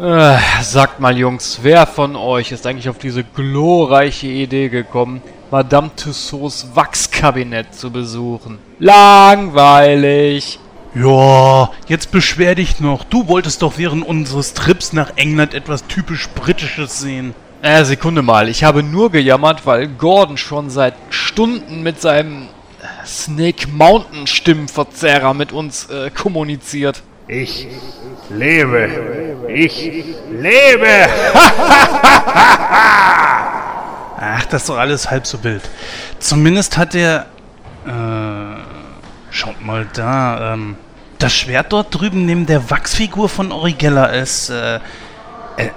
Äh, sagt mal, Jungs, wer von euch ist eigentlich auf diese glorreiche Idee gekommen, Madame Tussauds Wachskabinett zu besuchen? Langweilig! Ja, jetzt beschwer dich noch. Du wolltest doch während unseres Trips nach England etwas typisch Britisches sehen. Äh, Sekunde mal, ich habe nur gejammert, weil Gordon schon seit Stunden mit seinem Snake Mountain Stimmenverzerrer mit uns äh, kommuniziert. Ich lebe. Ich lebe. Ach, das ist doch alles halb so wild. Zumindest hat er. Äh, schaut mal da. Ähm, das Schwert dort drüben neben der Wachsfigur von Origella ist. Äh, äh,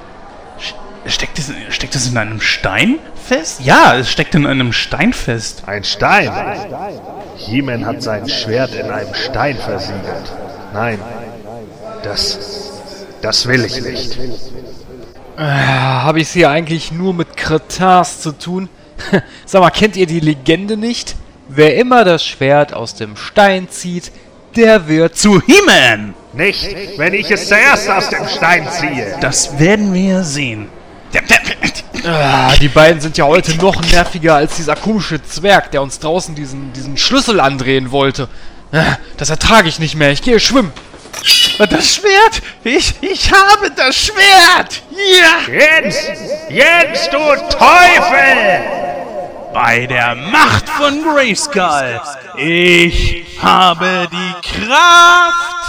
steckt, es, steckt es in einem Stein fest? Ja, es steckt in einem Stein fest. Ein Stein? He-Man hat sein Schwert in einem Stein versiegelt. Nein, das. Das will ich nicht. Äh, habe ich es hier eigentlich nur mit Kretars zu tun? Sag mal, kennt ihr die Legende nicht? Wer immer das Schwert aus dem Stein zieht, der wird zu He-Man! Nicht, wenn ich es zuerst aus dem Stein ziehe. Das werden wir sehen. Ah, die beiden sind ja heute noch nerviger als dieser komische Zwerg, der uns draußen diesen, diesen Schlüssel andrehen wollte. Ah, Das ertrage ich nicht mehr. Ich gehe schwimmen. Das Schwert! Ich, ich habe das Schwert! Ja! Jens! Jens, du Teufel! Bei der Macht von Grayskull! Ich habe die Kraft!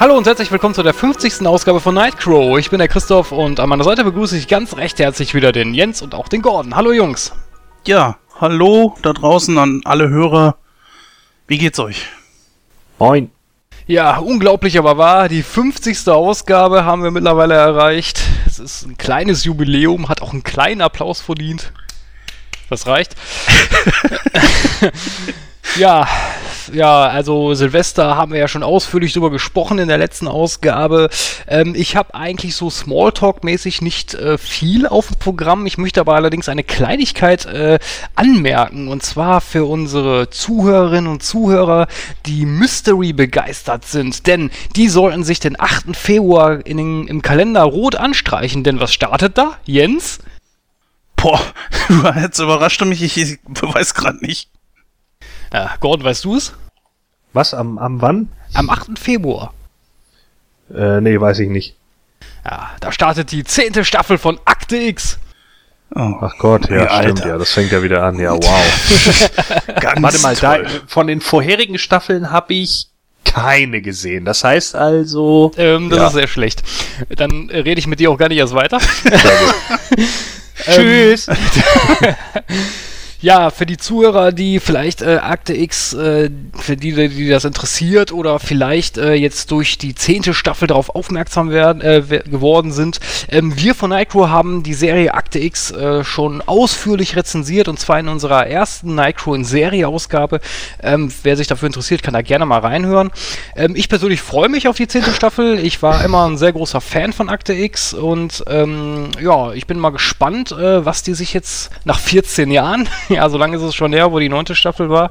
Hallo und herzlich willkommen zu der 50. Ausgabe von Nightcrow. Ich bin der Christoph und an meiner Seite begrüße ich ganz recht herzlich wieder den Jens und auch den Gordon. Hallo Jungs. Ja, hallo da draußen an alle Hörer. Wie geht's euch? Moin. Ja, unglaublich aber wahr. Die 50. Ausgabe haben wir mittlerweile erreicht. Es ist ein kleines Jubiläum, hat auch einen kleinen Applaus verdient. Das reicht. ja, ja, also Silvester haben wir ja schon ausführlich drüber gesprochen in der letzten Ausgabe. Ähm, ich habe eigentlich so Smalltalk-mäßig nicht äh, viel auf dem Programm. Ich möchte aber allerdings eine Kleinigkeit äh, anmerken. Und zwar für unsere Zuhörerinnen und Zuhörer, die Mystery begeistert sind. Denn die sollten sich den 8. Februar in den, im Kalender rot anstreichen. Denn was startet da? Jens? Boah, jetzt überrascht du mich, ich, ich weiß gerade nicht. Ja, Gordon, weißt du es? Was, am, am wann? Am 8. Februar. Äh, nee, weiß ich nicht. Ja, da startet die zehnte Staffel von Akte X. Oh, Ach Gott, ja, Ja, stimmt, Alter. ja, das fängt ja wieder an, ja, wow. ganz Warte mal, da, von den vorherigen Staffeln habe ich keine gesehen. Das heißt also... Ähm, das Ja. ist sehr schlecht. Dann äh, rede ich mit dir auch gar nicht erst weiter. Tschüss. Ja, für die Zuhörer, die vielleicht äh, Akte X, äh, für die, die das interessiert oder vielleicht äh, jetzt durch die zehnte Staffel darauf aufmerksam werden, äh, geworden sind. Ähm, wir von Nightcrow haben die Serie Akte X äh, schon ausführlich rezensiert und zwar in unserer ersten Nightcrow in Serie-Ausgabe. Ähm, wer sich dafür interessiert, kann da gerne mal reinhören. Ähm, ich persönlich freue mich auf die zehnte Staffel. Ich war immer ein sehr großer Fan von Akte X und ähm, ja, ich bin mal gespannt, äh, was die sich jetzt nach 14 Jahren, ja, so lange ist es schon her, wo die neunte Staffel war,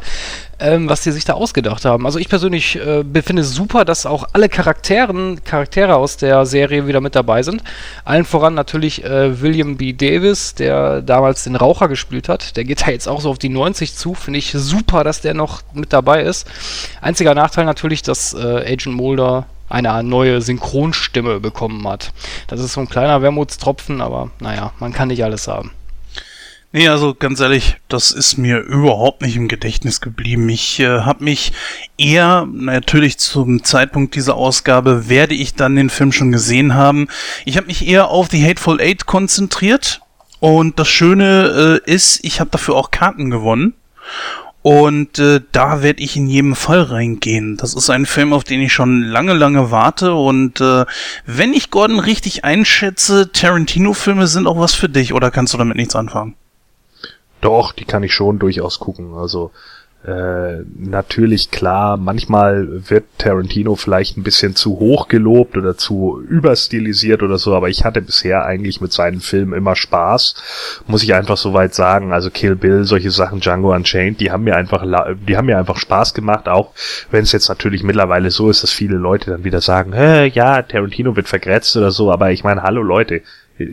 ähm, was die sich da ausgedacht haben. Also ich persönlich äh, finde es super, dass auch alle Charakteren, Charaktere aus der Serie wieder mit dabei sind. Allen voran natürlich äh, William B. Davis, der damals den Raucher gespielt hat. Der geht da jetzt auch so auf die 90 zu. Finde ich super, dass der noch mit dabei ist. Einziger Nachteil natürlich, dass äh, Agent Mulder eine neue Synchronstimme bekommen hat. Das ist so ein kleiner Wermutstropfen, aber naja, man kann nicht alles haben. Nee, also ganz ehrlich, das ist mir überhaupt nicht im Gedächtnis geblieben. Ich äh, habe mich eher, natürlich zum Zeitpunkt dieser Ausgabe werde ich dann den Film schon gesehen haben. Ich habe mich eher auf The Hateful Eight konzentriert Und das Schöne äh, ist, ich habe dafür auch Karten gewonnen. Und äh, da werde ich in jedem Fall reingehen. Das ist ein Film, auf den ich schon lange, lange warte. Und äh, wenn ich Gordon richtig einschätze, Tarantino-Filme sind auch was für dich. Oder kannst du damit nichts anfangen? Doch, die kann ich schon durchaus gucken. Also äh, natürlich klar, manchmal wird Tarantino vielleicht ein bisschen zu hoch gelobt oder zu überstilisiert oder so, aber ich hatte bisher eigentlich mit seinen Filmen immer Spaß, muss ich einfach soweit sagen. Also Kill Bill, solche Sachen, Django Unchained, die haben mir einfach, die haben mir einfach Spaß gemacht, auch wenn es jetzt natürlich mittlerweile so ist, dass viele Leute dann wieder sagen, ja, Tarantino wird vergrätzt oder so, aber ich meine, hallo Leute,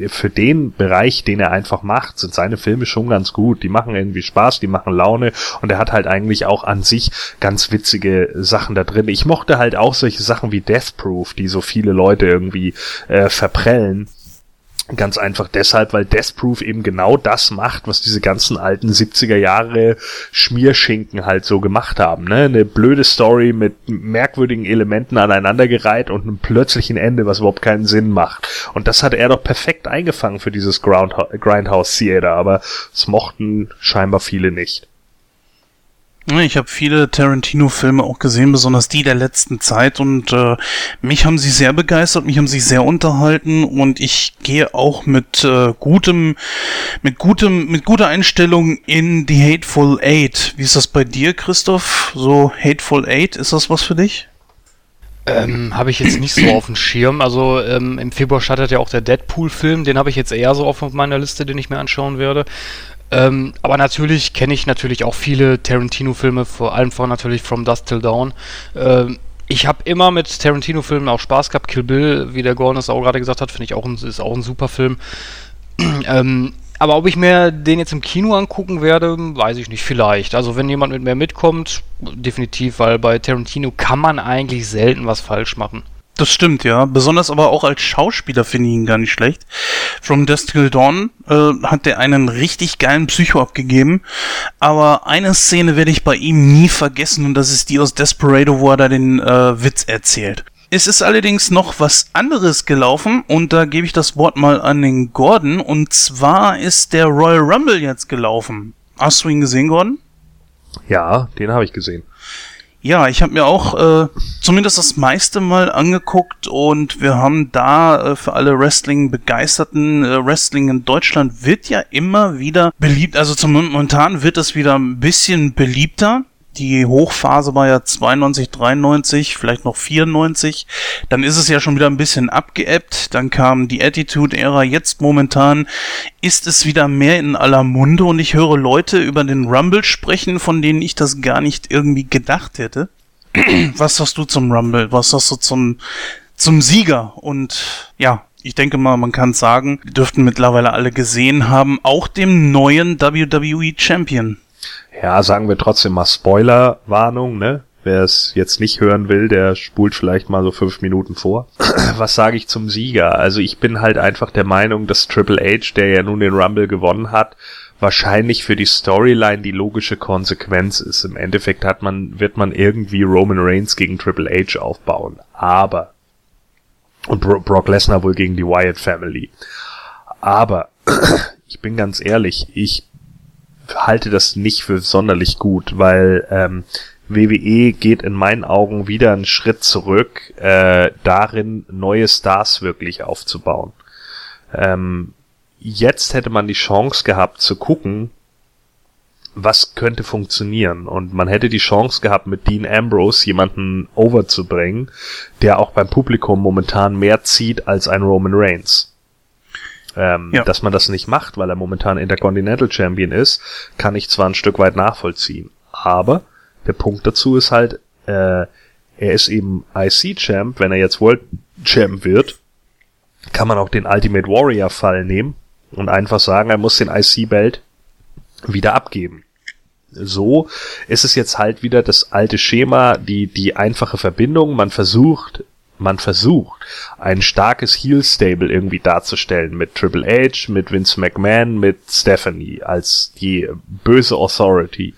für den Bereich, den er einfach macht, sind seine Filme schon ganz gut. Die machen irgendwie Spaß, die machen Laune und er hat halt eigentlich auch an sich ganz witzige Sachen da drin. Ich mochte halt auch solche Sachen wie Death Proof, die so viele Leute irgendwie äh, verprellen Ganz einfach deshalb, weil Death Proof eben genau das macht, was diese ganzen alten 70er Jahre Schmierschinken halt so gemacht haben. Ne? Eine blöde Story mit merkwürdigen Elementen aneinandergereiht und einem plötzlichen Ende, was überhaupt keinen Sinn macht. Und das hat er doch perfekt eingefangen für dieses Grindhouse Theater, aber es mochten scheinbar viele nicht. Ich habe viele Tarantino-Filme auch gesehen, besonders die der letzten Zeit und äh, mich haben sie sehr begeistert, mich haben sie sehr unterhalten und ich gehe auch mit äh, gutem, mit gutem, mit guter Einstellung in die Hateful Eight. Wie ist das bei dir, Christoph? So Hateful Eight, ist das was für dich? Ähm, habe ich jetzt nicht so auf dem Schirm. Also ähm, im Februar startet ja auch der Deadpool-Film, den habe ich jetzt eher so auf meiner Liste, den ich mir anschauen werde. Ähm, aber natürlich kenne ich natürlich auch viele Tarantino-Filme, vor allem von natürlich From Dust Till Dawn. Ähm, ich habe immer mit Tarantino-Filmen auch Spaß gehabt. Kill Bill, wie der Gordon es auch gerade gesagt hat, finde ich auch ein, ist auch ein super Film. ähm, aber ob ich mir den jetzt im Kino angucken werde, weiß ich nicht, vielleicht. Also wenn jemand mit mir mitkommt, definitiv, weil bei Tarantino kann man eigentlich selten was falsch machen. Das stimmt, ja. Besonders aber auch als Schauspieler finde ich ihn gar nicht schlecht. From Dusk Till Dawn äh, hat er einen richtig geilen Psycho abgegeben. Aber eine Szene werde ich bei ihm nie vergessen und das ist die aus Desperado, wo er da den äh, Witz erzählt. Es ist allerdings noch was anderes gelaufen und da gebe ich das Wort mal an den Gordon und zwar ist der Royal Rumble jetzt gelaufen. Hast du ihn gesehen, Gordon? Ja, den habe ich gesehen. Ja, ich habe mir auch äh, zumindest das meiste mal angeguckt und wir haben da äh, für alle Wrestling-Begeisterten, äh, Wrestling in Deutschland wird ja immer wieder beliebt, also zum momentan wird es wieder ein bisschen beliebter die Hochphase war ja 92, 93, vielleicht noch 94. Dann ist es ja schon wieder ein bisschen abgeebbt. Dann kam die Attitude-Ära. Jetzt momentan ist es wieder mehr in aller Munde und ich höre Leute über den Rumble sprechen, von denen ich das gar nicht irgendwie gedacht hätte. Was sagst du zum Rumble? Was sagst du zum, zum Sieger? Und ja, ich denke mal, man kann sagen, dürften mittlerweile alle gesehen haben, auch dem neuen WWE Champion ja, sagen wir trotzdem mal Spoiler-Warnung, ne? Wer es jetzt nicht hören will, der spult vielleicht mal so fünf Minuten vor. Was sage ich zum Sieger? Also ich bin halt einfach der Meinung, dass Triple H, der ja nun den Rumble gewonnen hat, wahrscheinlich für die Storyline die logische Konsequenz ist. Im Endeffekt hat man, wird man irgendwie Roman Reigns gegen Triple H aufbauen. Aber und Bro Brock Lesnar wohl gegen die Wyatt Family. Aber ich bin ganz ehrlich, ich halte das nicht für sonderlich gut, weil ähm, WWE geht in meinen Augen wieder einen Schritt zurück, äh, darin neue Stars wirklich aufzubauen. Ähm, jetzt hätte man die Chance gehabt zu gucken, was könnte funktionieren. Und man hätte die Chance gehabt, mit Dean Ambrose jemanden overzubringen, der auch beim Publikum momentan mehr zieht als ein Roman Reigns. Ähm, ja. Dass man das nicht macht, weil er momentan Intercontinental Champion ist, kann ich zwar ein Stück weit nachvollziehen. Aber der Punkt dazu ist halt, äh, er ist eben IC-Champ, wenn er jetzt World Champ wird, kann man auch den Ultimate Warrior Fall nehmen und einfach sagen, er muss den IC-Belt wieder abgeben. So ist es jetzt halt wieder das alte Schema, die, die einfache Verbindung. Man versucht man versucht, ein starkes Heel-Stable irgendwie darzustellen mit Triple H, mit Vince McMahon, mit Stephanie als die böse Authority.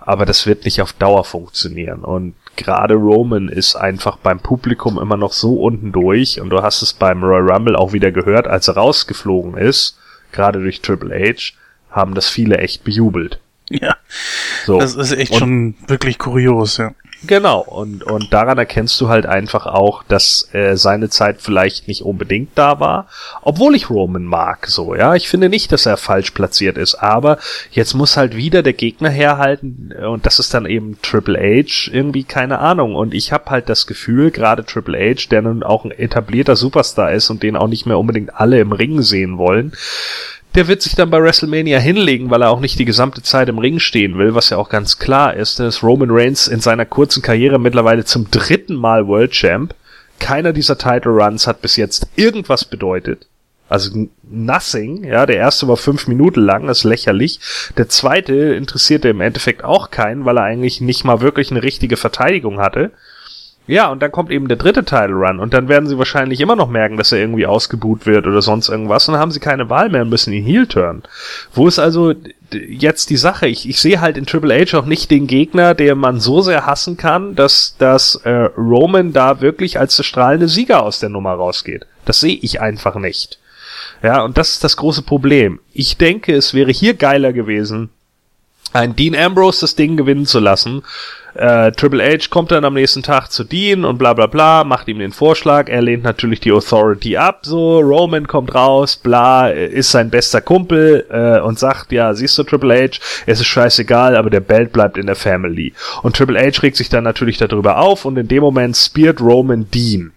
Aber das wird nicht auf Dauer funktionieren. Und gerade Roman ist einfach beim Publikum immer noch so unten durch. Und du hast es beim Royal Rumble auch wieder gehört, als er rausgeflogen ist gerade durch Triple H, haben das viele echt bejubelt. Ja. So. Das ist echt Und- schon wirklich kurios, ja. Genau, und, und daran erkennst du halt einfach auch, dass äh, seine Zeit vielleicht nicht unbedingt da war, obwohl ich Roman mag, so, ja. Ich finde nicht, dass er falsch platziert ist, aber jetzt muss halt wieder der Gegner herhalten äh, und das ist dann eben Triple H, irgendwie keine Ahnung. Und ich habe halt das Gefühl, gerade Triple H, der nun auch ein etablierter Superstar ist und den auch nicht mehr unbedingt alle im Ring sehen wollen, der wird sich dann bei WrestleMania hinlegen, weil er auch nicht die gesamte Zeit im Ring stehen will, was ja auch ganz klar ist. Dann ist Roman Reigns in seiner kurzen Karriere mittlerweile zum dritten Mal World Champ. Keiner dieser Title Runs hat bis jetzt irgendwas bedeutet. Also nothing, ja, der erste war fünf Minuten lang, ist lächerlich. Der zweite interessierte im Endeffekt auch keinen, weil er eigentlich nicht mal wirklich eine richtige Verteidigung hatte. Ja, und dann kommt eben der dritte Title Run und dann werden sie wahrscheinlich immer noch merken, dass er irgendwie ausgebuht wird oder sonst irgendwas und dann haben sie keine Wahl mehr und müssen ihn heel turn. Wo ist also jetzt die Sache? Ich, ich sehe halt in Triple H auch nicht den Gegner, der man so sehr hassen kann, dass, dass äh, Roman da wirklich als der strahlende Sieger aus der Nummer rausgeht. Das sehe ich einfach nicht. Ja, und das ist das große Problem. Ich denke, es wäre hier geiler gewesen, ein Dean Ambrose das Ding gewinnen zu lassen. Äh, Triple H kommt dann am nächsten Tag zu Dean und bla bla bla, macht ihm den Vorschlag. Er lehnt natürlich die Authority ab, so. Roman kommt raus, bla, ist sein bester Kumpel äh, und sagt, ja, siehst du Triple H, es ist scheißegal, aber der Belt bleibt in der Family. Und Triple H regt sich dann natürlich darüber auf und in dem Moment speart Roman Dean.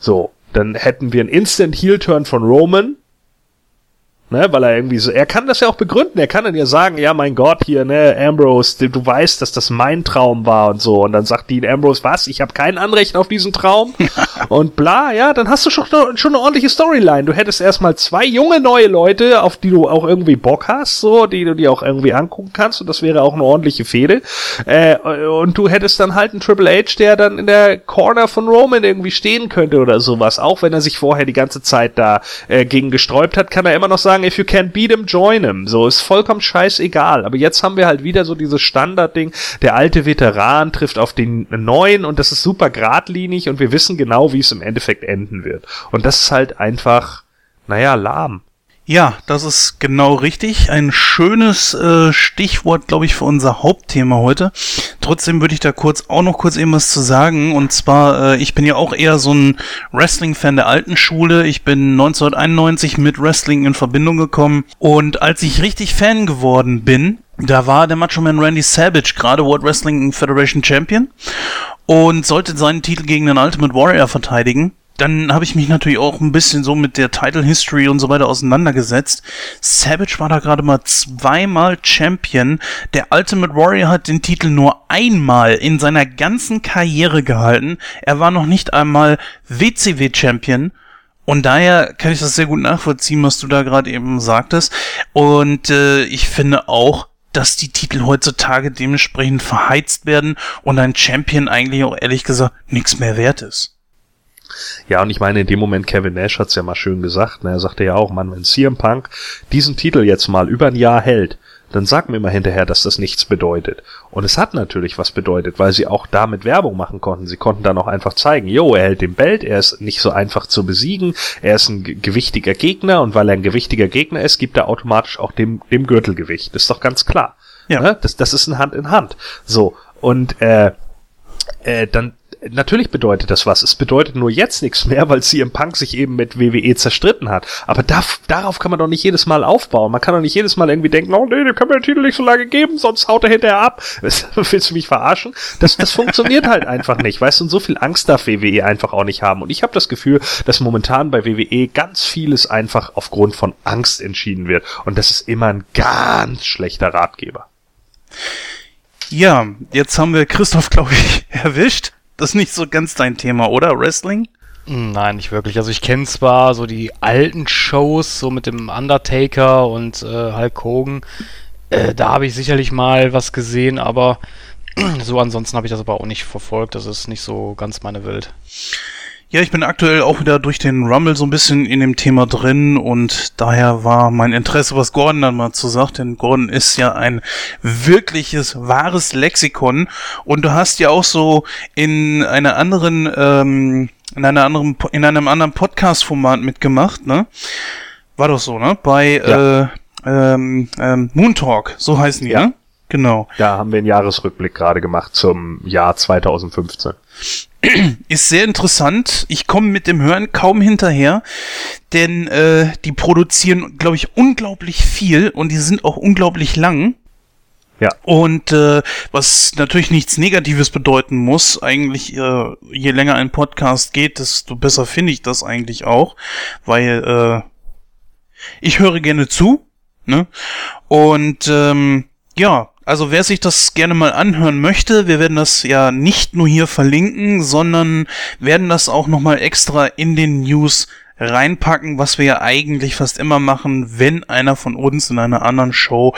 So, dann hätten wir einen Instant Heel-Turn von Roman, Ne, weil er irgendwie so, er kann das ja auch begründen, er kann dann ja sagen, ja, mein Gott, hier, ne, Ambrose, du, weißt, dass das mein Traum war und so. Und dann sagt Dean Ambrose, was, ich habe kein Anrecht auf diesen Traum? und bla, ja, dann hast du schon, schon eine ordentliche Storyline. Du hättest erstmal zwei junge neue Leute, auf die du auch irgendwie Bock hast, so, die du dir auch irgendwie angucken kannst, und das wäre auch eine ordentliche Fehde. Äh, und du hättest dann halt einen Triple H, der dann in der Corner von Roman irgendwie stehen könnte oder sowas. Auch wenn er sich vorher die ganze Zeit da äh, gegen gesträubt hat, kann er immer noch sagen, if you can't beat him, join him. So, ist vollkommen scheißegal. Aber jetzt haben wir halt wieder so dieses Standardding, der alte Veteran trifft auf den neuen und das ist super geradlinig und wir wissen genau, wie es im Endeffekt enden wird. Und das ist halt einfach, naja, lahm. Ja, das ist genau richtig. Ein schönes äh, Stichwort, glaube ich, für unser Hauptthema heute. Trotzdem würde ich da kurz auch noch kurz eben was zu sagen. Und zwar, äh, ich bin ja auch eher so ein Wrestling-Fan der alten Schule. Ich bin 1991 mit Wrestling in Verbindung gekommen. Und als ich richtig Fan geworden bin, da war der Macho Man Randy Savage gerade World Wrestling Federation Champion und sollte seinen Titel gegen den Ultimate Warrior verteidigen dann habe ich mich natürlich auch ein bisschen so mit der Title History und so weiter auseinandergesetzt. Savage war da gerade mal zweimal Champion. Der Ultimate Warrior hat den Titel nur einmal in seiner ganzen Karriere gehalten. Er war noch nicht einmal WCW Champion. Und daher kann ich das sehr gut nachvollziehen, was du da gerade eben sagtest. Und äh, ich finde auch, dass die Titel heutzutage dementsprechend verheizt werden und ein Champion eigentlich auch ehrlich gesagt nichts mehr wert ist. Ja, und ich meine, in dem Moment, Kevin Nash hat's ja mal schön gesagt, ne? er sagte ja auch, Mann, wenn CM Punk diesen Titel jetzt mal über ein Jahr hält, dann sag mir mal hinterher, dass das nichts bedeutet. Und es hat natürlich was bedeutet, weil sie auch damit Werbung machen konnten. Sie konnten dann auch einfach zeigen, jo, er hält den Belt, er ist nicht so einfach zu besiegen, er ist ein gewichtiger Gegner und weil er ein gewichtiger Gegner ist, gibt er automatisch auch dem, dem Gürtelgewicht. Das ist doch ganz klar. Ja. Ne? Das, das ist ein Hand in Hand. So, und äh, äh, dann natürlich bedeutet das was. Es bedeutet nur jetzt nichts mehr, weil CM Punk sich eben mit WWE zerstritten hat. Aber darf, darauf kann man doch nicht jedes Mal aufbauen. Man kann doch nicht jedes Mal irgendwie denken, oh nee, dem kann man den Titel nicht so lange geben, sonst haut er hinterher ab. Willst du mich verarschen? Das, das funktioniert halt einfach nicht. Weißt du, und so viel Angst darf WWE einfach auch nicht haben. Und ich habe das Gefühl, dass momentan bei WWE ganz vieles einfach aufgrund von Angst entschieden wird. Und das ist immer ein ganz schlechter Ratgeber. Ja, jetzt haben wir Christoph, glaube ich, erwischt. Das ist nicht so ganz dein Thema, oder? Wrestling? Nein, nicht wirklich. Also ich kenne zwar so die alten Shows, so mit dem Undertaker und äh, Hulk Hogan. Äh, da habe ich sicherlich mal was gesehen, aber so ansonsten habe ich das aber auch nicht verfolgt. Das ist nicht so ganz meine Welt. Ja, ich bin aktuell auch wieder durch den Rumble so ein bisschen in dem Thema drin und daher war mein Interesse, was Gordon dann mal zu sagt, denn Gordon ist ja ein wirkliches, wahres Lexikon und du hast ja auch so in einer anderen, ähm, in einer anderen, in einem anderen Podcast-Format mitgemacht, ne? War doch so, ne? Bei Ja. äh, ähm, ähm, Moon Talk, so heißen die, Ja. ne? Genau. Da haben wir einen Jahresrückblick gerade gemacht zum Jahr 2015. Ist sehr interessant. Ich komme mit dem Hören kaum hinterher, denn äh, die produzieren, glaube ich, unglaublich viel und die sind auch unglaublich lang. Ja. Und äh, was natürlich nichts Negatives bedeuten muss, eigentlich äh, je länger ein Podcast geht, desto besser finde ich das eigentlich auch, weil äh, ich höre gerne zu, ne? Und ähm, ja, also wer sich das gerne mal anhören möchte, wir werden das ja nicht nur hier verlinken, sondern werden das auch nochmal extra in den News reinpacken, was wir ja eigentlich fast immer machen, wenn einer von uns in einer anderen Show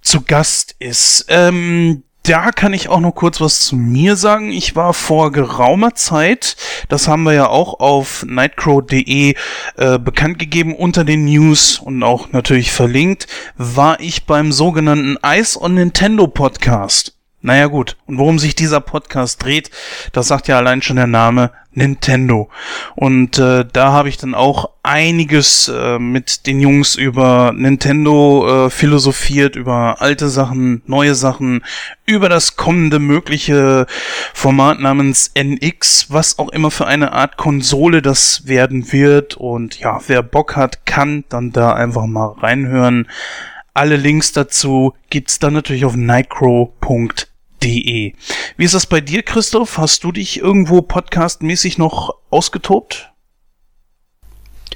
zu Gast ist. Ähm, da kann ich auch noch kurz was zu mir sagen. Ich war vor geraumer Zeit, das haben wir ja auch auf nightcrow.de äh, bekannt gegeben unter den News und auch natürlich verlinkt, war ich beim sogenannten Ice on Nintendo Podcast. Naja gut, und worum sich dieser Podcast dreht, das sagt ja allein schon der Name Nintendo. Und äh, da habe ich dann auch einiges äh, mit den Jungs über Nintendo äh, philosophiert, über alte Sachen, neue Sachen, über das kommende mögliche Format namens NX, was auch immer für eine Art Konsole das werden wird. Und ja, wer Bock hat, kann dann da einfach mal reinhören. Alle Links dazu gibt's dann natürlich auf nightcrow.de. Wie ist das bei dir, Christoph? Hast du dich irgendwo podcastmäßig noch ausgetobt?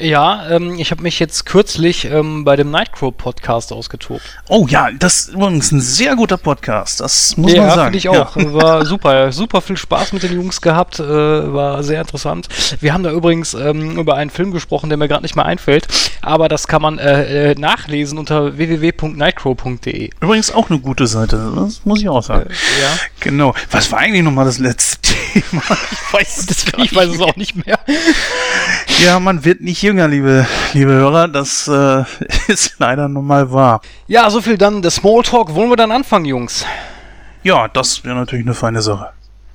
Ja, ähm, ich habe mich jetzt kürzlich ähm, bei dem Nightcrow Podcast ausgetobt. Oh ja, das ist übrigens ein sehr guter Podcast. Das muss man ja, sagen. finde ich auch. War super, super viel Spaß mit den Jungs gehabt, äh, war sehr interessant. Wir haben da übrigens ähm, über einen Film gesprochen, der mir gerade nicht mehr einfällt, aber das kann man äh, äh, nachlesen unter www.nightcrow.de. Übrigens auch eine gute Seite. Das muss ich auch sagen. ja. Genau. Was war eigentlich nochmal das letzte Thema? Ich weiß gar ich weiß es auch nicht mehr. Ja, man wird nicht jünger, liebe, liebe Hörer. Das äh, ist leider nun mal wahr. Ja, so viel dann der Smalltalk. Wollen wir dann anfangen, Jungs? Ja, das wäre natürlich eine feine Sache.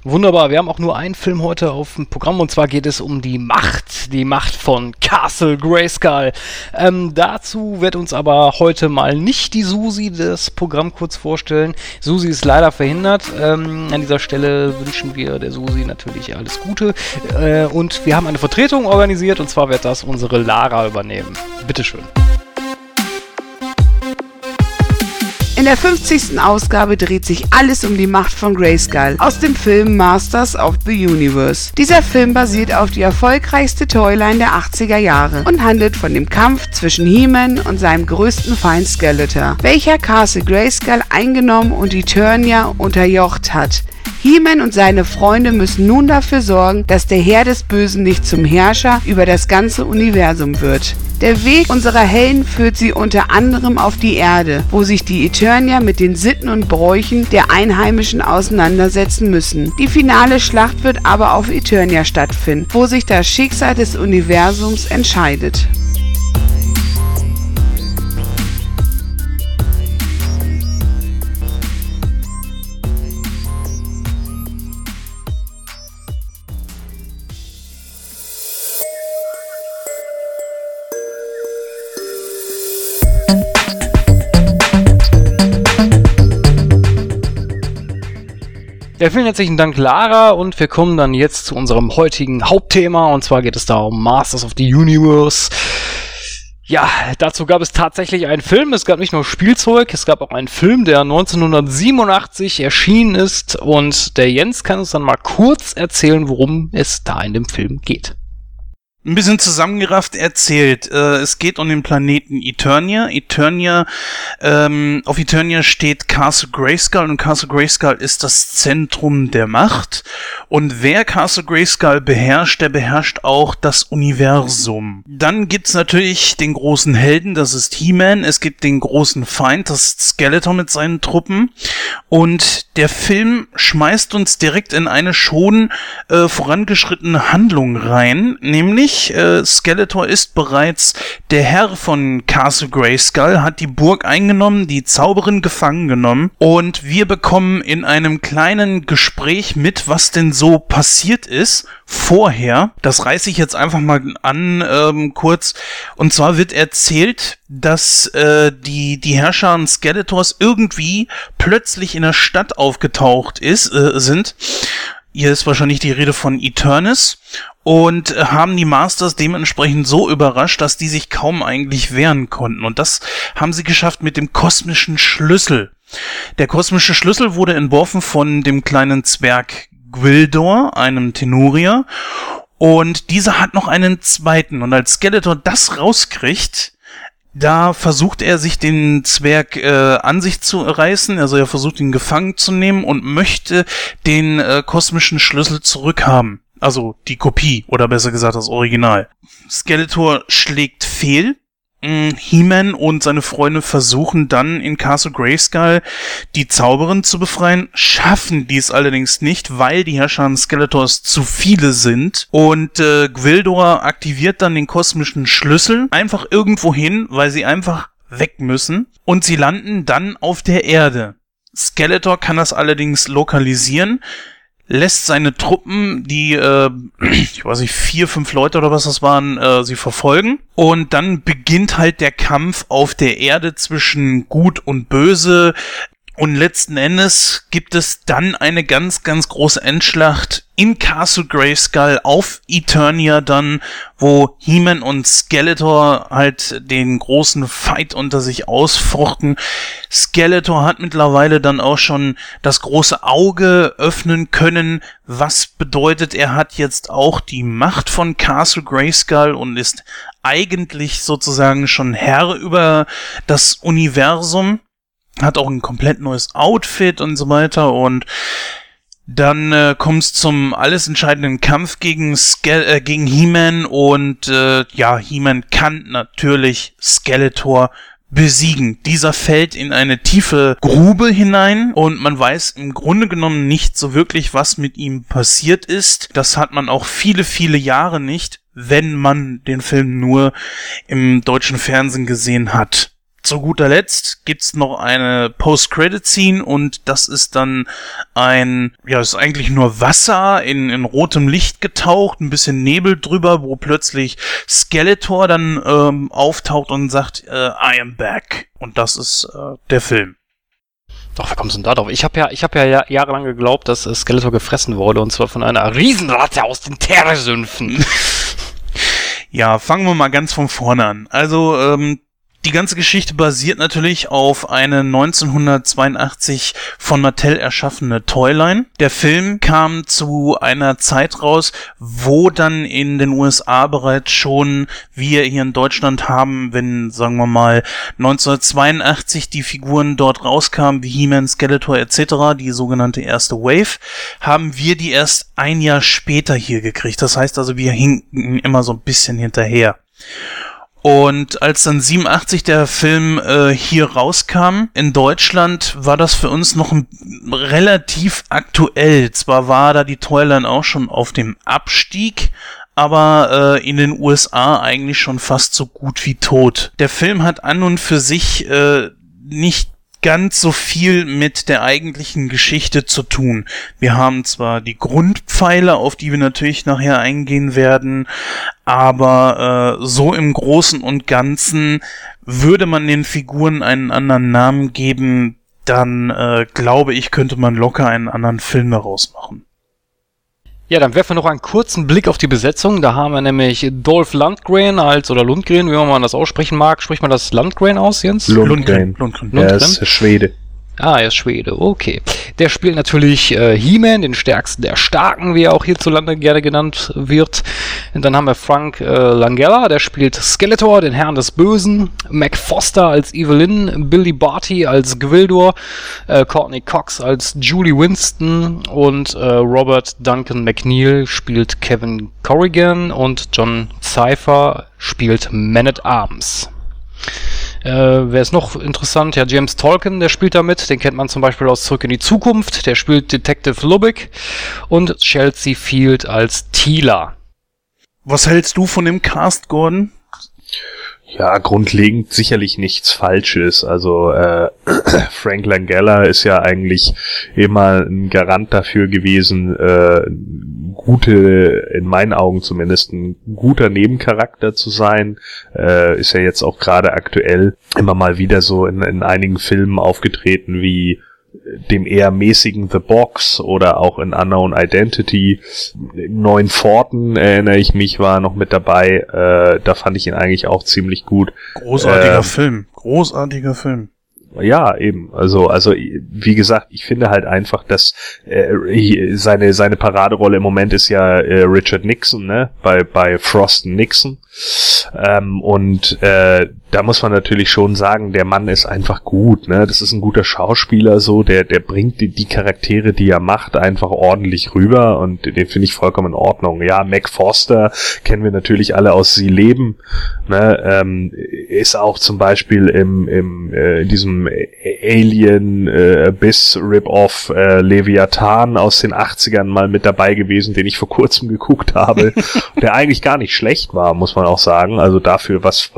Wunderbar, wir haben auch nur einen Film heute auf dem Programm und zwar geht es um die Macht, die Macht von Castle Grayskull. Ähm, dazu wird uns aber heute mal nicht die Susi das Programm kurz vorstellen. Susi ist leider verhindert. Ähm, an dieser Stelle wünschen wir der Susi natürlich alles Gute. Äh, und wir haben eine Vertretung organisiert und zwar wird das unsere Lara übernehmen. Bitteschön. In der 50. Ausgabe dreht sich alles um die Macht von Grayskull aus dem Film Masters of the Universe. Dieser Film basiert auf die erfolgreichste Toyline der 80er Jahre und handelt von dem Kampf zwischen He-Man und seinem größten Feind Skeletor, welcher Castle Grayskull eingenommen und Eternia unterjocht hat. He-Man und seine Freunde müssen nun dafür sorgen, dass der Herr des Bösen nicht zum Herrscher über das ganze Universum wird. Der Weg unserer Helden führt sie unter anderem auf die Erde, wo sich die Eternia mit den Sitten und Bräuchen der Einheimischen auseinandersetzen müssen. Die finale Schlacht wird aber auf Eternia stattfinden, wo sich das Schicksal des Universums entscheidet. Ja, vielen herzlichen Dank, Lara, und wir kommen dann jetzt zu unserem heutigen Hauptthema, und zwar geht es da um Masters of the Universe. Ja, dazu gab es tatsächlich einen Film, es gab nicht nur Spielzeug, es gab auch einen Film, der 1987 erschienen ist, und der Jens kann uns dann mal kurz erzählen, worum es da in dem Film geht. Ein bisschen zusammengerafft erzählt. Äh, es geht um den Planeten Eternia. Eternia, ähm, auf Eternia steht Castle Grayskull und Castle Grayskull ist das Zentrum der Macht. Und wer Castle Grayskull beherrscht, der beherrscht auch das Universum. Dann gibt's natürlich den großen Helden, das ist He-Man. Es gibt den großen Feind, das Skeletor mit seinen Truppen. Und der Film schmeißt uns direkt in eine schon äh, vorangeschrittene Handlung rein, nämlich nämlich äh, Skeletor ist bereits der Herr von Castle Grayskull, hat die Burg eingenommen, die Zauberin gefangen genommen und wir bekommen in einem kleinen Gespräch mit, was denn so passiert ist vorher. Das reiße ich jetzt einfach mal an ähm, kurz. Und zwar wird erzählt, dass äh, die die Herrscher Skeletors irgendwie plötzlich in der Stadt aufgetaucht ist äh, sind hier ist wahrscheinlich die Rede von Eternis und äh, haben die Masters dementsprechend so überrascht, dass die sich kaum eigentlich wehren konnten. Und das haben sie geschafft mit dem kosmischen Schlüssel. Der kosmische Schlüssel wurde entworfen von dem kleinen Zwerg Gwildor, einem Tenurier. Und dieser hat noch einen zweiten. Und als Skeletor das rauskriegt, da versucht er sich den Zwerg äh, an sich zu reißen, also er versucht ihn gefangen zu nehmen und möchte den äh, kosmischen Schlüssel zurückhaben. Also die Kopie oder besser gesagt das Original. Skeletor schlägt fehl He-Man und seine Freunde versuchen dann in Castle Grayskull die Zauberin zu befreien, schaffen dies allerdings nicht, weil die Herrscher Skeletors zu viele sind. Und äh, Gwildor aktiviert dann den kosmischen Schlüssel einfach irgendwo hin, weil sie einfach weg müssen. Und sie landen dann auf der Erde. Skeletor kann das allerdings lokalisieren, lässt seine Truppen, die, äh, ich weiß nicht, vier, fünf Leute oder was das waren, äh, sie verfolgen. Und dann beginnt halt der Kampf auf der Erde zwischen Gut und Böse. Und letzten Endes gibt es dann eine ganz, ganz große Endschlacht in Castle Grayskull auf Eternia dann, wo He-Man und Skeletor halt den großen Fight unter sich ausfochten. Skeletor hat mittlerweile dann auch schon das große Auge öffnen können, was bedeutet, er hat jetzt auch die Macht von Castle Grayskull und ist eigentlich sozusagen schon Herr über das Universum hat auch ein komplett neues Outfit und so weiter und dann äh, kommt es zum alles entscheidenden Kampf gegen, Ske äh, gegen He-Man und äh, ja, He-Man kann natürlich Skeletor besiegen. Dieser fällt in eine tiefe Grube hinein und man weiß im Grunde genommen nicht so wirklich, was mit ihm passiert ist. Das hat man auch viele, viele Jahre nicht, wenn man den Film nur im deutschen Fernsehen gesehen hat zu guter Letzt gibt's noch eine Post-Credit-Scene und das ist dann ein, ja, ist eigentlich nur Wasser in, in rotem Licht getaucht, ein bisschen Nebel drüber, wo plötzlich Skeletor dann ähm, auftaucht und sagt, äh, I am back. Und das ist äh, der Film. Doch, wer kommt denn da drauf? Ich habe ja, ich habe ja jahrelang geglaubt, dass äh, Skeletor gefressen wurde und zwar von einer Riesenratte aus den Terresümpfen. ja, fangen wir mal ganz von vorne an. Also, ähm, die ganze Geschichte basiert natürlich auf eine 1982 von Mattel erschaffene Toyline. Der Film kam zu einer Zeit raus, wo dann in den USA bereits schon wir hier in Deutschland haben, wenn sagen wir mal 1982 die Figuren dort rauskamen, wie He-Man, Skeletor etc., die sogenannte erste Wave, haben wir die erst ein Jahr später hier gekriegt. Das heißt also, wir hinken immer so ein bisschen hinterher. Und als dann 87 der Film äh, hier rauskam, in Deutschland war das für uns noch relativ aktuell. Zwar war da die Toyline auch schon auf dem Abstieg, aber äh, in den USA eigentlich schon fast so gut wie tot. Der Film hat an und für sich äh, nicht ganz so viel mit der eigentlichen Geschichte zu tun. Wir haben zwar die Grundpfeiler, auf die wir natürlich nachher eingehen werden, aber äh, so im Großen und Ganzen würde man den Figuren einen anderen Namen geben, dann äh, glaube ich, könnte man locker einen anderen Film daraus machen. Ja, dann werfen wir noch einen kurzen Blick auf die Besetzung. Da haben wir nämlich Dolph Lundgren als, oder Lundgren, wie man das aussprechen mag. Spricht man das Lundgren aus, Jens? Lundgren. Lundgren. Lundgren. Er ist Schwede. Ah, er ist Schwede, okay. Der spielt natürlich äh, He-Man, den stärksten der Starken, wie er auch hierzulande gerne genannt wird. Und dann haben wir Frank äh, Langella, der spielt Skeletor, den Herrn des Bösen. Mac Foster als Evelyn, Billy Barty als Gwildor, äh, Courtney Cox als Julie Winston und äh, Robert Duncan McNeil spielt Kevin Corrigan und John Cypher spielt Man at Arms. Äh, wer ist noch interessant? Ja, James Tolkien, der spielt damit. Den kennt man zum Beispiel aus Zurück in die Zukunft. Der spielt Detective Lubbock. Und Chelsea Field als Tila. Was hältst du von dem Cast, Gordon? Ja, grundlegend sicherlich nichts Falsches. Also äh, Frank Langella ist ja eigentlich immer ein Garant dafür gewesen, äh, gute, in meinen Augen zumindest, ein guter Nebencharakter zu sein. Äh, ist ja jetzt auch gerade aktuell immer mal wieder so in, in einigen Filmen aufgetreten wie dem eher mäßigen The Box oder auch in Unknown Identity. Neuen Forten erinnere ich mich, war noch mit dabei. Äh, da fand ich ihn eigentlich auch ziemlich gut. Großartiger ähm, Film. Großartiger Film. Ja, eben. Also, also wie gesagt, ich finde halt einfach, dass äh, seine seine Paraderolle im Moment ist ja äh, Richard Nixon, ne, bei bei Frost Nixon. Ähm, und äh, da muss man natürlich schon sagen, der Mann ist einfach gut, ne? Das ist ein guter Schauspieler, so, der, der bringt die, die Charaktere, die er macht, einfach ordentlich rüber und den finde ich vollkommen in Ordnung. Ja, Mac Foster kennen wir natürlich alle aus Sie leben, ne? Ähm, ist auch zum Beispiel im, im äh, in diesem Alien äh, Abyss Rip-Off äh, Leviathan aus den 80ern mal mit dabei gewesen, den ich vor kurzem geguckt habe, der eigentlich gar nicht schlecht war, muss man auch sagen. Also dafür, was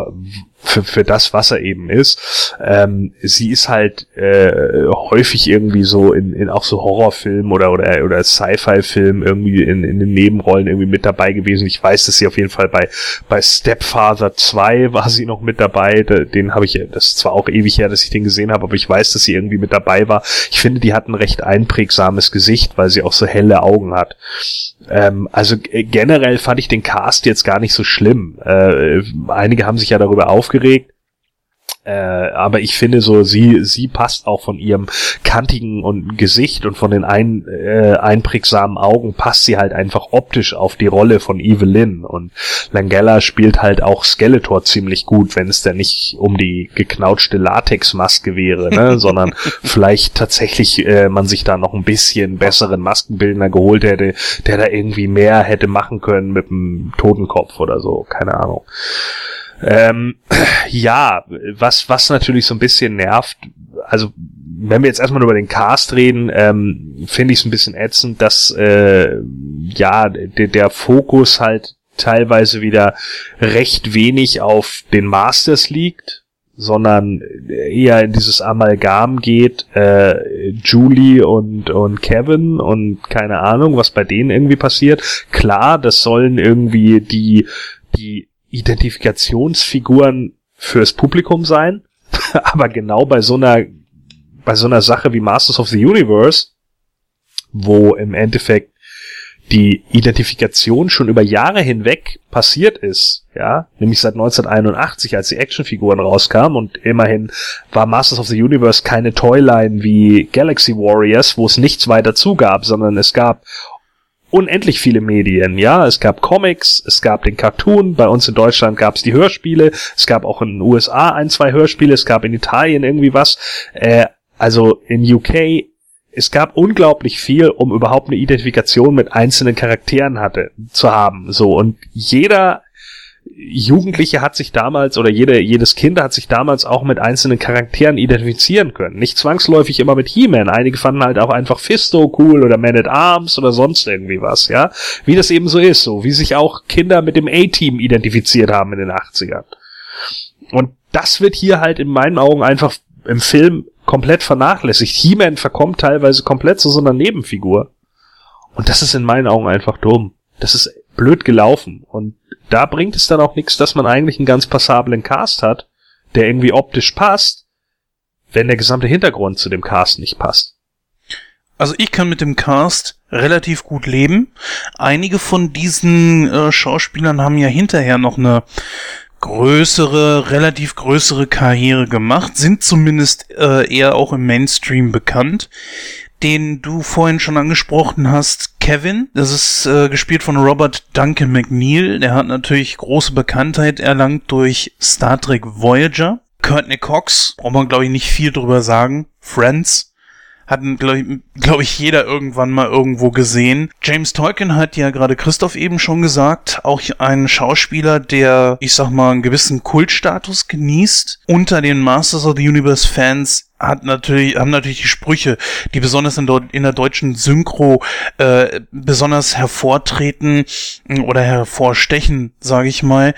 für, für das, was er eben ist. Ähm, sie ist halt äh, häufig irgendwie so in, in auch so Horrorfilmen oder oder, oder Sci-Fi-Filmen irgendwie in, in den Nebenrollen irgendwie mit dabei gewesen. Ich weiß, dass sie auf jeden Fall bei bei Stepfather 2 war sie noch mit dabei. Den habe ich, das ist zwar auch ewig her, dass ich den gesehen habe, aber ich weiß, dass sie irgendwie mit dabei war. Ich finde, die hat ein recht einprägsames Gesicht, weil sie auch so helle Augen hat. Ähm, also generell fand ich den Cast jetzt gar nicht so schlimm. Äh, einige haben sich ja darüber aufgeregt. Äh, aber ich finde so, sie, sie passt auch von ihrem kantigen und Gesicht und von den ein, äh, einprägsamen Augen passt sie halt einfach optisch auf die Rolle von Evelyn und Langella spielt halt auch Skeletor ziemlich gut, wenn es denn nicht um die geknautschte Latexmaske wäre, ne, sondern vielleicht tatsächlich äh, man sich da noch ein bisschen besseren Maskenbildner geholt hätte, der da irgendwie mehr hätte machen können mit dem Totenkopf oder so, keine Ahnung. Ähm, ja, was, was natürlich so ein bisschen nervt, also wenn wir jetzt erstmal über den Cast reden, ähm, finde ich es ein bisschen ätzend, dass äh, ja der, der Fokus halt teilweise wieder recht wenig auf den Masters liegt, sondern eher in dieses Amalgam geht, äh, Julie und, und Kevin und keine Ahnung, was bei denen irgendwie passiert. Klar, das sollen irgendwie die, die Identifikationsfiguren fürs Publikum sein, aber genau bei so einer bei so einer Sache wie Masters of the Universe, wo im Endeffekt die Identifikation schon über Jahre hinweg passiert ist, ja, nämlich seit 1981, als die Actionfiguren rauskamen und immerhin war Masters of the Universe keine Toyline wie Galaxy Warriors, wo es nichts weiter zugab, sondern es gab unendlich viele Medien, ja. Es gab Comics, es gab den Cartoon, bei uns in Deutschland gab es die Hörspiele, es gab auch in den USA ein, zwei Hörspiele, es gab in Italien irgendwie was. Äh, also in UK, es gab unglaublich viel, um überhaupt eine Identifikation mit einzelnen Charakteren hatte, zu haben. So, und jeder Jugendliche hat sich damals oder jede, jedes Kind hat sich damals auch mit einzelnen Charakteren identifizieren können. Nicht zwangsläufig immer mit He-Man. Einige fanden halt auch einfach Fisto cool oder Man at Arms oder sonst irgendwie was, ja. Wie das eben so ist, so wie sich auch Kinder mit dem A-Team identifiziert haben in den 80ern. Und das wird hier halt in meinen Augen einfach im Film komplett vernachlässigt. He-Man verkommt teilweise komplett zu so einer Nebenfigur. Und das ist in meinen Augen einfach dumm. Das ist blöd gelaufen. Und da bringt es dann auch nichts, dass man eigentlich einen ganz passablen Cast hat, der irgendwie optisch passt, wenn der gesamte Hintergrund zu dem Cast nicht passt. Also ich kann mit dem Cast relativ gut leben. Einige von diesen äh, Schauspielern haben ja hinterher noch eine größere, relativ größere Karriere gemacht, sind zumindest äh, eher auch im Mainstream bekannt den du vorhin schon angesprochen hast, Kevin. Das ist äh, gespielt von Robert Duncan McNeil. Der hat natürlich große Bekanntheit erlangt durch Star Trek Voyager. Courtney Cox, braucht man glaube ich nicht viel drüber sagen. Friends. Hatten, glaube ich, glaub ich, jeder irgendwann mal irgendwo gesehen. James Tolkien hat ja gerade Christoph eben schon gesagt, auch ein Schauspieler, der, ich sag mal, einen gewissen Kultstatus genießt. Unter den Masters of the Universe Fans hat natürlich, haben natürlich die Sprüche, die besonders in, in der deutschen Synchro äh, besonders hervortreten oder hervorstechen, sage ich mal,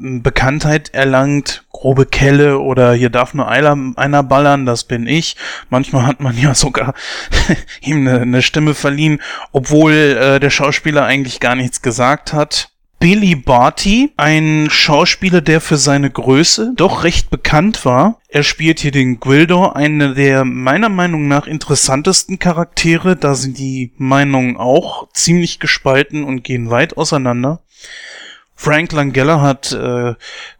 Bekanntheit erlangt, grobe Kelle oder hier darf nur einer, einer ballern, das bin ich. Manchmal hat man ja sogar ihm eine, eine, Stimme verliehen, obwohl äh, der Schauspieler eigentlich gar nichts gesagt hat. Billy Barty, ein Schauspieler, der für seine Größe doch recht bekannt war. Er spielt hier den Gwildor, eine der meiner Meinung nach interessantesten Charaktere. Da sind die Meinungen auch ziemlich gespalten und gehen weit auseinander. Frank Langella hat äh,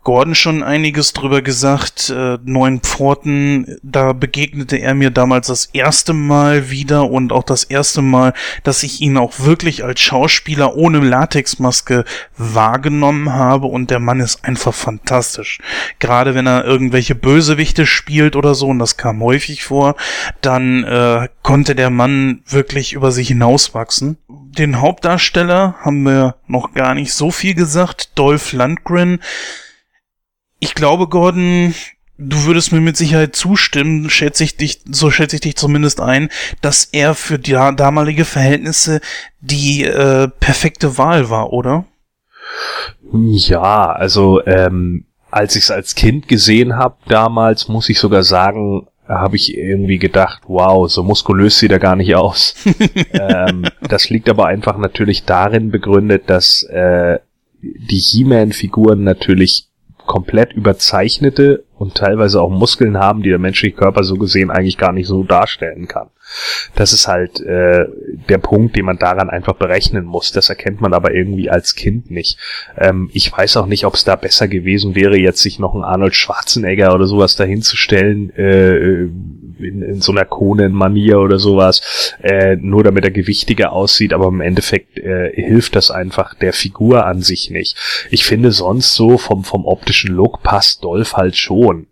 Gordon schon einiges drüber gesagt. Äh, Neuen Pforten, da begegnete er mir damals das erste Mal wieder und auch das erste Mal, dass ich ihn auch wirklich als Schauspieler ohne Latexmaske wahrgenommen habe und der Mann ist einfach fantastisch. Gerade wenn er irgendwelche Bösewichte spielt oder so, und das kam häufig vor, dann äh, konnte der Mann wirklich über sich hinauswachsen. Den Hauptdarsteller haben wir noch gar nicht so viel gesagt, Dolph Lundgren ich glaube, Gordon, du würdest mir mit Sicherheit zustimmen, schätze ich dich, so schätze ich dich zumindest ein, dass er für die damalige Verhältnisse die äh, perfekte Wahl war, oder? Ja, also ähm, als ich es als Kind gesehen habe damals, muss ich sogar sagen, habe ich irgendwie gedacht, wow, so muskulös sieht er gar nicht aus. ähm, das liegt aber einfach natürlich darin begründet, dass äh, die He-Man-Figuren natürlich komplett überzeichnete und teilweise auch Muskeln haben, die der menschliche Körper so gesehen eigentlich gar nicht so darstellen kann. Das ist halt äh, der Punkt, den man daran einfach berechnen muss. Das erkennt man aber irgendwie als Kind nicht. Ähm, ich weiß auch nicht, ob es da besser gewesen wäre, jetzt sich noch einen Arnold Schwarzenegger oder sowas dahinzustellen, äh, in, in so einer Konen-Manier oder sowas, äh, nur damit er gewichtiger aussieht, aber im Endeffekt äh, hilft das einfach der Figur an sich nicht. Ich finde sonst so vom, vom optischen Look passt Dolph halt schon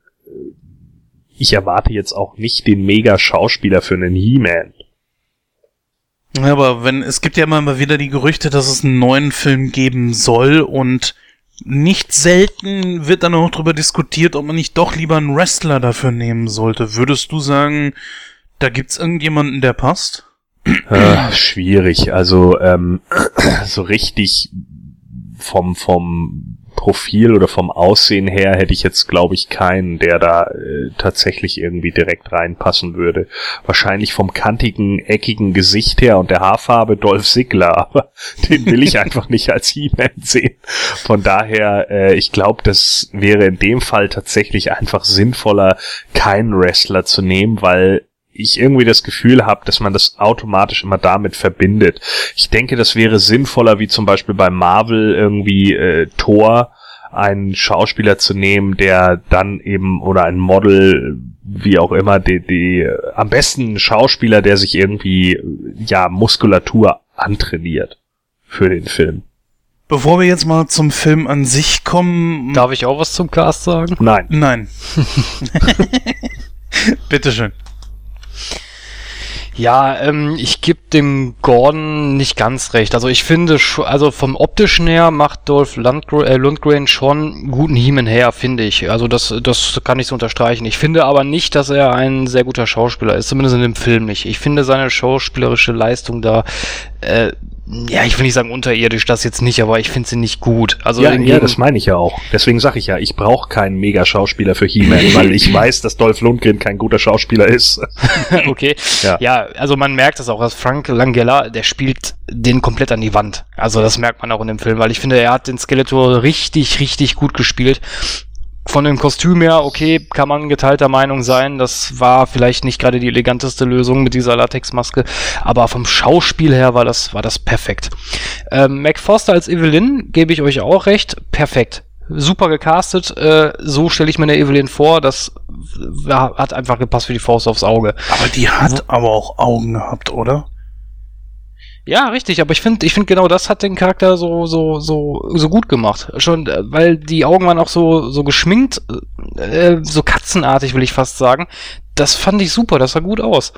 ich erwarte jetzt auch nicht den Mega-Schauspieler für einen He-Man. Ja, aber wenn, es gibt ja immer mal wieder die Gerüchte, dass es einen neuen Film geben soll und nicht selten wird dann auch darüber diskutiert, ob man nicht doch lieber einen Wrestler dafür nehmen sollte. Würdest du sagen, da gibt's irgendjemanden, der passt? Äh, schwierig. Also ähm, so richtig vom vom Profil oder vom Aussehen her hätte ich jetzt, glaube ich, keinen, der da äh, tatsächlich irgendwie direkt reinpassen würde. Wahrscheinlich vom kantigen, eckigen Gesicht her und der Haarfarbe Dolph Ziggler, aber den will ich einfach nicht als He-Man sehen. Von daher, äh, ich glaube, das wäre in dem Fall tatsächlich einfach sinnvoller, keinen Wrestler zu nehmen, weil ich irgendwie das Gefühl habe, dass man das automatisch immer damit verbindet. Ich denke, das wäre sinnvoller, wie zum Beispiel bei Marvel irgendwie äh, Thor einen Schauspieler zu nehmen, der dann eben oder ein Model, wie auch immer, die, die am besten ein Schauspieler, der sich irgendwie ja Muskulatur antrainiert für den Film. Bevor wir jetzt mal zum Film an sich kommen. Darf ich auch was zum Cast sagen? Nein. Nein. Bitteschön. Ja, ähm, ich gebe dem Gordon nicht ganz recht. Also ich finde, also vom optischen her macht Dolph Lundgren, äh, Lundgren schon guten Hiemen her, finde ich. Also das, das kann ich so unterstreichen. Ich finde aber nicht, dass er ein sehr guter Schauspieler ist, zumindest in dem Film nicht. Ich finde seine schauspielerische Leistung da äh, ja, ich will nicht sagen unterirdisch, das jetzt nicht, aber ich finde sie nicht gut. Also ja, ja, das meine ich ja auch. Deswegen sage ich ja, ich brauche keinen Mega-Schauspieler für He-Man, weil ich weiß, dass Dolph Lundgren kein guter Schauspieler ist. okay. Ja. ja, also man merkt das auch, dass Frank Langella, der spielt den komplett an die Wand. Also das merkt man auch in dem Film, weil ich finde, er hat den Skeletor richtig, richtig gut gespielt von dem Kostüm her, okay, kann man geteilter Meinung sein. Das war vielleicht nicht gerade die eleganteste Lösung mit dieser Latexmaske, aber vom Schauspiel her war das, war das perfekt. Ähm, Mac Foster als Evelyn, gebe ich euch auch recht, perfekt. Super gecastet, äh, so stelle ich mir eine Evelyn vor, das hat einfach gepasst für die Faust aufs Auge. Aber die hat aber auch Augen gehabt, oder? Ja, richtig, aber ich finde, ich finde genau das hat den Charakter so, so, so, so gut gemacht. Schon, äh, weil die Augen waren auch so, so geschminkt, äh, so katzenartig, will ich fast sagen. Das fand ich super, das sah gut aus.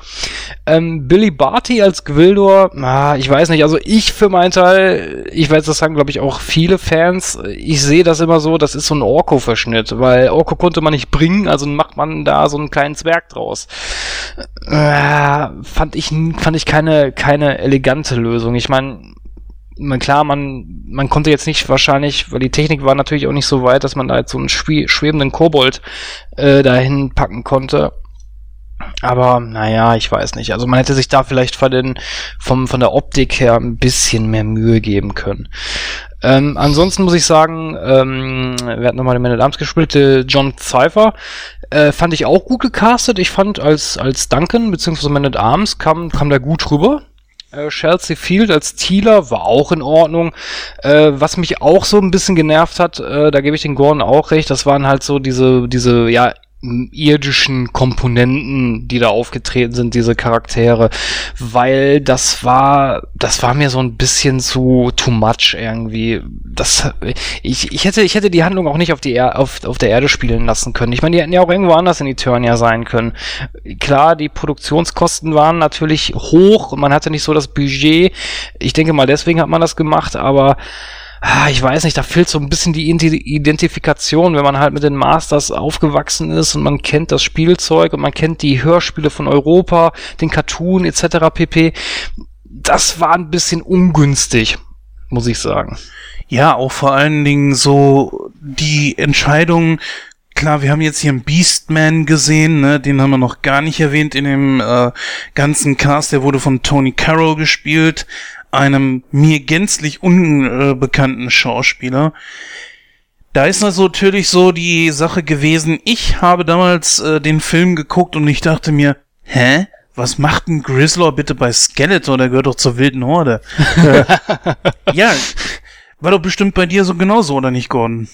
Ähm, Billy Barty als Gwildor, ah, ich weiß nicht, also ich für meinen Teil, ich weiß, das sagen glaube ich auch viele Fans, ich sehe das immer so, das ist so ein Orko-Verschnitt, weil Orko konnte man nicht bringen, also macht man da so einen kleinen Zwerg draus. Äh, fand ich, fand ich keine, keine elegante Lösung. Ich meine, klar, man, man konnte jetzt nicht wahrscheinlich, weil die Technik war natürlich auch nicht so weit, dass man da jetzt so einen schwebenden Kobold äh, dahin packen konnte. Aber naja, ich weiß nicht. Also man hätte sich da vielleicht von, den, vom, von der Optik her ein bisschen mehr Mühe geben können. Ähm, ansonsten muss ich sagen, ähm, wir hatten nochmal den Man at Arms gespielt, äh, John Cypher, äh, fand ich auch gut gecastet. Ich fand als, als Duncan bzw. Man at Arms kam, kam der gut rüber. Äh, Chelsea Field als Thieler war auch in Ordnung. Äh, was mich auch so ein bisschen genervt hat, äh, da gebe ich den Gordon auch recht, das waren halt so diese, diese, ja, irdischen Komponenten, die da aufgetreten sind, diese Charaktere, weil das war, das war mir so ein bisschen zu too much irgendwie. Das, ich, ich hätte, ich hätte die Handlung auch nicht auf die er auf, auf der Erde spielen lassen können. Ich meine, die hätten ja auch irgendwo anders in Eternia sein können. Klar, die Produktionskosten waren natürlich hoch und man hatte nicht so das Budget. Ich denke mal, deswegen hat man das gemacht, aber ich weiß nicht, da fehlt so ein bisschen die Identifikation, wenn man halt mit den Masters aufgewachsen ist und man kennt das Spielzeug und man kennt die Hörspiele von Europa, den Cartoon etc. pp. Das war ein bisschen ungünstig, muss ich sagen. Ja, auch vor allen Dingen so die Entscheidung, klar, wir haben jetzt hier einen Beastman gesehen, ne, den haben wir noch gar nicht erwähnt in dem äh, ganzen Cast, der wurde von Tony Carroll gespielt, einem mir gänzlich unbekannten Schauspieler. Da ist also natürlich so die Sache gewesen, ich habe damals äh, den Film geguckt und ich dachte mir, hä? Was macht ein Grizzler bitte bei Skeletor? Der gehört doch zur wilden Horde. ja, war doch bestimmt bei dir so genauso, oder nicht, Gordon?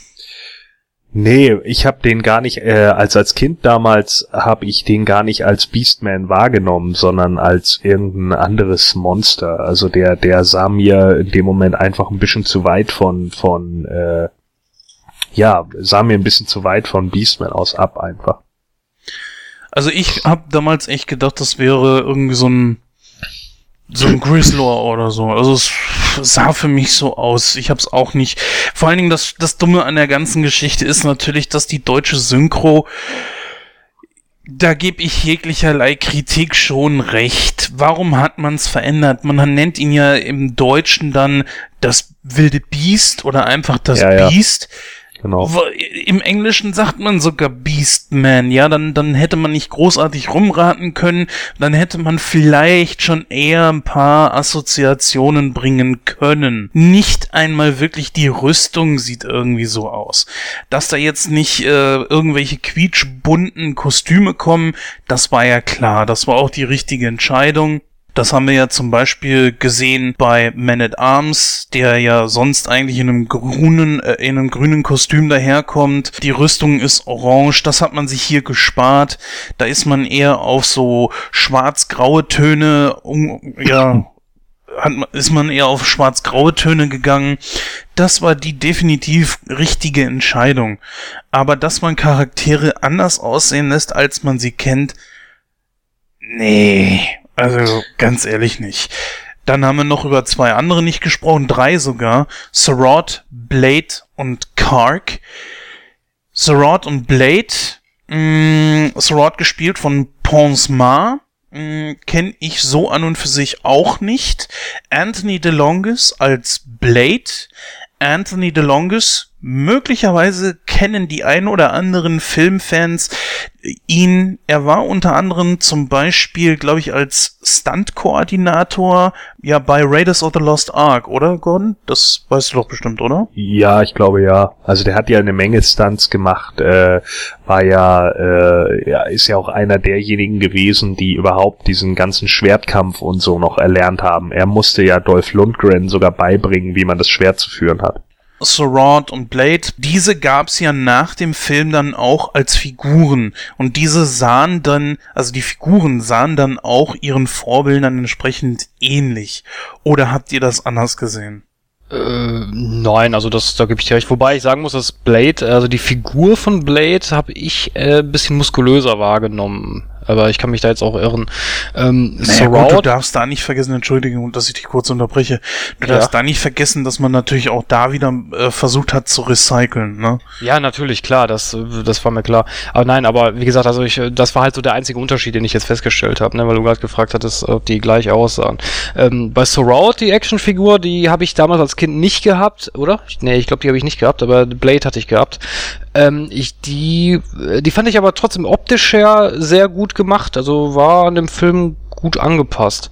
Nee, ich habe den gar nicht, äh, als als Kind damals habe ich den gar nicht als Beastman wahrgenommen, sondern als irgendein anderes Monster. Also der, der sah mir in dem Moment einfach ein bisschen zu weit von, von, äh, ja, sah mir ein bisschen zu weit von Beastman aus ab einfach. Also ich habe damals echt gedacht, das wäre irgendwie so ein so ein Grizzlor oder so. Also es sah für mich so aus. Ich habe es auch nicht. Vor allen Dingen das, das Dumme an der ganzen Geschichte ist natürlich, dass die deutsche Synchro, da gebe ich jeglicherlei Kritik schon recht. Warum hat man es verändert? Man nennt ihn ja im Deutschen dann das wilde Biest oder einfach das ja, Biest. Ja. Genau. Im Englischen sagt man sogar Beastman, ja, dann, dann hätte man nicht großartig rumraten können, dann hätte man vielleicht schon eher ein paar Assoziationen bringen können. Nicht einmal wirklich die Rüstung sieht irgendwie so aus. Dass da jetzt nicht äh, irgendwelche quietschbunten Kostüme kommen, das war ja klar, das war auch die richtige Entscheidung. Das haben wir ja zum Beispiel gesehen bei Man at Arms, der ja sonst eigentlich in einem grünen, äh, in einem grünen Kostüm daherkommt. Die Rüstung ist orange, das hat man sich hier gespart. Da ist man eher auf so schwarz-graue Töne, um, ja, hat, ist man eher auf schwarz-graue Töne gegangen. Das war die definitiv richtige Entscheidung. Aber dass man Charaktere anders aussehen lässt, als man sie kennt, nee, also ganz ehrlich nicht. Dann haben wir noch über zwei andere nicht gesprochen, drei sogar. Sarod, Blade und Kark. Sarod und Blade, mh, mm, gespielt von Pons Ma, mm, kenne ich so an und für sich auch nicht. Anthony DeLongis als Blade. Anthony DeLongis möglicherweise kennen die ein oder anderen Filmfans ihn. Er war unter anderem zum Beispiel, glaube ich, als Stunt-Koordinator ja bei Raiders of the Lost Ark, oder Gordon? Das weißt du doch bestimmt, oder? Ja, ich glaube ja. Also der hat ja eine Menge Stunts gemacht. Äh, war ja, äh, ja, ist ja auch einer derjenigen gewesen, die überhaupt diesen ganzen Schwertkampf und so noch erlernt haben. Er musste ja Dolph Lundgren sogar beibringen, wie man das Schwert zu führen hat. Sword und Blade, diese gab's ja nach dem Film dann auch als Figuren und diese sahen dann, also die Figuren sahen dann auch ihren Vorbildern entsprechend ähnlich. Oder habt ihr das anders gesehen? Äh, nein, also das, da gebe ich dir recht. Wobei ich sagen muss, dass Blade, also die Figur von Blade habe ich äh, bisschen muskulöser wahrgenommen. Aber ich kann mich da jetzt auch irren. Ähm, naja, gut, du darfst da nicht vergessen, Entschuldigung, dass ich dich kurz unterbreche, du darfst da nicht vergessen, dass man natürlich auch da wieder äh, versucht hat zu recyceln, ne? Ja, natürlich, klar, das, das war mir klar. Aber nein, aber wie gesagt, also ich, das war halt so der einzige Unterschied, den ich jetzt festgestellt habe, ne, weil du gerade gefragt hattest, ob die gleich aussahen. Ähm, bei Surround, die Actionfigur, die habe ich damals als Kind nicht gehabt, oder? Nee, ich glaube, die habe ich nicht gehabt, aber Blade hatte ich gehabt. Ähm, ich, die, die fand ich aber trotzdem optisch her sehr gut gemacht, also war an dem Film gut angepasst.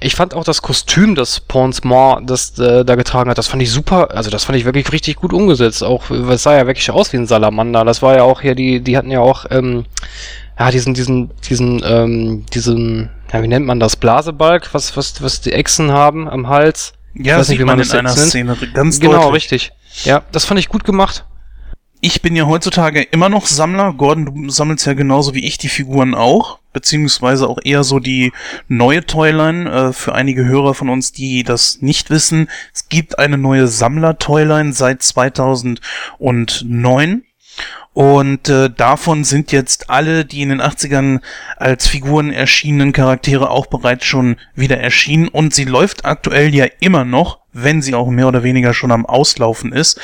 Ich fand auch das Kostüm, das Ponsmore das äh, da getragen hat, das fand ich super, also das fand ich wirklich richtig gut umgesetzt. Auch, es sah ja wirklich aus wie ein Salamander. Das war ja auch hier, die, die hatten ja auch, ähm, ja, diesen, diesen, diesen, ähm, diesen, ja, wie nennt man das? Blasebalg, was, was, was die Echsen haben am Hals. Ja, das sieht nicht, man, man in einer nennt. Szene ganz Genau, deutlich. richtig. Ja, das fand ich gut gemacht ich bin ja heutzutage immer noch Sammler. Gordon, du sammelst ja genauso wie ich die Figuren auch, beziehungsweise auch eher so die neue Toyline. Äh, für einige Hörer von uns, die das nicht wissen, es gibt eine neue Sammler-Toyline seit 2009. Und äh, davon sind jetzt alle, die in den 80ern als Figuren erschienenen Charaktere auch bereits schon wieder erschienen. Und sie läuft aktuell ja immer noch, wenn sie auch mehr oder weniger schon am Auslaufen ist.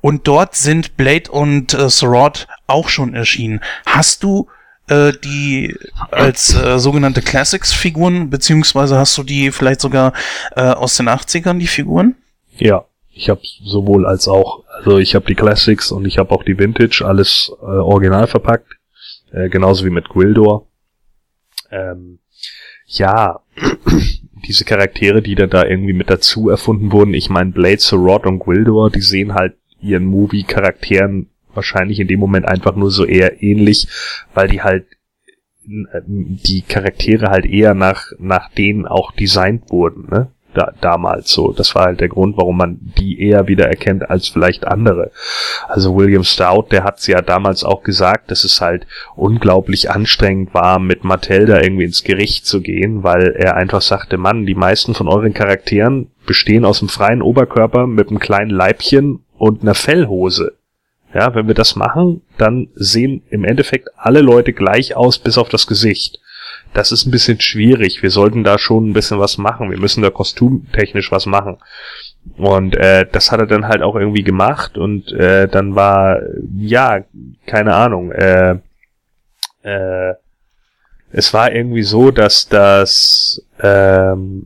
Und dort sind Blade und äh, Sorod auch schon erschienen. Hast du äh, die als äh, sogenannte Classics-Figuren, beziehungsweise hast du die vielleicht sogar äh, aus den 80ern, die Figuren? Ja, ich habe sowohl als auch. Also ich habe die Classics und ich habe auch die Vintage, alles äh, original verpackt. Äh, genauso wie mit Gwildor. Ähm, ja, diese Charaktere, die dann da irgendwie mit dazu erfunden wurden. Ich meine, Blade, Rod und Gwildor, die sehen halt ihren Movie-Charakteren wahrscheinlich in dem Moment einfach nur so eher ähnlich, weil die halt äh, die Charaktere halt eher nach, nach denen auch designt wurden, ne? Da, damals so. Das war halt der Grund, warum man die eher wieder erkennt als vielleicht andere. Also William Stout, der hat's ja damals auch gesagt, dass es halt unglaublich anstrengend war, mit Mattel da irgendwie ins Gericht zu gehen, weil er einfach sagte, Mann, die meisten von euren Charakteren bestehen aus einem freien Oberkörper mit einem kleinen Leibchen und einer Fellhose. Ja, wenn wir das machen, dann sehen im Endeffekt alle Leute gleich aus, bis auf das Gesicht das ist ein bisschen schwierig. Wir sollten da schon ein bisschen was machen. Wir müssen da kostümtechnisch was machen. Und äh, das hat er dann halt auch irgendwie gemacht und äh, dann war, ja, keine Ahnung, äh, äh, es war irgendwie so, dass das, ähm,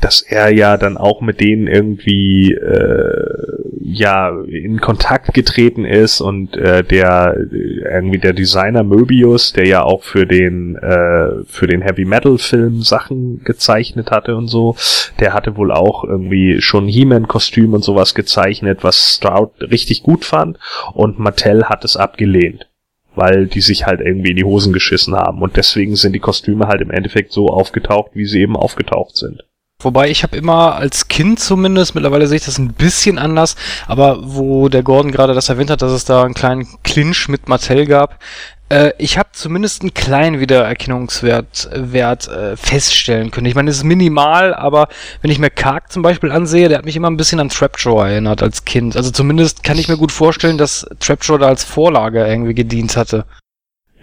dass er ja dann auch mit denen irgendwie äh, ja in Kontakt getreten ist und äh, der irgendwie der Designer Möbius, der ja auch für den äh, für den Heavy Metal Film Sachen gezeichnet hatte und so, der hatte wohl auch irgendwie schon He-Man Kostüm und sowas gezeichnet, was Stroud richtig gut fand und Mattel hat es abgelehnt weil die sich halt irgendwie in die Hosen geschissen haben. Und deswegen sind die Kostüme halt im Endeffekt so aufgetaucht, wie sie eben aufgetaucht sind. Wobei ich habe immer als Kind zumindest, mittlerweile sehe ich das ein bisschen anders, aber wo der Gordon gerade das erwähnt hat, dass es da einen kleinen Clinch mit Mattel gab, äh, ich habe zumindest einen kleinen Wiedererkennungswert Wert, äh, feststellen können. Ich meine, es ist minimal, aber wenn ich mir Kark zum Beispiel ansehe, der hat mich immer ein bisschen an Trapjaw erinnert als Kind. Also zumindest kann ich mir gut vorstellen, dass Trapjaw da als Vorlage irgendwie gedient hatte.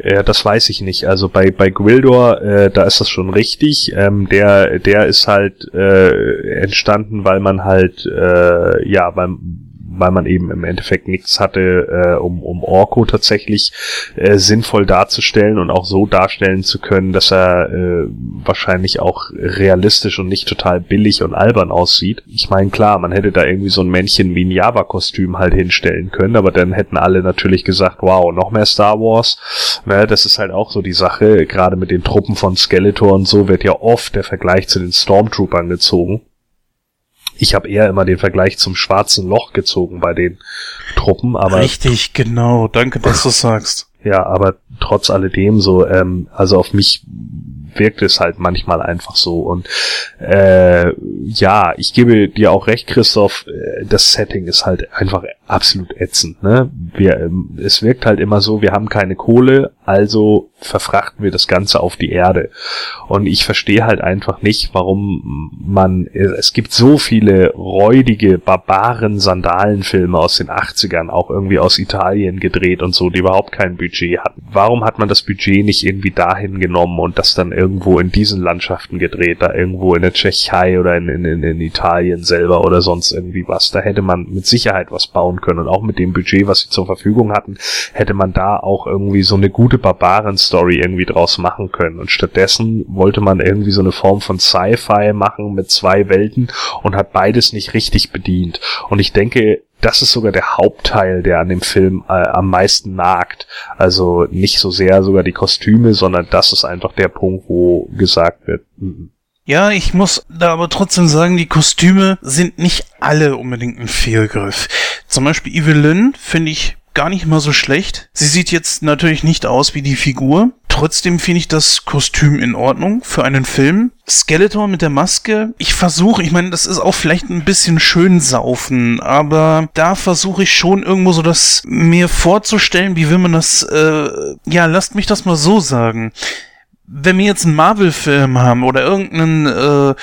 Ja, das weiß ich nicht. Also bei bei Gwildor, äh, da ist das schon richtig. Ähm, der der ist halt äh, entstanden, weil man halt äh, ja beim weil man eben im Endeffekt nichts hatte, äh, um, um Orko tatsächlich äh, sinnvoll darzustellen und auch so darstellen zu können, dass er äh, wahrscheinlich auch realistisch und nicht total billig und albern aussieht. Ich meine, klar, man hätte da irgendwie so ein Männchen wie ein Java-Kostüm halt hinstellen können, aber dann hätten alle natürlich gesagt, wow, noch mehr Star Wars. Ne, das ist halt auch so die Sache, gerade mit den Truppen von Skeletor und so wird ja oft der Vergleich zu den Stormtroopern gezogen. Ich habe eher immer den Vergleich zum schwarzen Loch gezogen bei den Truppen, aber. Richtig, genau. Danke, dass du sagst. Ja, aber trotz alledem so, ähm, also auf mich wirkt es halt manchmal einfach so. Und äh, ja, ich gebe dir auch recht, Christoph, äh, das Setting ist halt einfach absolut ätzend. Ne? Wir, ähm, es wirkt halt immer so, wir haben keine Kohle, also verfrachten wir das Ganze auf die Erde. Und ich verstehe halt einfach nicht, warum man, es gibt so viele räudige, barbaren Sandalenfilme aus den 80ern, auch irgendwie aus Italien gedreht und so, die überhaupt kein Budget hatten. Warum hat man das Budget nicht irgendwie dahin genommen und das dann irgendwo in diesen Landschaften gedreht, da irgendwo in der Tschechei oder in, in, in Italien selber oder sonst irgendwie was? Da hätte man mit Sicherheit was bauen können und auch mit dem Budget, was sie zur Verfügung hatten, hätte man da auch irgendwie so eine gute Barbaren-Story irgendwie draus machen können. Und stattdessen wollte man irgendwie so eine Form von Sci-Fi machen mit zwei Welten und hat beides nicht richtig bedient. Und ich denke, das ist sogar der Hauptteil, der an dem Film äh, am meisten nagt. Also nicht so sehr sogar die Kostüme, sondern das ist einfach der Punkt, wo gesagt wird, mm, mm. ja, ich muss da aber trotzdem sagen, die Kostüme sind nicht alle unbedingt ein Fehlgriff. Zum Beispiel Evelyn finde ich gar nicht mal so schlecht. Sie sieht jetzt natürlich nicht aus wie die Figur. Trotzdem finde ich das Kostüm in Ordnung für einen Film. Skeletor mit der Maske. Ich versuche, ich meine, das ist auch vielleicht ein bisschen schön saufen, aber da versuche ich schon irgendwo so das mir vorzustellen, wie will man das, äh, ja, lasst mich das mal so sagen wenn wir jetzt einen Marvel-Film haben oder irgendeinen äh,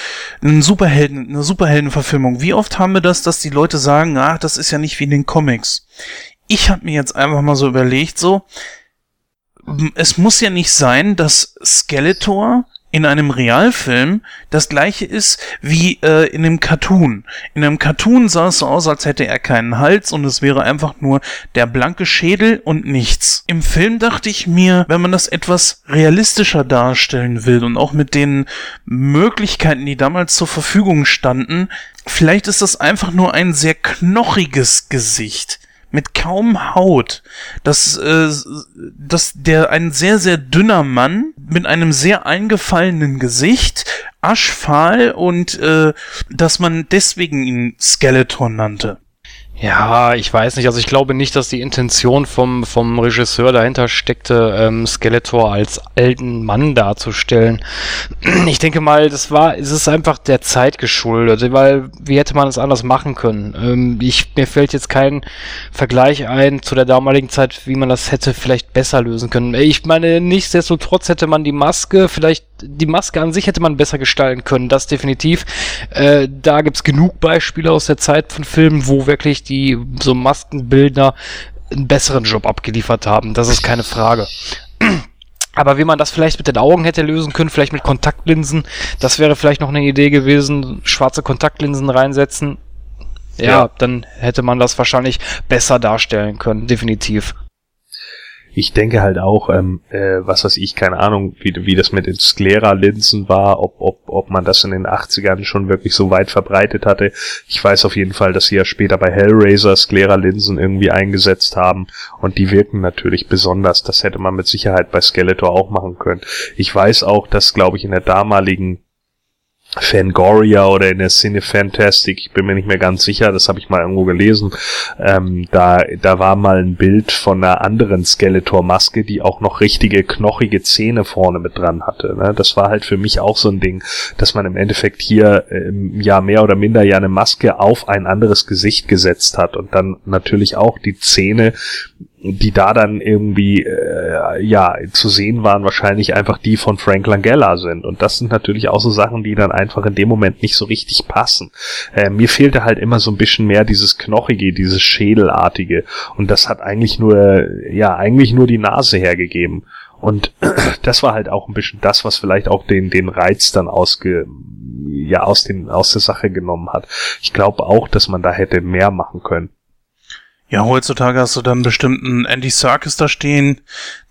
einen Superhelden, eine Superheldenverfilmung, wie oft haben wir das, dass die Leute sagen, ach, das ist ja nicht wie in den Comics ich habe mir jetzt einfach mal so überlegt, so, es muss ja nicht sein, dass Skeletor in einem Realfilm das gleiche ist wie äh, in einem Cartoon. In einem Cartoon sah es so aus, als hätte er keinen Hals und es wäre einfach nur der blanke Schädel und nichts. Im Film dachte ich mir, wenn man das etwas realistischer darstellen will und auch mit den Möglichkeiten, die damals zur Verfügung standen, vielleicht ist das einfach nur ein sehr knochiges Gesicht mit kaum Haut, dass, äh, dass der ein sehr, sehr dünner Mann mit einem sehr eingefallenen Gesicht, aschfahl und äh, dass man deswegen ihn Skeletor nannte. Ja, ich weiß nicht. Also ich glaube nicht, dass die Intention vom, vom Regisseur dahinter steckte, ähm, Skeletor als alten Mann darzustellen. Ich denke mal, das war, es ist einfach der Zeit geschuldet, weil wie hätte man es anders machen können? Ähm, ich, mir fällt jetzt kein Vergleich ein zu der damaligen Zeit, wie man das hätte vielleicht besser lösen können. Ich meine, nichtsdestotrotz hätte man die Maske vielleicht die Maske an sich hätte man besser gestalten können, das definitiv. Äh, da gibt's genug Beispiele aus der Zeit von Filmen, wo wirklich die so Maskenbildner einen besseren Job abgeliefert haben. Das ist keine Frage. Aber wie man das vielleicht mit den Augen hätte lösen können, vielleicht mit Kontaktlinsen, das wäre vielleicht noch eine Idee gewesen, schwarze Kontaktlinsen reinsetzen. Ja, ja, dann hätte man das wahrscheinlich besser darstellen können, definitiv ich denke halt auch, ähm, äh, was weiß ich, keine Ahnung, wie, wie das mit den Sklera-Linsen war, ob, ob, ob man das in den 80ern schon wirklich so weit verbreitet hatte. Ich weiß auf jeden Fall, dass sie ja später bei Hellraiser Sklera-Linsen irgendwie eingesetzt haben und die wirken natürlich besonders. Das hätte man mit Sicherheit bei Skeletor auch machen können. Ich weiß auch, dass, glaube ich, in der damaligen Fangoria oder in der Cine Fantastic, ich bin mir nicht mehr ganz sicher, das habe ich mal irgendwo gelesen. Ähm, da, da war mal ein Bild von einer anderen Skeletor-Maske, die auch noch richtige knochige Zähne vorne mit dran hatte. Ne? Das war halt für mich auch so ein Ding, dass man im Endeffekt hier ähm, ja mehr oder minder ja eine Maske auf ein anderes Gesicht gesetzt hat und dann natürlich auch die Zähne die da dann irgendwie äh, ja zu sehen waren, wahrscheinlich einfach die von Frank Langella sind. Und das sind natürlich auch so Sachen, die dann einfach in dem Moment nicht so richtig passen. Äh, mir fehlte halt immer so ein bisschen mehr dieses Knochige, dieses Schädelartige. Und das hat eigentlich nur, ja, eigentlich nur die Nase hergegeben. Und das war halt auch ein bisschen das, was vielleicht auch den, den Reiz dann ausge, ja, aus, den, aus der Sache genommen hat. Ich glaube auch, dass man da hätte mehr machen können. Ja, heutzutage hast du dann bestimmt einen Andy Serkis da stehen,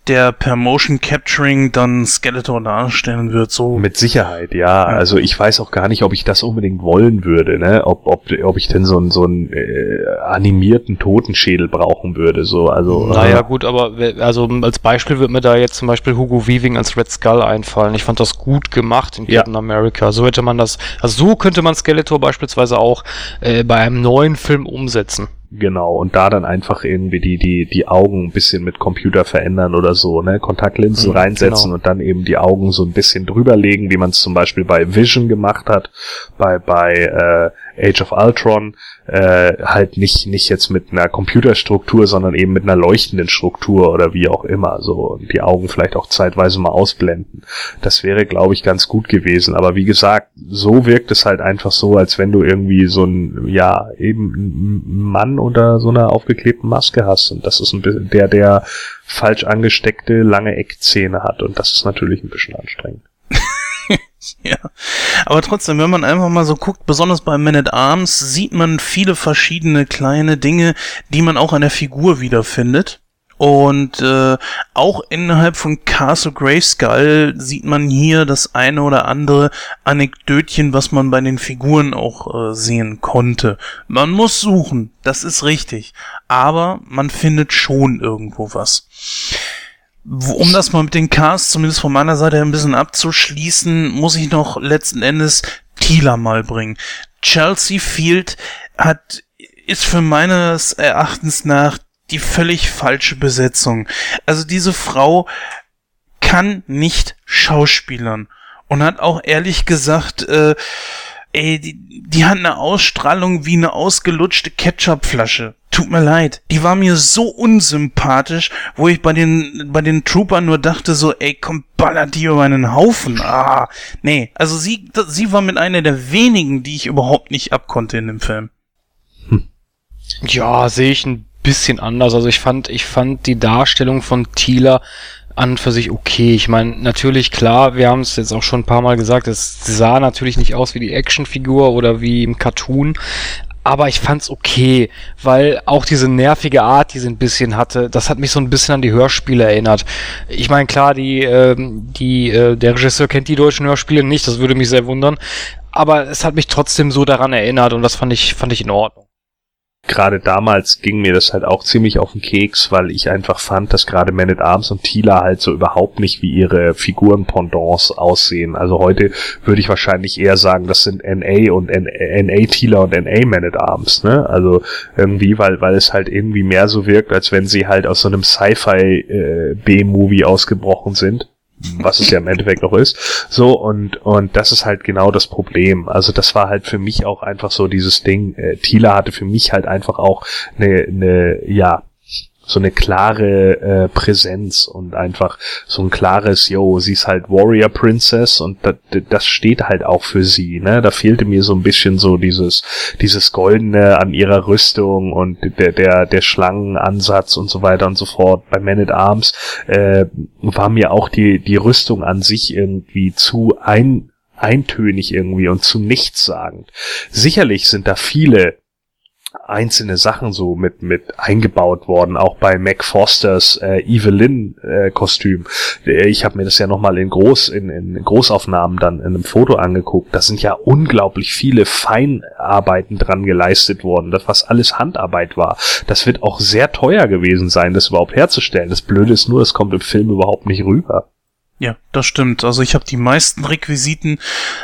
der per Motion Capturing dann Skeletor darstellen wird, so. Mit Sicherheit, ja. ja. Also ich weiß auch gar nicht, ob ich das unbedingt wollen würde, ne? Ob, ob, ob ich denn so einen so einen äh, animierten Totenschädel brauchen würde, so. Also. Naja, äh, gut, aber also als Beispiel wird mir da jetzt zum Beispiel Hugo Weaving als Red Skull einfallen. Ich fand das gut gemacht in Captain ja. America. So hätte man das, also so könnte man Skeletor beispielsweise auch äh, bei einem neuen Film umsetzen. Genau, und da dann einfach irgendwie die, die, die Augen ein bisschen mit Computer verändern oder so, ne? Kontaktlinsen Mhm, reinsetzen genau. und dann eben die Augen so ein bisschen drüberlegen, wie man es zum Beispiel bei Vision gemacht hat, bei, bei äh, Age of Ultron, äh, halt nicht, nicht jetzt mit einer Computerstruktur, sondern eben mit einer leuchtenden Struktur oder wie auch immer, so, und die Augen vielleicht auch zeitweise mal ausblenden. Das wäre, glaube ich, ganz gut gewesen. Aber wie gesagt, so wirkt es halt einfach so, als wenn du irgendwie so ein, ja, eben Mann unter so einer aufgeklebten Maske hast. Und das ist ein bisschen der, der falsch angesteckte lange Eckzähne hat. Und das ist natürlich ein bisschen anstrengend. Ja, aber trotzdem, wenn man einfach mal so guckt, besonders bei Man at Arms, sieht man viele verschiedene kleine Dinge, die man auch an der Figur wiederfindet. Und äh, auch innerhalb von Castle Grayskull sieht man hier das eine oder andere Anekdötchen, was man bei den Figuren auch äh, sehen konnte. Man muss suchen, das ist richtig. Aber man findet schon irgendwo was. Um das mal mit den Cast, zumindest von meiner Seite ein bisschen abzuschließen, muss ich noch letzten Endes Tila mal bringen. Chelsea Field hat, ist für meines Erachtens nach die völlig falsche Besetzung. Also diese Frau kann nicht schauspielern und hat auch ehrlich gesagt, äh, ey, die, die hat eine Ausstrahlung wie eine ausgelutschte Ketchupflasche. Tut mir leid. Die war mir so unsympathisch, wo ich bei den, bei den Troopern nur dachte so, ey, komm, ballert die über einen Haufen. Ah, nee. Also sie, sie war mit einer der wenigen, die ich überhaupt nicht abkonnte in dem Film. Ja, sehe ich ein bisschen anders. Also ich fand, ich fand die Darstellung von Thieler an für sich okay. Ich meine, natürlich klar, wir haben es jetzt auch schon ein paar Mal gesagt, es sah natürlich nicht aus wie die Actionfigur oder wie im Cartoon. Aber ich fand's okay, weil auch diese nervige Art, die sie ein bisschen hatte, das hat mich so ein bisschen an die Hörspiele erinnert. Ich meine, klar, die, ähm, die, äh, der Regisseur kennt die deutschen Hörspiele nicht, das würde mich sehr wundern. Aber es hat mich trotzdem so daran erinnert und das fand ich, fand ich in Ordnung. Gerade damals ging mir das halt auch ziemlich auf den Keks, weil ich einfach fand, dass gerade Man at Arms und Tila halt so überhaupt nicht wie ihre Figuren-Pendants aussehen. Also heute würde ich wahrscheinlich eher sagen, das sind NA und NA Tila und NA Man at Arms, ne? Also irgendwie, weil, weil es halt irgendwie mehr so wirkt, als wenn sie halt aus so einem Sci-Fi äh, B-Movie ausgebrochen sind was es ja im Endeffekt noch ist. So, und, und das ist halt genau das Problem. Also das war halt für mich auch einfach so dieses Ding. Äh, Tila hatte für mich halt einfach auch eine, eine ja, so eine klare äh, Präsenz und einfach so ein klares, yo, sie ist halt Warrior Princess und das, das steht halt auch für sie, ne? Da fehlte mir so ein bisschen so dieses, dieses Goldene an ihrer Rüstung und der, der, der Schlangenansatz und so weiter und so fort. Bei Man at Arms äh, war mir auch die, die Rüstung an sich irgendwie zu ein, eintönig irgendwie und zu nichtssagend. Sicherlich sind da viele einzelne Sachen so mit mit eingebaut worden, auch bei Mac Fosters äh, Evelyn äh, Kostüm. Äh, Ich habe mir das ja noch mal in groß in, in Großaufnahmen dann in einem Foto angeguckt. Da sind ja unglaublich viele Feinarbeiten dran geleistet worden, das was alles Handarbeit war. Das wird auch sehr teuer gewesen sein, das überhaupt herzustellen. Das Blöde ist nur, es kommt im Film überhaupt nicht rüber. Ja, das stimmt. Also ich habe die meisten Requisiten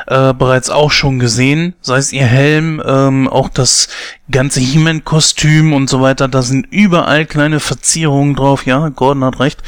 äh, bereits auch schon gesehen, sei es ihr Helm, ähm, auch das ganze He-Man-Kostüm und so weiter. Da sind überall kleine Verzierungen drauf. Ja, Gordon hat recht.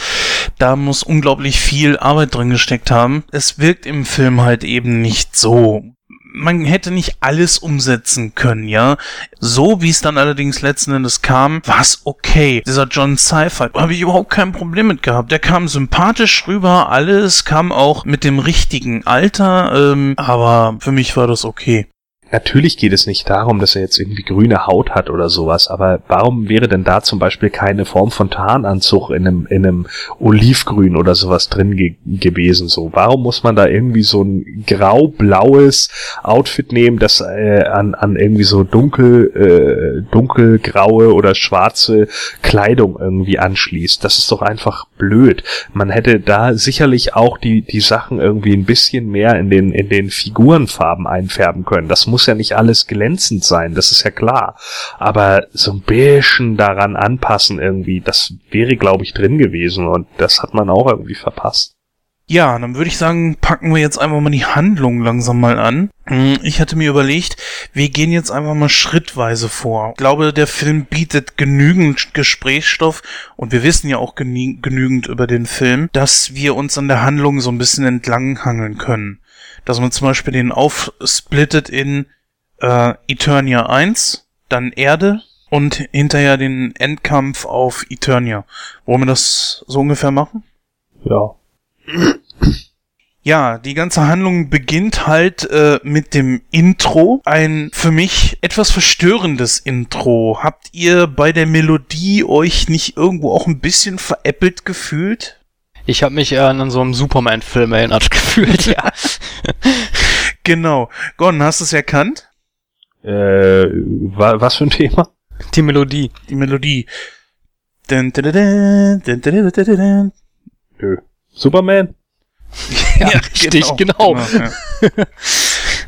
Da muss unglaublich viel Arbeit drin gesteckt haben. Es wirkt im Film halt eben nicht so. Man hätte nicht alles umsetzen können, ja. So wie es dann allerdings letzten Endes kam, war es okay. Dieser John Sci-Fi habe ich überhaupt kein Problem mit gehabt. Der kam sympathisch rüber, alles kam auch mit dem richtigen Alter, ähm, aber für mich war das okay. Natürlich geht es nicht darum, dass er jetzt irgendwie grüne Haut hat oder sowas, aber warum wäre denn da zum Beispiel keine Form von Tarnanzug in einem, in einem Olivgrün oder sowas drin ge gewesen? So, warum muss man da irgendwie so ein grau-blaues Outfit nehmen, das äh, an, an irgendwie so dunkel, äh, dunkelgraue oder schwarze Kleidung irgendwie anschließt? Das ist doch einfach blöd. Man hätte da sicherlich auch die, die Sachen irgendwie ein bisschen mehr in den, in den Figurenfarben einfärben können. Das muss ja nicht alles glänzend sein, das ist ja klar. Aber so ein bisschen daran anpassen irgendwie, das wäre, glaube ich, drin gewesen und das hat man auch irgendwie verpasst. Ja, dann würde ich sagen, packen wir jetzt einfach mal die Handlung langsam mal an. Hm, Ich hatte mir überlegt, wir gehen jetzt einfach mal schrittweise vor. Ich glaube, der Film bietet genügend Gesprächsstoff und wir wissen ja auch genügend über den Film, dass wir uns an der Handlung so ein bisschen entlanghangeln können. Dass man zum Beispiel den aufsplittet in äh, Eternia 1, dann Erde und hinterher den Endkampf auf Eternia. Wollen wir das so ungefähr machen? Ja. Ja, die ganze Handlung beginnt halt äh, mit dem Intro. Ein für mich etwas verstörendes Intro. Habt ihr bei der Melodie euch nicht irgendwo auch ein bisschen veräppelt gefühlt? Ich habe mich äh, an so einem Superman-Film erinnert gefühlt, ja. Genau. Gordon, hast du es erkannt? Äh, wa was für ein Thema? Die Melodie. Die Melodie. Dun, dun, dun, dun, dun, dun, dun, dun. Nö. Superman? Ja, richtig, genau. ja.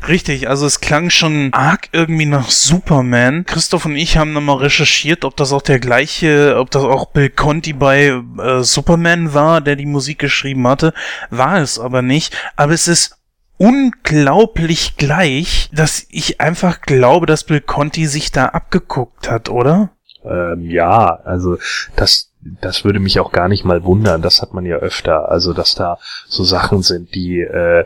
Richtig, also es klang schon arg irgendwie nach Superman. Christoph und ich haben nochmal recherchiert, ob das auch der gleiche, ob das auch Bill Conti bei äh, Superman war, der die Musik geschrieben hatte. War es aber nicht. Aber es ist unglaublich gleich, dass ich einfach glaube, dass Bill Conti sich da abgeguckt hat, oder? Ähm, ja, also das, das würde mich auch gar nicht mal wundern. Das hat man ja öfter. Also, dass da so Sachen sind, die, äh,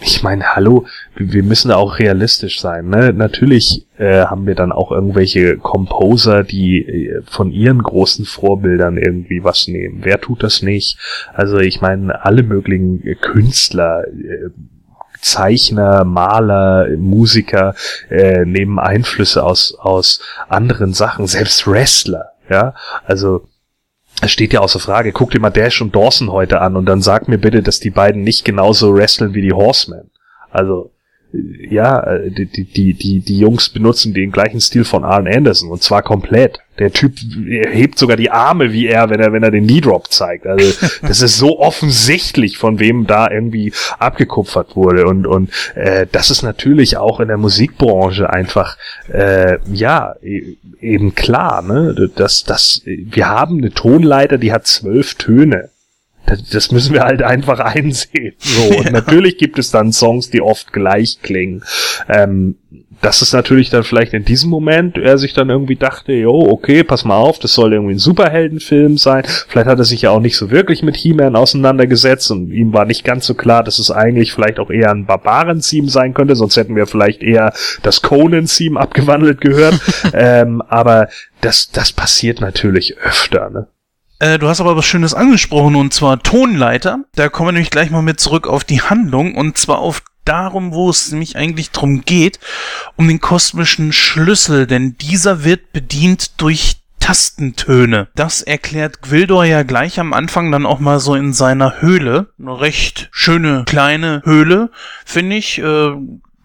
ich meine, hallo, wir müssen auch realistisch sein. Ne? Natürlich äh, haben wir dann auch irgendwelche Composer, die äh, von ihren großen Vorbildern irgendwie was nehmen. Wer tut das nicht? Also ich meine, alle möglichen äh, Künstler, äh, Zeichner, Maler, Musiker äh, nehmen Einflüsse aus aus anderen Sachen, selbst Wrestler, ja. Also es steht ja außer Frage. Guck dir mal Dash und Dawson heute an und dann sag mir bitte, dass die beiden nicht genauso wresteln wie die Horsemen. Also ja, äh, die, die, die, die, Jungs benutzen den gleichen Stil von Arn Anderson und zwar komplett. Der Typ hebt sogar die Arme wie er, wenn er, wenn er den Knee Drop zeigt. Also das ist so offensichtlich, von wem da irgendwie abgekupfert wurde. Und, und äh, das ist natürlich auch in der Musikbranche einfach äh, ja e- eben klar, ne? Dass, dass wir haben eine Tonleiter, die hat zwölf Töne. Das, müssen wir halt einfach einsehen. So, und natürlich gibt es dann Songs, die oft gleich klingen. Ähm, das ist natürlich dann vielleicht in diesem Moment, er sich dann irgendwie dachte, jo, okay, pass mal auf, das soll irgendwie ein Superheldenfilm sein. Vielleicht hat er sich ja auch nicht so wirklich mit He-Man auseinandergesetzt und ihm war nicht ganz so klar, dass es eigentlich vielleicht auch eher ein Barbaren-Theme sein könnte, sonst hätten wir vielleicht eher das Conan-Theme abgewandelt gehört. ähm, aber das, das passiert natürlich öfter, ne? Äh, du hast aber was Schönes angesprochen und zwar Tonleiter. Da kommen wir nämlich gleich mal mit zurück auf die Handlung und zwar auf darum, wo es nämlich eigentlich drum geht, um den kosmischen Schlüssel, denn dieser wird bedient durch Tastentöne. Das erklärt Gwildor ja gleich am Anfang dann auch mal so in seiner Höhle. Eine recht schöne kleine Höhle, finde ich. Äh,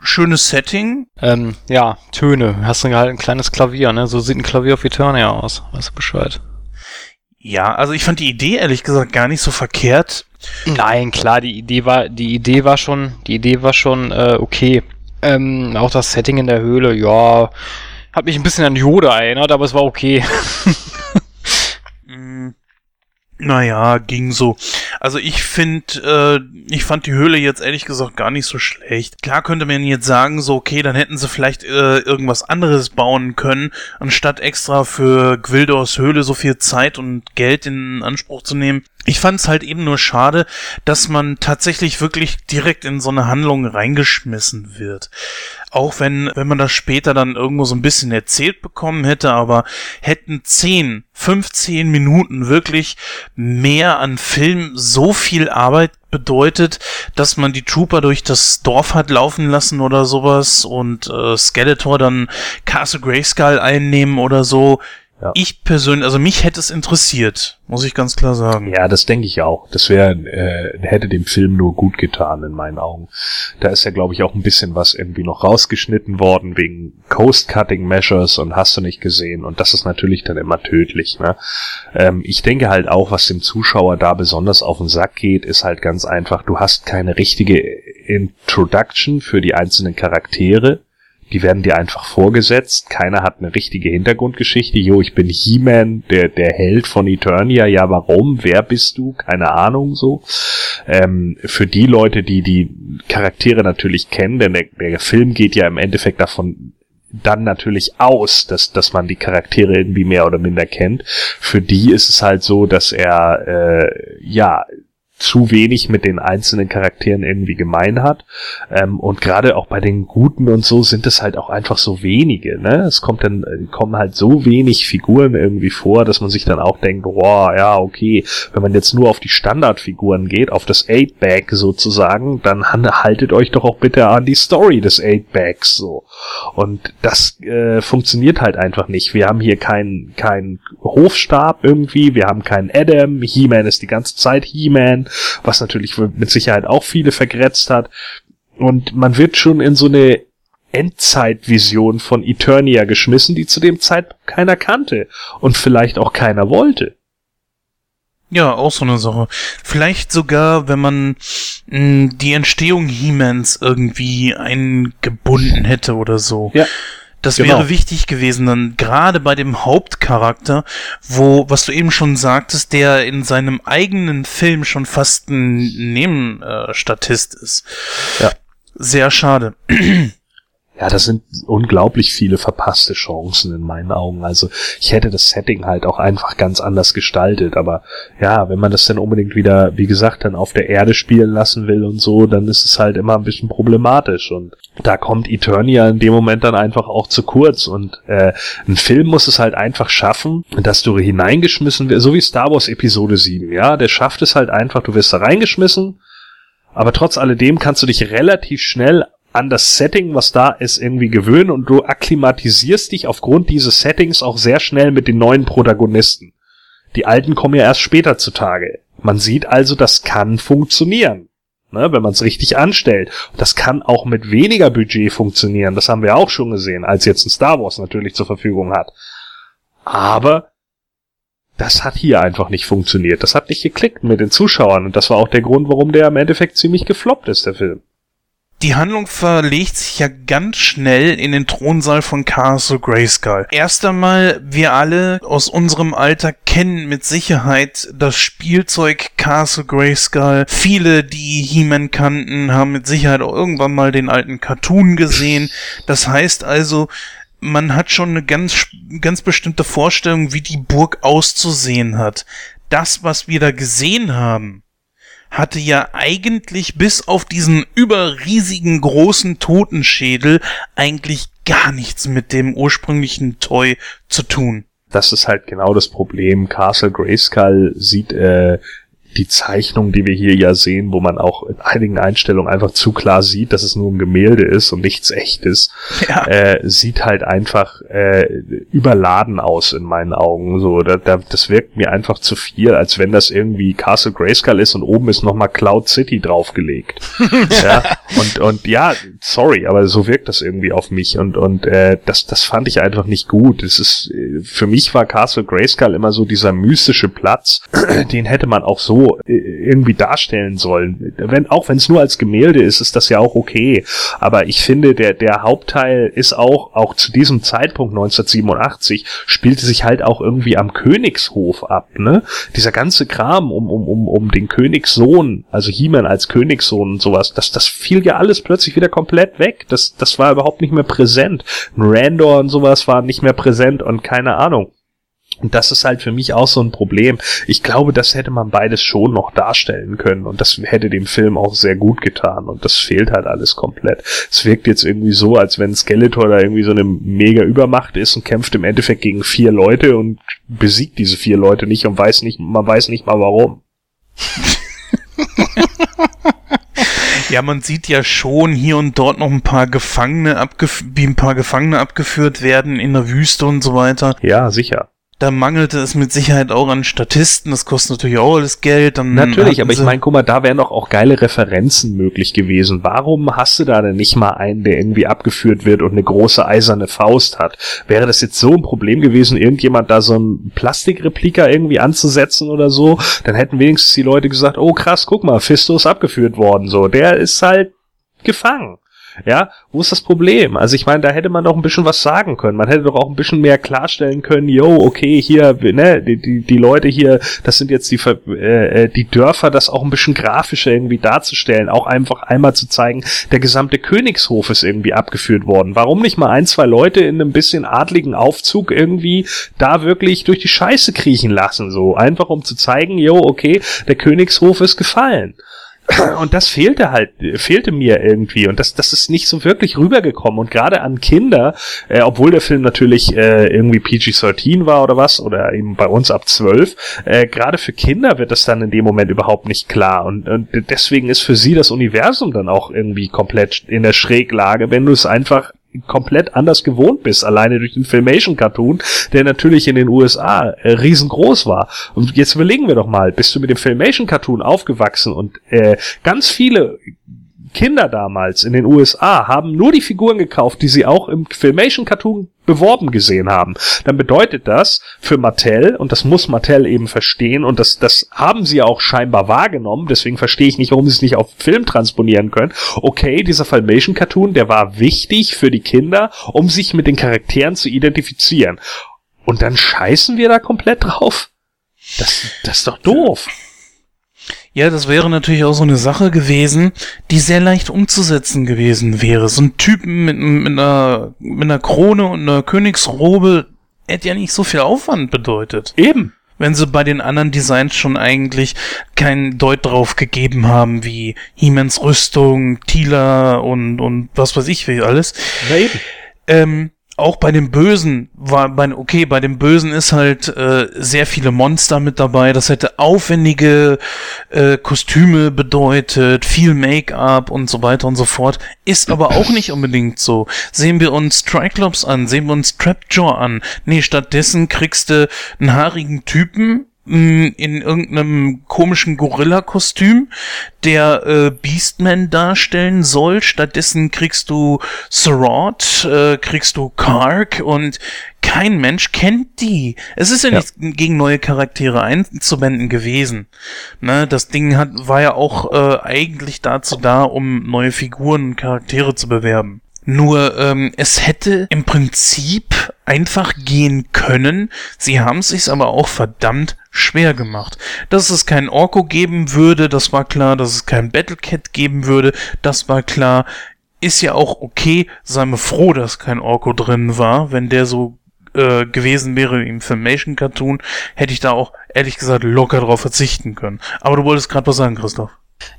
schönes Setting. Ähm, ja, Töne. Hast du halt ein kleines Klavier, ne? So sieht ein Klavier auf Eternia aus. Weißt du Bescheid? Ja, also ich fand die Idee ehrlich gesagt gar nicht so verkehrt. Nein, klar, die Idee war, die Idee war schon, die Idee war schon äh, okay. Ähm, auch das Setting in der Höhle, ja, hat mich ein bisschen an Yoda erinnert, aber es war okay. Naja, ging so. Also ich finde, äh, ich fand die Höhle jetzt ehrlich gesagt gar nicht so schlecht. Klar könnte man jetzt sagen, so okay, dann hätten sie vielleicht äh, irgendwas anderes bauen können, anstatt extra für Gwildors Höhle so viel Zeit und Geld in Anspruch zu nehmen. Ich fand es halt eben nur schade, dass man tatsächlich wirklich direkt in so eine Handlung reingeschmissen wird. Auch wenn, wenn man das später dann irgendwo so ein bisschen erzählt bekommen hätte, aber hätten 10, 15 Minuten wirklich mehr an Film so viel Arbeit bedeutet, dass man die Trooper durch das Dorf hat laufen lassen oder sowas und äh, Skeletor dann Castle Grayskull einnehmen oder so. Ja. Ich persönlich, also mich hätte es interessiert, muss ich ganz klar sagen. Ja, das denke ich auch. Das wäre äh, hätte dem Film nur gut getan in meinen Augen. Da ist ja, glaube ich, auch ein bisschen was irgendwie noch rausgeschnitten worden wegen Coast-Cutting-Measures und hast du nicht gesehen. Und das ist natürlich dann immer tödlich. Ne? Ähm, ich denke halt auch, was dem Zuschauer da besonders auf den Sack geht, ist halt ganz einfach, du hast keine richtige Introduction für die einzelnen Charaktere die werden dir einfach vorgesetzt. Keiner hat eine richtige Hintergrundgeschichte. Jo, ich bin He-Man, der, der Held von Eternia. Ja, warum? Wer bist du? Keine Ahnung, so. Ähm, für die Leute, die die Charaktere natürlich kennen, denn der, der Film geht ja im Endeffekt davon dann natürlich aus, dass, dass man die Charaktere irgendwie mehr oder minder kennt. Für die ist es halt so, dass er, äh, ja, zu wenig mit den einzelnen Charakteren irgendwie gemein hat. Ähm, und gerade auch bei den Guten und so sind es halt auch einfach so wenige. Ne? Es kommt dann, äh, kommen halt so wenig Figuren irgendwie vor, dass man sich dann auch denkt, boah, ja, okay, wenn man jetzt nur auf die Standardfiguren geht, auf das 8-Bag sozusagen, dann haltet euch doch auch bitte an die Story des 8-Bags so. Und das äh, funktioniert halt einfach nicht. Wir haben hier keinen kein Hofstab irgendwie, wir haben keinen Adam, He-Man ist die ganze Zeit He-Man, was natürlich mit Sicherheit auch viele vergrätzt hat. Und man wird schon in so eine Endzeitvision von Eternia geschmissen, die zu dem Zeitpunkt keiner kannte und vielleicht auch keiner wollte. Ja, auch so eine Sache. Vielleicht sogar, wenn man mh, hm, die Entstehung He-Mans irgendwie eingebunden hätte oder so. Ja. Das genau. wäre wichtig gewesen, dann gerade bei dem Hauptcharakter, wo, was du eben schon sagtest, der in seinem eigenen Film schon fast ein Nebenstatist ist. Ja. Sehr schade. Ja, das sind unglaublich viele verpasste Chancen in meinen Augen. Also ich hätte das Setting halt auch einfach ganz anders gestaltet. Aber ja, wenn man das dann unbedingt wieder, wie gesagt, dann auf der Erde spielen lassen will und so, dann ist es halt immer ein bisschen problematisch. Und da kommt Eternia in dem Moment dann einfach auch zu kurz. Und äh, ein Film muss es halt einfach schaffen, dass du hineingeschmissen wirst, so wie Star Wars Episode 7, ja, der schafft es halt einfach, du wirst da reingeschmissen, aber trotz alledem kannst du dich relativ schnell an das Setting, was da ist, irgendwie gewöhnen und du akklimatisierst dich aufgrund dieses Settings auch sehr schnell mit den neuen Protagonisten. Die alten kommen ja erst später zutage. Man sieht also, das kann funktionieren, ne, wenn man es richtig anstellt. Das kann auch mit weniger Budget funktionieren. Das haben wir auch schon gesehen, als jetzt ein Star Wars natürlich zur Verfügung hat. Aber das hat hier einfach nicht funktioniert. Das hat nicht geklickt mit den Zuschauern und das war auch der Grund, warum der im Endeffekt ziemlich gefloppt ist, der Film die Handlung verlegt sich ja ganz schnell in den Thronsaal von Castle Grayskull. Erst einmal, wir alle aus unserem Alter kennen mit Sicherheit das Spielzeug Castle Grayskull. Viele, die He-Man kannten, haben mit Sicherheit auch irgendwann mal den alten Cartoon gesehen. Das heißt also, man hat schon eine ganz, ganz bestimmte Vorstellung, wie die Burg auszusehen hat. Das, was wir da gesehen haben, hatte ja eigentlich bis auf diesen überriesigen großen Totenschädel eigentlich gar nichts mit dem ursprünglichen Toy zu tun. Das ist halt genau das Problem. Castle Grayskull sieht äh, die Zeichnung, die wir hier ja sehen, wo man auch in einigen Einstellungen einfach zu klar sieht, dass es nur ein Gemälde ist und nichts echtes, ja. äh, sieht halt einfach äh, überladen aus in meinen Augen. So, da, da, das wirkt mir einfach zu viel, als wenn das irgendwie Castle Grayskull ist und oben ist nochmal Cloud City draufgelegt. ja, und, und ja, sorry, aber so wirkt das irgendwie auf mich und, und äh, das, das fand ich einfach nicht gut. Es ist, für mich war Castle Grayskull immer so dieser mystische Platz, den hätte man auch so äh, irgendwie darstellen sollen. Wenn, auch wenn es nur als Gemälde ist, ist das ja auch okay. Aber ich finde, der, der Hauptteil ist auch, auch zu diesem Zeitpunkt 1987, spielte sich halt auch irgendwie am Königshof ab, ne? Dieser ganze Kram um, um, um, um den Königssohn, also He-Man als Königssohn und sowas, das, das fiel ja alles plötzlich wieder komplett weg. Das, das war überhaupt nicht mehr präsent. Randor und sowas war nicht mehr präsent und keine Ahnung. Und das ist halt für mich auch so ein Problem. Ich glaube, das hätte man beides schon noch darstellen können und das hätte dem Film auch sehr gut getan und das fehlt halt alles komplett. Es wirkt jetzt irgendwie so, als wenn Skeletor da irgendwie so eine mega Übermacht ist und kämpft im Endeffekt gegen vier Leute und besiegt diese vier Leute nicht und weiß nicht, man weiß nicht mal warum. Ja, man sieht ja schon hier und dort noch ein paar Gefangene wie ein paar Gefangene abgeführt werden in der Wüste und so weiter. Ja, sicher. Da mangelte es mit Sicherheit auch an Statisten, das kostet natürlich auch alles Geld. Dann natürlich, aber ich meine, guck mal, da wären doch auch geile Referenzen möglich gewesen. Warum hast du da denn nicht mal einen, der irgendwie abgeführt wird und eine große eiserne Faust hat? Wäre das jetzt so ein Problem gewesen, irgendjemand da so ein Plastikreplika irgendwie anzusetzen oder so? Dann hätten wenigstens die Leute gesagt, oh krass, guck mal, Fisto ist abgeführt worden, so. Der ist halt gefangen. Ja, wo ist das Problem? Also ich meine, da hätte man doch ein bisschen was sagen können. Man hätte doch auch ein bisschen mehr klarstellen können, yo, okay, hier, ne, die, die, die Leute hier, das sind jetzt die, äh, äh, die Dörfer, das auch ein bisschen grafischer irgendwie darzustellen. Auch einfach einmal zu zeigen, der gesamte Königshof ist irgendwie abgeführt worden. Warum nicht mal ein, zwei Leute in einem bisschen adligen Aufzug irgendwie da wirklich durch die Scheiße kriechen lassen, so. Einfach um zu zeigen, yo, okay, der Königshof ist gefallen. Und das fehlte halt, fehlte mir irgendwie. Und das, das ist nicht so wirklich rübergekommen. Und gerade an Kinder, äh, obwohl der Film natürlich äh, irgendwie PG-13 war oder was, oder eben bei uns ab 12, äh, gerade für Kinder wird das dann in dem Moment überhaupt nicht klar. Und, und deswegen ist für sie das Universum dann auch irgendwie komplett in der Schräglage, wenn du es einfach komplett anders gewohnt bist, alleine durch den Filmation-Cartoon, der natürlich in den USA äh, riesengroß war. Und jetzt überlegen wir doch mal, bist du mit dem Filmation-Cartoon aufgewachsen und äh, ganz viele Kinder damals in den USA haben nur die Figuren gekauft, die sie auch im Filmation-Cartoon beworben gesehen haben, dann bedeutet das für Mattel, und das muss Mattel eben verstehen, und das, das haben sie auch scheinbar wahrgenommen, deswegen verstehe ich nicht, warum sie es nicht auf Film transponieren können. Okay, dieser Filmation-Cartoon, der war wichtig für die Kinder, um sich mit den Charakteren zu identifizieren. Und dann scheißen wir da komplett drauf? Das, das ist doch doof. Ja, das wäre natürlich auch so eine Sache gewesen, die sehr leicht umzusetzen gewesen wäre. So ein Typen mit, mit, einer, mit einer Krone und einer Königsrobe hätte ja nicht so viel Aufwand bedeutet. Eben. Wenn sie bei den anderen Designs schon eigentlich keinen Deut drauf gegeben haben, wie Hiemens Rüstung, Tila und, und was weiß ich wie alles. Na eben. Ähm, auch bei dem Bösen war bei okay, bei dem Bösen ist halt äh, sehr viele Monster mit dabei. Das hätte aufwendige äh, Kostüme bedeutet, viel Make-up und so weiter und so fort. Ist aber auch nicht unbedingt so. Sehen wir uns Triclops an, sehen wir uns Trapjaw an. Nee, stattdessen kriegst du einen haarigen Typen in irgendeinem komischen Gorilla-Kostüm, der äh, Beastman darstellen soll. Stattdessen kriegst du Sorot, äh, kriegst du Kark und kein Mensch kennt die. Es ist ja, ja. nicht gegen neue Charaktere einzuwenden gewesen. Ne, das Ding hat, war ja auch äh, eigentlich dazu da, um neue Figuren und Charaktere zu bewerben. Nur ähm, es hätte im Prinzip einfach gehen können. Sie haben es sich aber auch verdammt schwer gemacht. Dass es kein Orko geben würde, das war klar. Dass es kein Battlecat geben würde, das war klar. Ist ja auch okay. Sei mir froh, dass kein Orko drin war. Wenn der so äh, gewesen wäre im Filmation Cartoon, hätte ich da auch ehrlich gesagt locker drauf verzichten können. Aber du wolltest gerade was sagen, Christoph.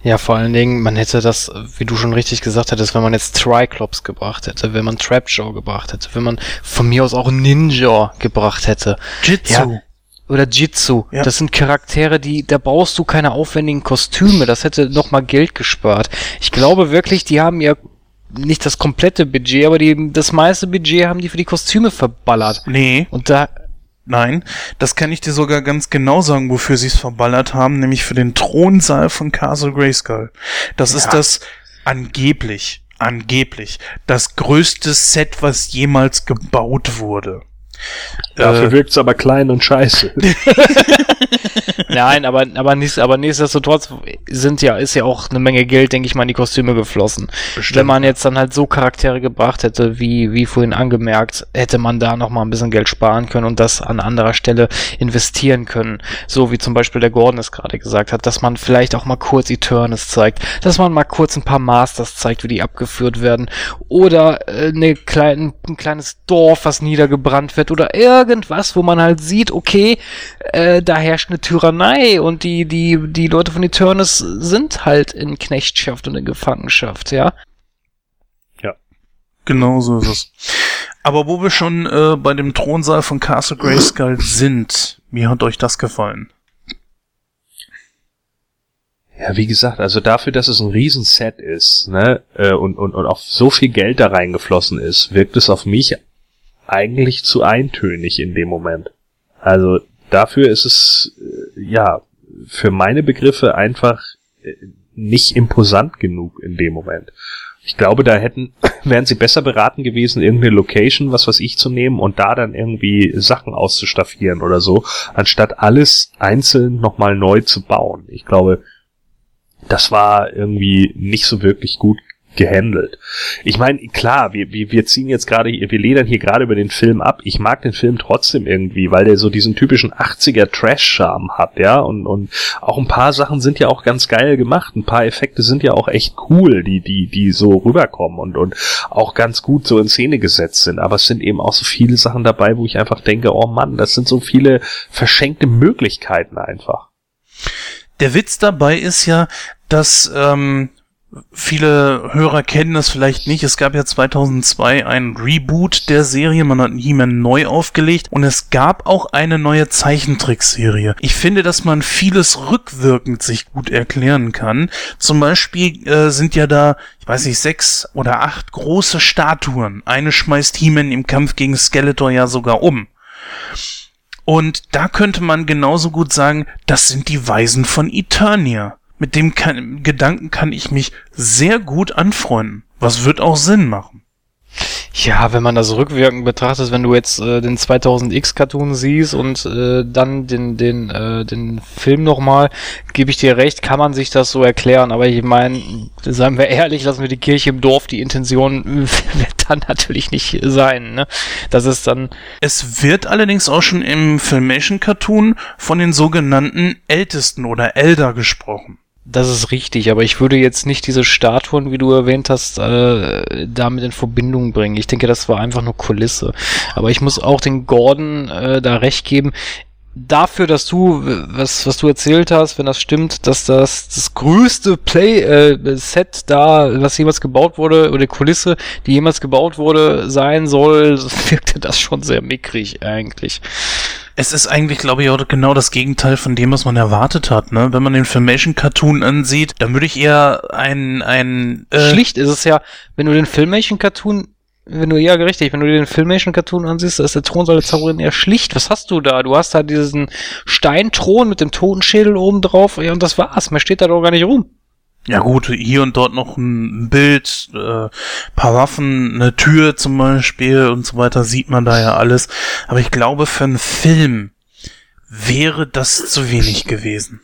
Ja, vor allen Dingen, man hätte das, wie du schon richtig gesagt hättest, wenn man jetzt Triclops gebracht hätte, wenn man Trapjaw gebracht hätte, wenn man von mir aus auch Ninja gebracht hätte. Jitsu. Ja, oder Jitsu. Ja. Das sind Charaktere, die, da brauchst du keine aufwendigen Kostüme. Das hätte nochmal Geld gespart. Ich glaube wirklich, die haben ja nicht das komplette Budget, aber die, das meiste Budget haben die für die Kostüme verballert. Nee. Und da, Nein, das kann ich dir sogar ganz genau sagen, wofür sie es verballert haben, nämlich für den Thronsaal von Castle Grayskull. Das ja. ist das angeblich, angeblich, das größte Set, was jemals gebaut wurde. Dafür äh, wirkt's aber klein und scheiße. Nein, aber, aber, nicht, aber nichtsdestotrotz sind ja, ist ja auch eine Menge Geld, denke ich mal, in die Kostüme geflossen. Bestimmt. Wenn man jetzt dann halt so Charaktere gebracht hätte, wie, wie vorhin angemerkt, hätte man da noch mal ein bisschen Geld sparen können und das an anderer Stelle investieren können. So wie zum Beispiel der Gordon es gerade gesagt hat, dass man vielleicht auch mal kurz Eternis zeigt, dass man mal kurz ein paar Masters zeigt, wie die abgeführt werden oder äh, eine klein, ein kleines Dorf, was niedergebrannt wird oder irgendwas, wo man halt sieht, okay, äh, da herrscht eine Tyrannei und die, die, die Leute von Eternus sind halt in Knechtschaft und in Gefangenschaft, ja. Ja. Genau so ist es. Aber wo wir schon äh, bei dem Thronsaal von Castle Grayskull sind, wie hat euch das gefallen? Ja, wie gesagt, also dafür, dass es ein Riesenset ist, ne, äh, und, und, und auch so viel Geld da reingeflossen ist, wirkt es auf mich eigentlich zu eintönig in dem Moment. Also dafür ist es, äh, ja, für meine Begriffe einfach äh, nicht imposant genug in dem Moment. Ich glaube, da hätten, wären sie besser beraten gewesen, irgendeine Location, was weiß ich, zu nehmen und da dann irgendwie Sachen auszustaffieren oder so, anstatt alles einzeln nochmal neu zu bauen. Ich glaube, das war irgendwie nicht so wirklich gut gehandelt. Ich meine, klar, wir, wir, wir ziehen jetzt gerade, wir ledern hier gerade über den Film ab. Ich mag den Film trotzdem irgendwie, weil der so diesen typischen 80er Trash-Charme hat, ja, und, und auch ein paar Sachen sind ja auch ganz geil gemacht. Ein paar Effekte sind ja auch echt cool, die, die, die so rüberkommen und, und auch ganz gut so in Szene gesetzt sind. Aber es sind eben auch so viele Sachen dabei, wo ich einfach denke, oh Mann, das sind so viele verschenkte Möglichkeiten einfach. Der Witz dabei ist ja, dass ähm, Viele Hörer kennen das vielleicht nicht. Es gab ja 2002 ein Reboot der Serie. Man hat He-Man neu aufgelegt und es gab auch eine neue Zeichentrickserie. Ich finde, dass man vieles rückwirkend sich gut erklären kann. Zum Beispiel äh, sind ja da, ich weiß nicht, sechs oder acht große Statuen. Eine schmeißt He-Man im Kampf gegen Skeletor ja sogar um. Und da könnte man genauso gut sagen, das sind die Weisen von Eternia mit dem kann, Gedanken kann ich mich sehr gut anfreunden. Was wird auch Sinn machen. Ja, wenn man das rückwirkend betrachtet, wenn du jetzt äh, den 2000X Cartoon siehst und äh, dann den den äh, den Film nochmal, gebe ich dir recht, kann man sich das so erklären. Aber ich meine, seien wir ehrlich, lassen wir die Kirche im Dorf. Die Intention wird dann natürlich nicht sein. Ne? Das ist dann. Es wird allerdings auch schon im Filmation Cartoon von den sogenannten Ältesten oder Elder gesprochen. Das ist richtig, aber ich würde jetzt nicht diese Statuen, wie du erwähnt hast, äh, damit in Verbindung bringen. Ich denke, das war einfach nur Kulisse. Aber ich muss auch den Gordon äh, da recht geben. Dafür, dass du, was, was du erzählt hast, wenn das stimmt, dass das das größte Play-Set äh, da, was jemals gebaut wurde, oder Kulisse, die jemals gebaut wurde, sein soll, wirkte das schon sehr mickrig eigentlich es ist eigentlich, glaube ich, auch genau das Gegenteil von dem, was man erwartet hat. Ne? Wenn man den Filmation-Cartoon ansieht, dann würde ich eher ein... ein äh Schlicht ist es ja, wenn du den Filmation-Cartoon wenn du, ja, richtig, wenn du den Filmation-Cartoon ansiehst, ist der Thronsaal Zauberin eher schlicht. Was hast du da? Du hast da diesen Steinthron mit dem Totenschädel oben drauf, ja, und das war's. Mehr steht da doch gar nicht rum. Ja gut, hier und dort noch ein Bild, äh, paar Waffen, eine Tür zum Beispiel und so weiter, sieht man da ja alles. Aber ich glaube, für einen Film wäre das zu wenig gewesen.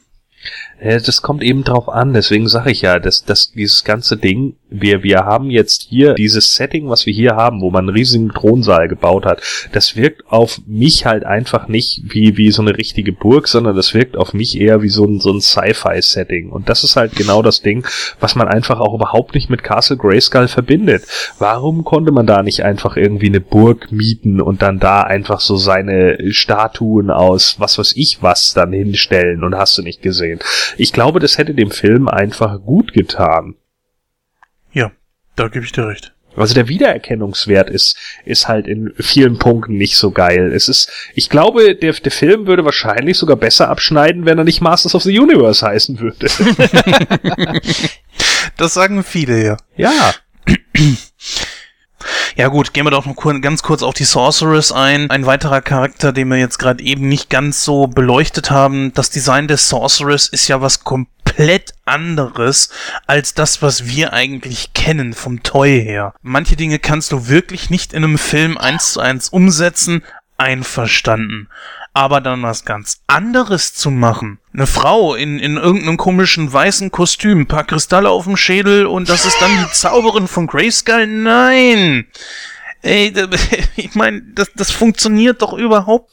Das kommt eben drauf an, deswegen sage ich ja, dass, dass dieses ganze Ding, wir, wir haben jetzt hier dieses Setting, was wir hier haben, wo man einen riesigen Thronsaal gebaut hat, das wirkt auf mich halt einfach nicht wie, wie so eine richtige Burg, sondern das wirkt auf mich eher wie so ein, so ein Sci-Fi-Setting. Und das ist halt genau das Ding, was man einfach auch überhaupt nicht mit Castle Grayskull verbindet. Warum konnte man da nicht einfach irgendwie eine Burg mieten und dann da einfach so seine Statuen aus was weiß ich was dann hinstellen und hast du nicht gesehen? Ich glaube, das hätte dem Film einfach gut getan. Ja, da gebe ich dir recht. Also der Wiedererkennungswert ist, ist halt in vielen Punkten nicht so geil. Es ist, ich glaube, der, der Film würde wahrscheinlich sogar besser abschneiden, wenn er nicht Masters of the Universe heißen würde. das sagen viele, ja. Ja. Ja gut, gehen wir doch noch ganz kurz auf die Sorceress ein. Ein weiterer Charakter, den wir jetzt gerade eben nicht ganz so beleuchtet haben. Das Design der Sorceress ist ja was komplett anderes als das, was wir eigentlich kennen vom Toy her. Manche Dinge kannst du wirklich nicht in einem Film eins zu eins umsetzen. Einverstanden aber dann was ganz anderes zu machen. Eine Frau in, in irgendeinem komischen weißen Kostüm, paar Kristalle auf dem Schädel und das ist dann die Zauberin von Grayskull? Nein! Ey, ich meine, das, das funktioniert doch überhaupt.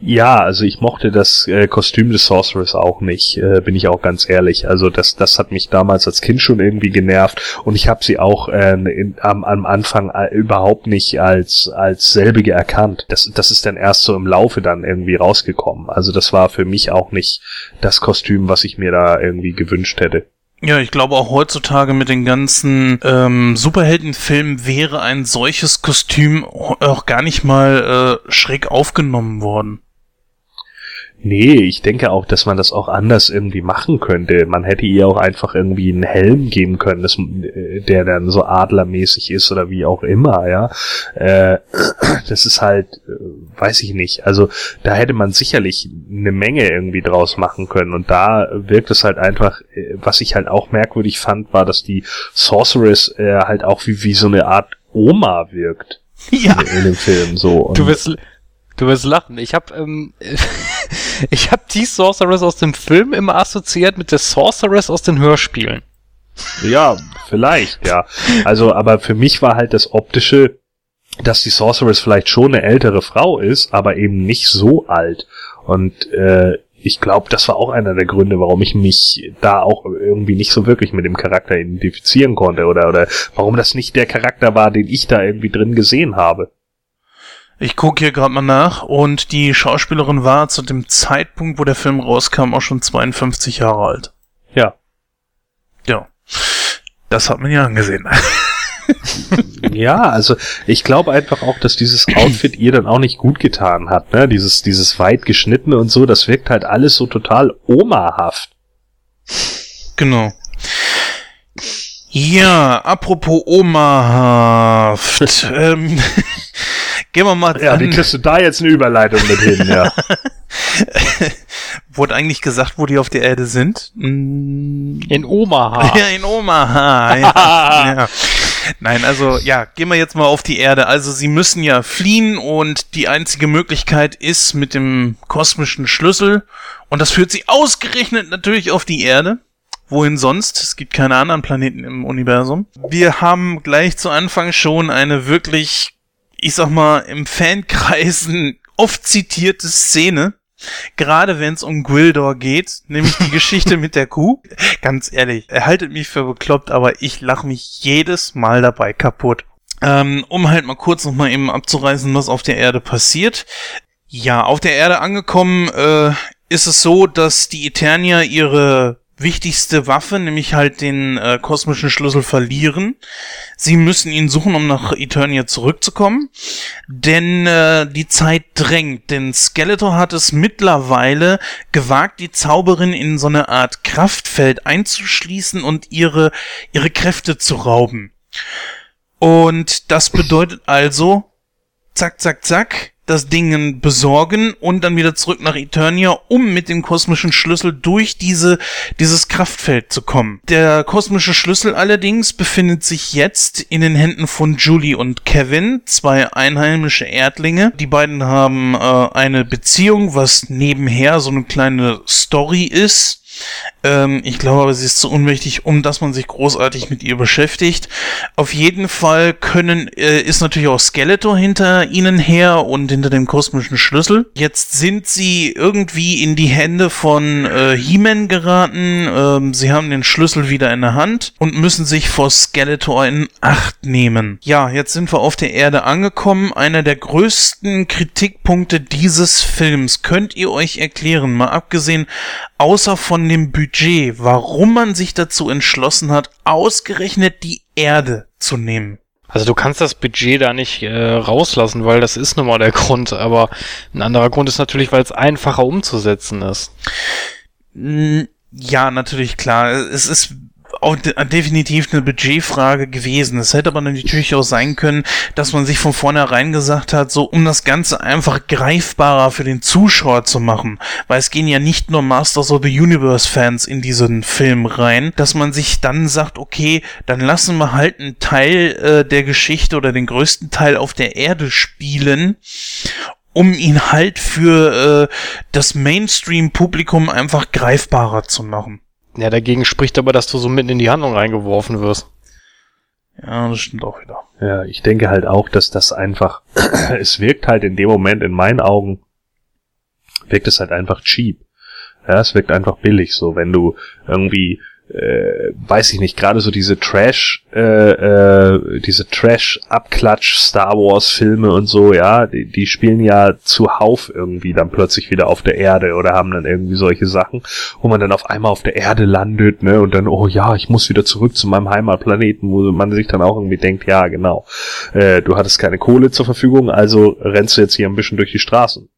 Ja, also ich mochte das äh, Kostüm des Sorceress auch nicht, äh, bin ich auch ganz ehrlich. Also das, das hat mich damals als Kind schon irgendwie genervt und ich habe sie auch äh, in, am, am Anfang äh, überhaupt nicht als als selbige erkannt. Das, das ist dann erst so im Laufe dann irgendwie rausgekommen. Also das war für mich auch nicht das Kostüm, was ich mir da irgendwie gewünscht hätte. Ja, ich glaube auch heutzutage mit den ganzen ähm, Superheldenfilmen wäre ein solches Kostüm auch gar nicht mal äh, schräg aufgenommen worden. Nee, ich denke auch, dass man das auch anders irgendwie machen könnte. Man hätte ihr auch einfach irgendwie einen Helm geben können, das, äh, der dann so adlermäßig ist oder wie auch immer, ja. Äh, das ist halt, äh, weiß ich nicht. Also da hätte man sicherlich eine Menge irgendwie draus machen können. Und da wirkt es halt einfach, äh, was ich halt auch merkwürdig fand, war, dass die Sorceress äh, halt auch wie, wie so eine Art Oma wirkt. Ja. In, in dem Film so. Und du wirst Du wirst lachen. Ich habe ähm, ich habe die Sorceress aus dem Film immer assoziiert mit der Sorceress aus den Hörspielen. Ja, vielleicht, ja. Also, aber für mich war halt das optische, dass die Sorceress vielleicht schon eine ältere Frau ist, aber eben nicht so alt. Und äh, ich glaube, das war auch einer der Gründe, warum ich mich da auch irgendwie nicht so wirklich mit dem Charakter identifizieren konnte oder oder warum das nicht der Charakter war, den ich da irgendwie drin gesehen habe. Ich gucke hier gerade mal nach und die Schauspielerin war zu dem Zeitpunkt, wo der Film rauskam, auch schon 52 Jahre alt. Ja. Ja. Das hat man ja angesehen. ja, also ich glaube einfach auch, dass dieses Outfit ihr dann auch nicht gut getan hat, ne? Dieses, dieses weit geschnittene und so, das wirkt halt alles so total omahaft. Genau. Ja, apropos omahaft. ähm, gehen wir mal Ja, an. wie kriegst du da jetzt eine Überleitung mit hin, ja. Wurde eigentlich gesagt, wo die auf der Erde sind? Mm, In Omaha. Ja, in Omaha. Ja. ja. Nein, also ja, gehen wir jetzt mal auf die Erde. Also sie müssen ja fliehen und die einzige Möglichkeit ist mit dem kosmischen Schlüssel. Und das führt sie ausgerechnet natürlich auf die Erde. Wohin sonst? Es gibt keine anderen Planeten im Universum. Wir haben gleich zu Anfang schon eine wirklich, ich sag mal, im Fankreisen oft zitierte Szene. Gerade wenn es um Gwildor geht, nämlich die Geschichte mit der Kuh. Ganz ehrlich, er haltet mich für bekloppt, aber ich lache mich jedes Mal dabei kaputt. Ähm, um halt mal kurz nochmal eben abzureißen, was auf der Erde passiert. Ja, auf der Erde angekommen äh, ist es so, dass die Eternier ihre wichtigste Waffe, nämlich halt den äh, kosmischen Schlüssel verlieren. Sie müssen ihn suchen, um nach Eternia zurückzukommen, denn äh, die Zeit drängt, denn Skeletor hat es mittlerweile gewagt, die Zauberin in so eine Art Kraftfeld einzuschließen und ihre, ihre Kräfte zu rauben. Und das bedeutet also, zack, zack, zack, das Ding besorgen und dann wieder zurück nach Eternia, um mit dem kosmischen Schlüssel durch diese, dieses Kraftfeld zu kommen. Der kosmische Schlüssel allerdings befindet sich jetzt in den Händen von Julie und Kevin, zwei einheimische Erdlinge. Die beiden haben äh, eine Beziehung, was nebenher so eine kleine Story ist. Ähm, ich glaube aber, sie ist zu unwichtig, um dass man sich großartig mit ihr beschäftigt. Auf jeden Fall können, äh, ist natürlich auch Skeletor hinter ihnen her und hinter dem kosmischen Schlüssel. Jetzt sind sie irgendwie in die Hände von äh, He-Man geraten. Ähm, sie haben den Schlüssel wieder in der Hand und müssen sich vor Skeletor in Acht nehmen. Ja, jetzt sind wir auf der Erde angekommen. Einer der größten Kritikpunkte dieses Films. Könnt ihr euch erklären, mal abgesehen außer von dem Budget, warum man sich dazu entschlossen hat, ausgerechnet die Erde zu nehmen. Also du kannst das Budget da nicht äh, rauslassen, weil das ist nun mal der Grund. Aber ein anderer Grund ist natürlich, weil es einfacher umzusetzen ist. Ja, natürlich klar. Es ist auch de definitiv eine Budgetfrage gewesen. Es hätte aber natürlich auch sein können, dass man sich von vornherein gesagt hat, so um das Ganze einfach greifbarer für den Zuschauer zu machen, weil es gehen ja nicht nur Masters of the Universe Fans in diesen Film rein, dass man sich dann sagt, okay, dann lassen wir halt einen Teil äh, der Geschichte oder den größten Teil auf der Erde spielen um ihn halt für äh, das Mainstream-Publikum einfach greifbarer zu machen. Ja, dagegen spricht aber, dass du so mitten in die Handlung reingeworfen wirst. Ja, das stimmt auch wieder. Ja, ich denke halt auch, dass das einfach, es wirkt halt in dem Moment in meinen Augen, wirkt es halt einfach cheap. Ja, es wirkt einfach billig, so wenn du irgendwie äh, weiß ich nicht, gerade so diese Trash, äh, äh, diese Trash-Abklatsch Star Wars Filme und so, ja, die, die spielen ja zuhauf irgendwie dann plötzlich wieder auf der Erde oder haben dann irgendwie solche Sachen, wo man dann auf einmal auf der Erde landet, ne, und dann, oh ja, ich muss wieder zurück zu meinem Heimatplaneten, wo man sich dann auch irgendwie denkt, ja, genau, äh, du hattest keine Kohle zur Verfügung, also rennst du jetzt hier ein bisschen durch die Straßen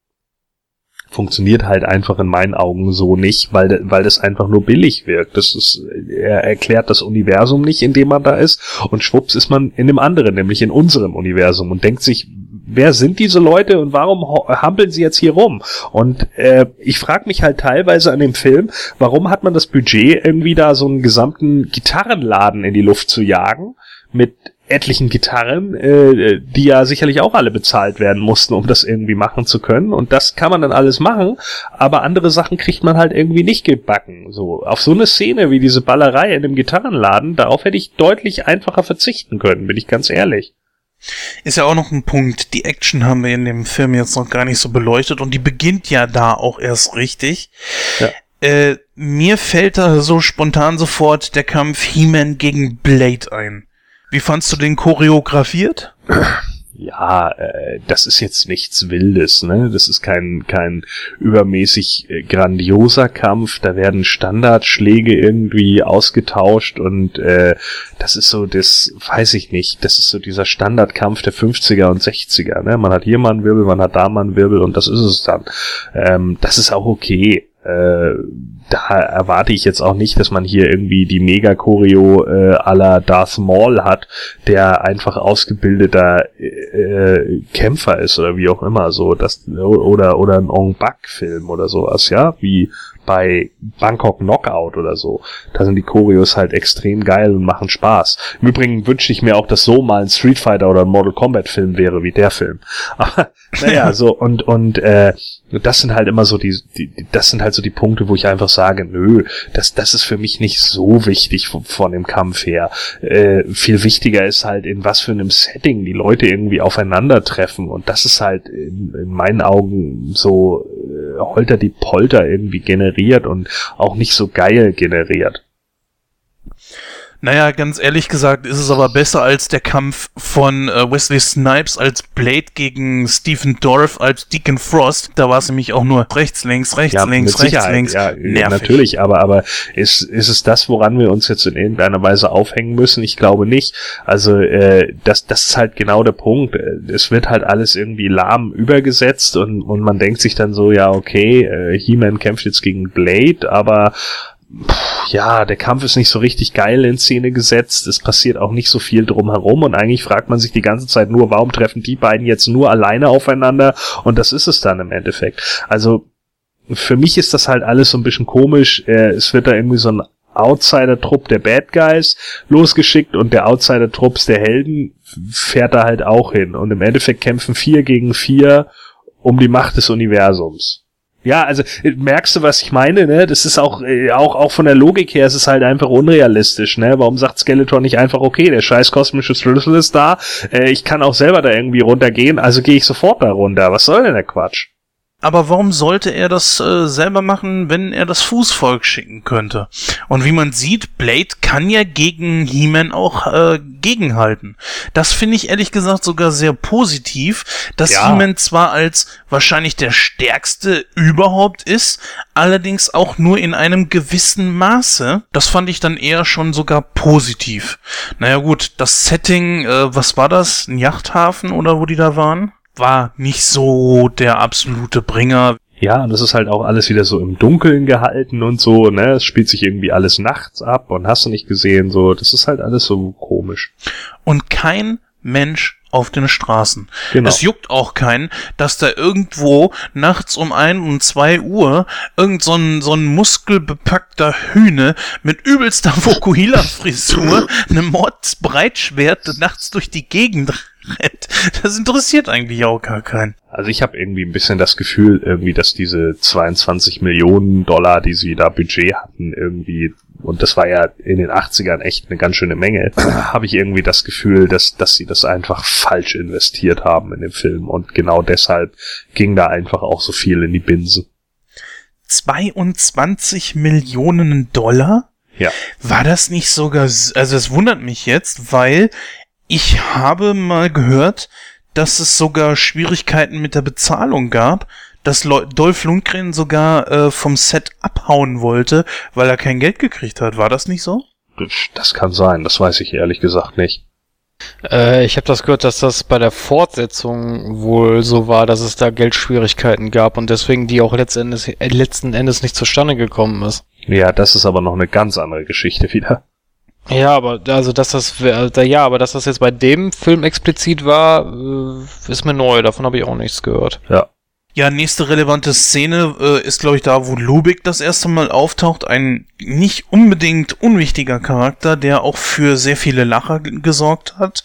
funktioniert halt einfach in meinen Augen so nicht, weil, weil das einfach nur billig wirkt. Das ist, er erklärt das Universum nicht, in dem man da ist, und schwupps ist man in dem anderen, nämlich in unserem Universum und denkt sich, wer sind diese Leute und warum hampeln sie jetzt hier rum? Und äh, ich frage mich halt teilweise an dem Film, warum hat man das Budget, irgendwie da so einen gesamten Gitarrenladen in die Luft zu jagen? mit etlichen Gitarren, äh, die ja sicherlich auch alle bezahlt werden mussten, um das irgendwie machen zu können. Und das kann man dann alles machen, aber andere Sachen kriegt man halt irgendwie nicht gebacken. So auf so eine Szene wie diese Ballerei in dem Gitarrenladen, darauf hätte ich deutlich einfacher verzichten können, bin ich ganz ehrlich. Ist ja auch noch ein Punkt. Die Action haben wir in dem Film jetzt noch gar nicht so beleuchtet und die beginnt ja da auch erst richtig. Ja. Äh, mir fällt da so spontan sofort der Kampf He-Man gegen Blade ein. Wie fandst du den choreografiert? Ja, äh, das ist jetzt nichts Wildes, ne? Das ist kein kein übermäßig äh, grandioser Kampf. Da werden Standardschläge irgendwie ausgetauscht und äh, das ist so das, weiß ich nicht. Das ist so dieser Standardkampf der 50er und 60er, ne? Man hat hier mal einen Wirbel, man hat da mal einen Wirbel und das ist es dann. Ähm, das ist auch okay äh, da erwarte ich jetzt auch nicht, dass man hier irgendwie die Mega-Choreo äh, aller Darth Maul hat, der einfach ausgebildeter äh, Kämpfer ist oder wie auch immer so, das oder oder ein Ong Bak-Film oder sowas, ja, wie bei Bangkok Knockout oder so. Da sind die Choreos halt extrem geil und machen Spaß. Im Übrigen wünsche ich mir auch, dass so mal ein Street Fighter oder ein Mortal Kombat Film wäre wie der Film. Aber naja, so und und äh, das sind halt immer so die, die, das sind halt so die Punkte, wo ich einfach sage, nö, das, das ist für mich nicht so wichtig von, von dem Kampf her. Äh, viel wichtiger ist halt, in was für einem Setting die Leute irgendwie aufeinandertreffen. Und das ist halt in, in meinen Augen so äh, holter die Polter irgendwie generiert und auch nicht so geil generiert. Naja, ganz ehrlich gesagt ist es aber besser als der Kampf von äh, Wesley Snipes als Blade gegen Stephen Dorff als Deacon Frost. Da war es nämlich auch nur rechts, links, rechts, ja, links, rechts, Sicherheit. links. Ja, Nervig. natürlich, aber, aber ist, ist es das, woran wir uns jetzt in irgendeiner Weise aufhängen müssen? Ich glaube nicht. Also, äh, das, das ist halt genau der Punkt. Es wird halt alles irgendwie lahm übergesetzt und, und man denkt sich dann so, ja, okay, äh, He-Man kämpft jetzt gegen Blade, aber ja, der Kampf ist nicht so richtig geil in Szene gesetzt. Es passiert auch nicht so viel drumherum und eigentlich fragt man sich die ganze Zeit nur, warum treffen die beiden jetzt nur alleine aufeinander? Und das ist es dann im Endeffekt. Also für mich ist das halt alles so ein bisschen komisch. Äh, es wird da irgendwie so ein Outsider-Trupp der Bad Guys losgeschickt und der Outsider-Trupps der Helden fährt da halt auch hin. Und im Endeffekt kämpfen vier gegen vier um die Macht des Universums. Ja, also äh, merkst du, was ich meine, ne? Das ist auch, äh, auch, auch von der Logik her, es ist halt einfach unrealistisch, ne? Warum sagt Skeletor nicht einfach, okay, der scheiß kosmische Schlüssel ist da, äh, ich kann auch selber da irgendwie runtergehen, also gehe ich sofort da runter. Was soll denn der Quatsch? Aber warum sollte er das äh, selber machen, wenn er das Fußvolk schicken könnte? Und wie man sieht, Blade kann ja gegen He-Man auch äh, gegenhalten. Das finde ich ehrlich gesagt sogar sehr positiv, dass ja. He-Man zwar als wahrscheinlich der stärkste überhaupt ist, allerdings auch nur in einem gewissen Maße. Das fand ich dann eher schon sogar positiv. Naja gut, das Setting, äh, was war das? Ein Yachthafen oder wo die da waren? War nicht so der absolute Bringer. Ja, und das ist halt auch alles wieder so im Dunkeln gehalten und so, ne? Es spielt sich irgendwie alles nachts ab und hast du nicht gesehen, so, das ist halt alles so komisch. Und kein Mensch auf den Straßen. Genau. Es juckt auch keinen, dass da irgendwo nachts um ein und zwei Uhr irgend so ein, so ein muskelbepackter Hühne mit übelster Vokuhila-Frisur, einem Mordsbreitschwert nachts durch die Gegend rennt. Das interessiert eigentlich auch gar keinen. Also ich habe irgendwie ein bisschen das Gefühl, irgendwie, dass diese 22 Millionen Dollar, die sie da Budget hatten, irgendwie, und das war ja in den 80ern echt eine ganz schöne Menge, habe ich irgendwie das Gefühl, dass, dass sie das einfach falsch investiert haben in den Film. Und genau deshalb ging da einfach auch so viel in die Binsen. 22 Millionen Dollar? Ja. War das nicht sogar, also es wundert mich jetzt, weil ich habe mal gehört, dass es sogar Schwierigkeiten mit der Bezahlung gab, dass Dolph Lundgren sogar äh, vom Set abhauen wollte, weil er kein Geld gekriegt hat. War das nicht so? Das kann sein, das weiß ich ehrlich gesagt nicht. Äh, ich habe das gehört, dass das bei der Fortsetzung wohl so war, dass es da Geldschwierigkeiten gab und deswegen die auch letzten Endes, äh, letzten Endes nicht zustande gekommen ist. Ja, das ist aber noch eine ganz andere Geschichte wieder. Ja, aber also dass das ja, aber dass das jetzt bei dem Film explizit war, äh, ist mir neu. Davon habe ich auch nichts gehört. Ja. Ja, nächste relevante Szene äh, ist, glaube ich, da, wo Lubik das erste Mal auftaucht. Ein nicht unbedingt unwichtiger Charakter, der auch für sehr viele Lacher gesorgt hat.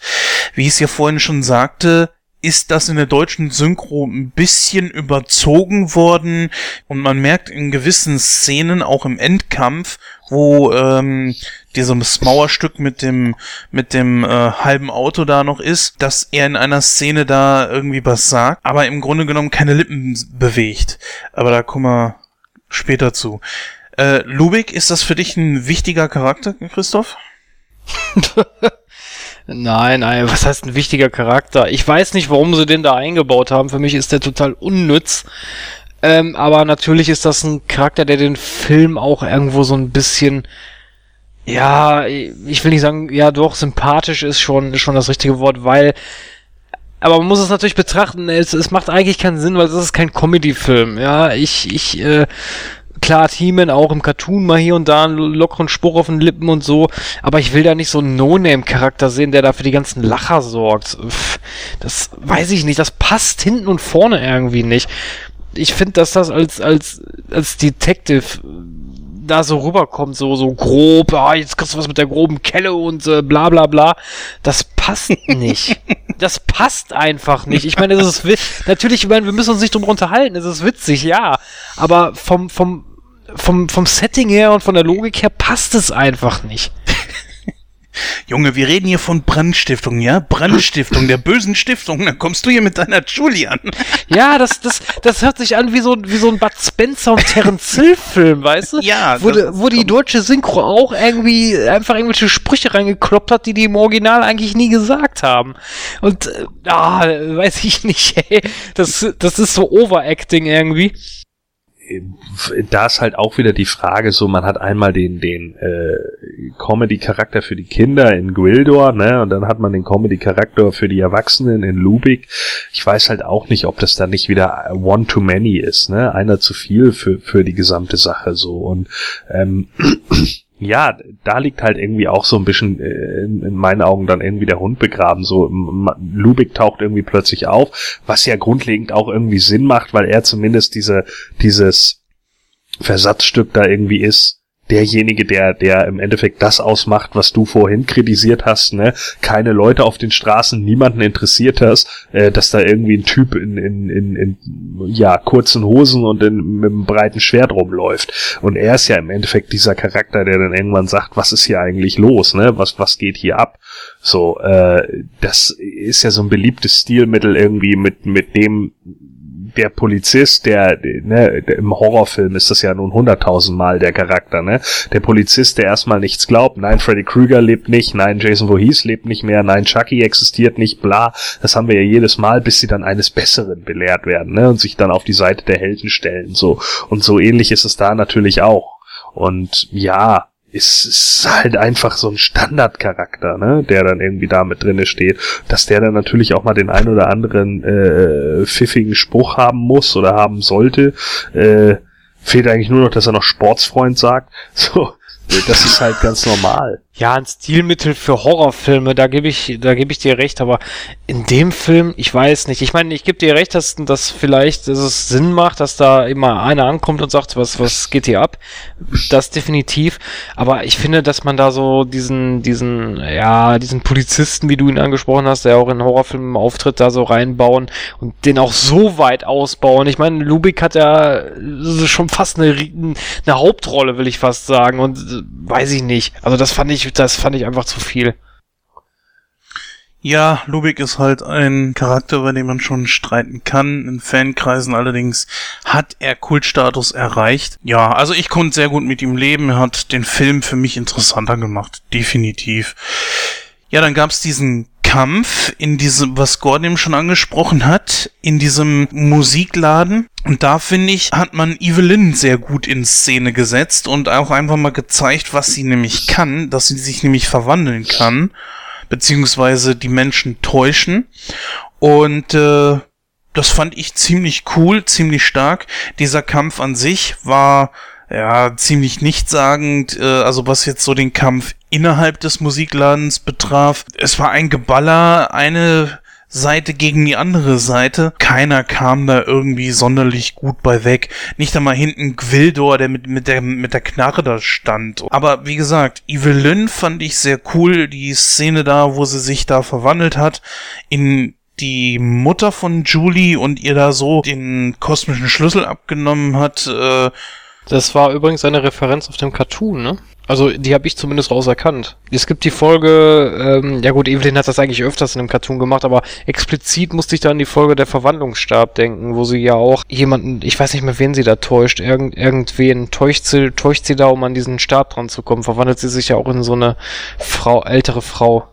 Wie ich es ja vorhin schon sagte, ist das in der deutschen Synchro ein bisschen überzogen worden und man merkt in gewissen Szenen, auch im Endkampf, wo ähm, dieses Mauerstück mit dem mit dem äh, halben Auto da noch ist, dass er in einer Szene da irgendwie was sagt, aber im Grunde genommen keine Lippen bewegt. Aber da kommen wir später zu. Äh, Lubik, ist das für dich ein wichtiger Charakter, Christoph? Nein, nein, was heißt ein wichtiger Charakter? Ich weiß nicht, warum sie den da eingebaut haben. Für mich ist der total unnütz. Ähm, aber natürlich ist das ein Charakter, der den Film auch irgendwo so ein bisschen, ja, ich will nicht sagen, ja doch, sympathisch ist schon, schon das richtige Wort, weil, aber man muss es natürlich betrachten, es, es macht eigentlich keinen Sinn, weil es ist kein Comedy-Film, ja, ich, ich, äh, klar Teamen auch im Cartoon mal hier und da einen lockeren Spruch auf den Lippen und so, aber ich will da nicht so einen No-Name-Charakter sehen, der da für die ganzen Lacher sorgt. Das weiß ich nicht, das passt hinten und vorne irgendwie nicht. Ich finde, dass das als, als, als Detective da so rüberkommt, so, so grob, ah, jetzt kriegst du was mit der groben Kelle und äh, bla bla bla. Das passt nicht. das passt einfach nicht. Ich meine, es ist natürlich, ich meine, wir müssen uns nicht drum unterhalten, es ist witzig, ja. Aber vom, vom, vom, vom Setting her und von der Logik her passt es einfach nicht. Junge, wir reden hier von Brandstiftung, ja? Brandstiftung, der bösen Stiftung. Dann kommst du hier mit deiner Julian. Ja, das, das, das hört sich an wie so, wie so ein Bud Spencer und Terence Hill Film, weißt du? Ja. Wo, wo die deutsche Synchro auch irgendwie einfach irgendwelche Sprüche reingekloppt hat, die die im Original eigentlich nie gesagt haben. Und, äh, ah, weiß ich nicht, ey. Das, das ist so Overacting irgendwie da ist halt auch wieder die Frage, so man hat einmal den den äh, Comedy-Charakter für die Kinder in Gwildor, ne, und dann hat man den Comedy-Charakter für die Erwachsenen in Lubik. Ich weiß halt auch nicht, ob das dann nicht wieder one too many ist, ne, einer zu viel für für die gesamte Sache so und ähm, ja, da liegt halt irgendwie auch so ein bisschen äh, in, in, meinen Augen dann irgendwie der Hund begraben. So, Lubik taucht irgendwie plötzlich auf, was ja grundlegend auch irgendwie Sinn macht, weil er zumindest diese, dieses Versatzstück da irgendwie ist, derjenige, der, der im Endeffekt das ausmacht, was du vorhin kritisiert hast, ne? Keine Leute auf den Straßen, niemanden interessiert das, äh, dass da irgendwie ein Typ in, in, in, in ja, kurzen Hosen und in, mit einem breiten Schwert rumläuft. Und er ist ja im Endeffekt dieser Charakter, der dann irgendwann sagt, was ist hier eigentlich los, ne? Was, was geht hier ab? So, äh, das ist ja so ein beliebtes Stilmittel irgendwie, mit, mit dem der Polizist, der, ne, der, im Horrorfilm ist das ja nun hunderttausendmal der Charakter, ne? Der Polizist, der erstmal nichts glaubt, nein, Freddy Krueger lebt nicht, nein, Jason Voorhees lebt nicht mehr, nein, Chucky existiert nicht, bla. Das haben wir ja jedes Mal, bis sie dann eines Besseren belehrt werden, ne? Und sich dann auf die Seite der Helden stellen, so. Und so ähnlich ist es da natürlich auch. Und ja, ist, ist halt einfach so ein Standardcharakter, ne, der dann irgendwie da mit drinne steht, dass der dann natürlich auch mal den ein oder anderen äh, pfiffigen Spruch haben muss oder haben sollte. Äh, fehlt eigentlich nur noch, dass er noch Sportsfreund sagt. So, das ist halt ganz normal. Ja, ein Stilmittel für Horrorfilme, da gebe ich, da gebe ich dir recht, aber in dem Film, ich weiß nicht. Ich meine, ich gebe dir recht, dass, dass vielleicht dass es Sinn macht, dass da immer einer ankommt und sagt, was, was geht hier ab? Das definitiv. Aber ich finde, dass man da so diesen, diesen, ja, diesen Polizisten, wie du ihn angesprochen hast, der auch in Horrorfilmen auftritt, da so reinbauen und den auch so weit ausbauen. Ich meine, Lubik hat ja schon fast eine, eine Hauptrolle, will ich fast sagen. Und äh, weiß ich nicht. Also das fand ich ich, das fand ich einfach zu viel. Ja, Lubik ist halt ein Charakter, über den man schon streiten kann. In Fankreisen allerdings hat er Kultstatus erreicht. Ja, also ich konnte sehr gut mit ihm leben. Er hat den Film für mich interessanter gemacht. Definitiv. Ja, dann gab's diesen Kampf in diesem, was Gordon schon angesprochen hat, in diesem Musikladen. Und da finde ich, hat man Evelyn sehr gut in Szene gesetzt und auch einfach mal gezeigt, was sie nämlich kann, dass sie sich nämlich verwandeln kann, beziehungsweise die Menschen täuschen. Und äh, das fand ich ziemlich cool, ziemlich stark. Dieser Kampf an sich war ja ziemlich nichtssagend, äh, also was jetzt so den Kampf innerhalb des Musikladens betraf. Es war ein Geballer, eine Seite gegen die andere Seite. Keiner kam da irgendwie sonderlich gut bei weg. Nicht einmal hinten Gwildor, der mit, mit, der, mit der Knarre da stand. Aber wie gesagt, Evelyn fand ich sehr cool. Die Szene da, wo sie sich da verwandelt hat in die Mutter von Julie und ihr da so den kosmischen Schlüssel abgenommen hat. Äh, das war übrigens eine Referenz auf dem Cartoon, ne? Also die habe ich zumindest rauserkannt. Es gibt die Folge, ähm, ja gut, Evelyn hat das eigentlich öfters in einem Cartoon gemacht, aber explizit musste ich da an die Folge der Verwandlungsstab denken, wo sie ja auch jemanden, ich weiß nicht mehr, wen sie da täuscht, irgend, irgendwen täuscht sie, täuscht sie da, um an diesen Stab dran zu kommen, verwandelt sie sich ja auch in so eine Frau, ältere Frau.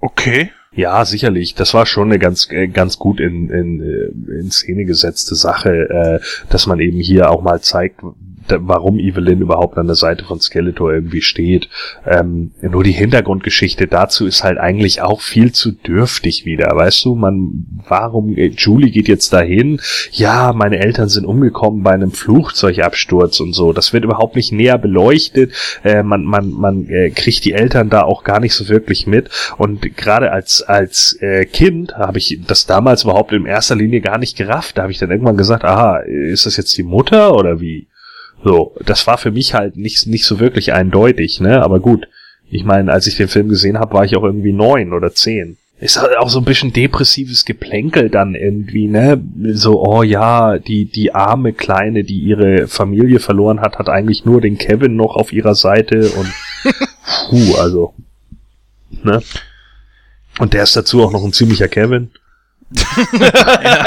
Okay. Ja, sicherlich. Das war schon eine ganz, äh, ganz gut in, in, äh, in Szene gesetzte Sache, äh, dass man eben hier auch mal zeigt, warum Evelyn überhaupt an der Seite von Skeletor irgendwie steht. Ähm, nur die Hintergrundgeschichte dazu ist halt eigentlich auch viel zu dürftig wieder, weißt du? Man, warum, äh, Julie geht jetzt dahin, ja, meine Eltern sind umgekommen bei einem Flugzeugabsturz und so. Das wird überhaupt nicht näher beleuchtet. Äh, man, man, man äh, kriegt die Eltern da auch gar nicht so wirklich mit. Und gerade als, als äh, Kind habe ich das damals überhaupt in erster Linie gar nicht gerafft. Da habe ich dann irgendwann gesagt, aha, ist das jetzt die Mutter oder wie? So, das war für mich halt nicht, nicht so wirklich eindeutig, ne? Aber gut, ich meine, als ich den Film gesehen habe, war ich auch irgendwie neun oder zehn. Ist halt auch so ein bisschen depressives Geplänkel dann irgendwie, ne? So, oh ja, die, die arme Kleine, die ihre Familie verloren hat, hat eigentlich nur den Kevin noch auf ihrer Seite und puh, also, ne? Und der ist dazu auch noch ein ziemlicher Kevin. ja.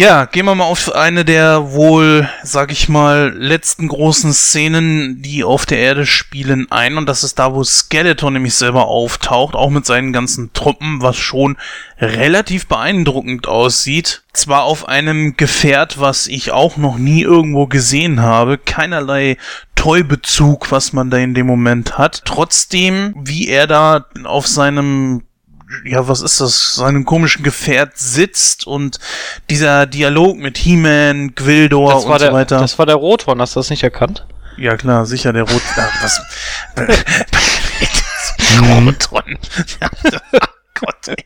Ja, gehen wir mal auf eine der wohl, sag ich mal, letzten großen Szenen, die auf der Erde spielen ein. Und das ist da, wo Skeletor nämlich selber auftaucht, auch mit seinen ganzen Truppen, was schon relativ beeindruckend aussieht. Zwar auf einem Gefährt, was ich auch noch nie irgendwo gesehen habe, keinerlei Toy-Bezug, was man da in dem Moment hat. Trotzdem, wie er da auf seinem ja, was ist das, seinem komischen Gefährt sitzt und dieser Dialog mit He-Man, Gwildor das und so weiter. Das war der Rothorn, hast du das nicht erkannt? Ja klar, sicher der Rot. Ach, was? Rothorn. Gott, ey.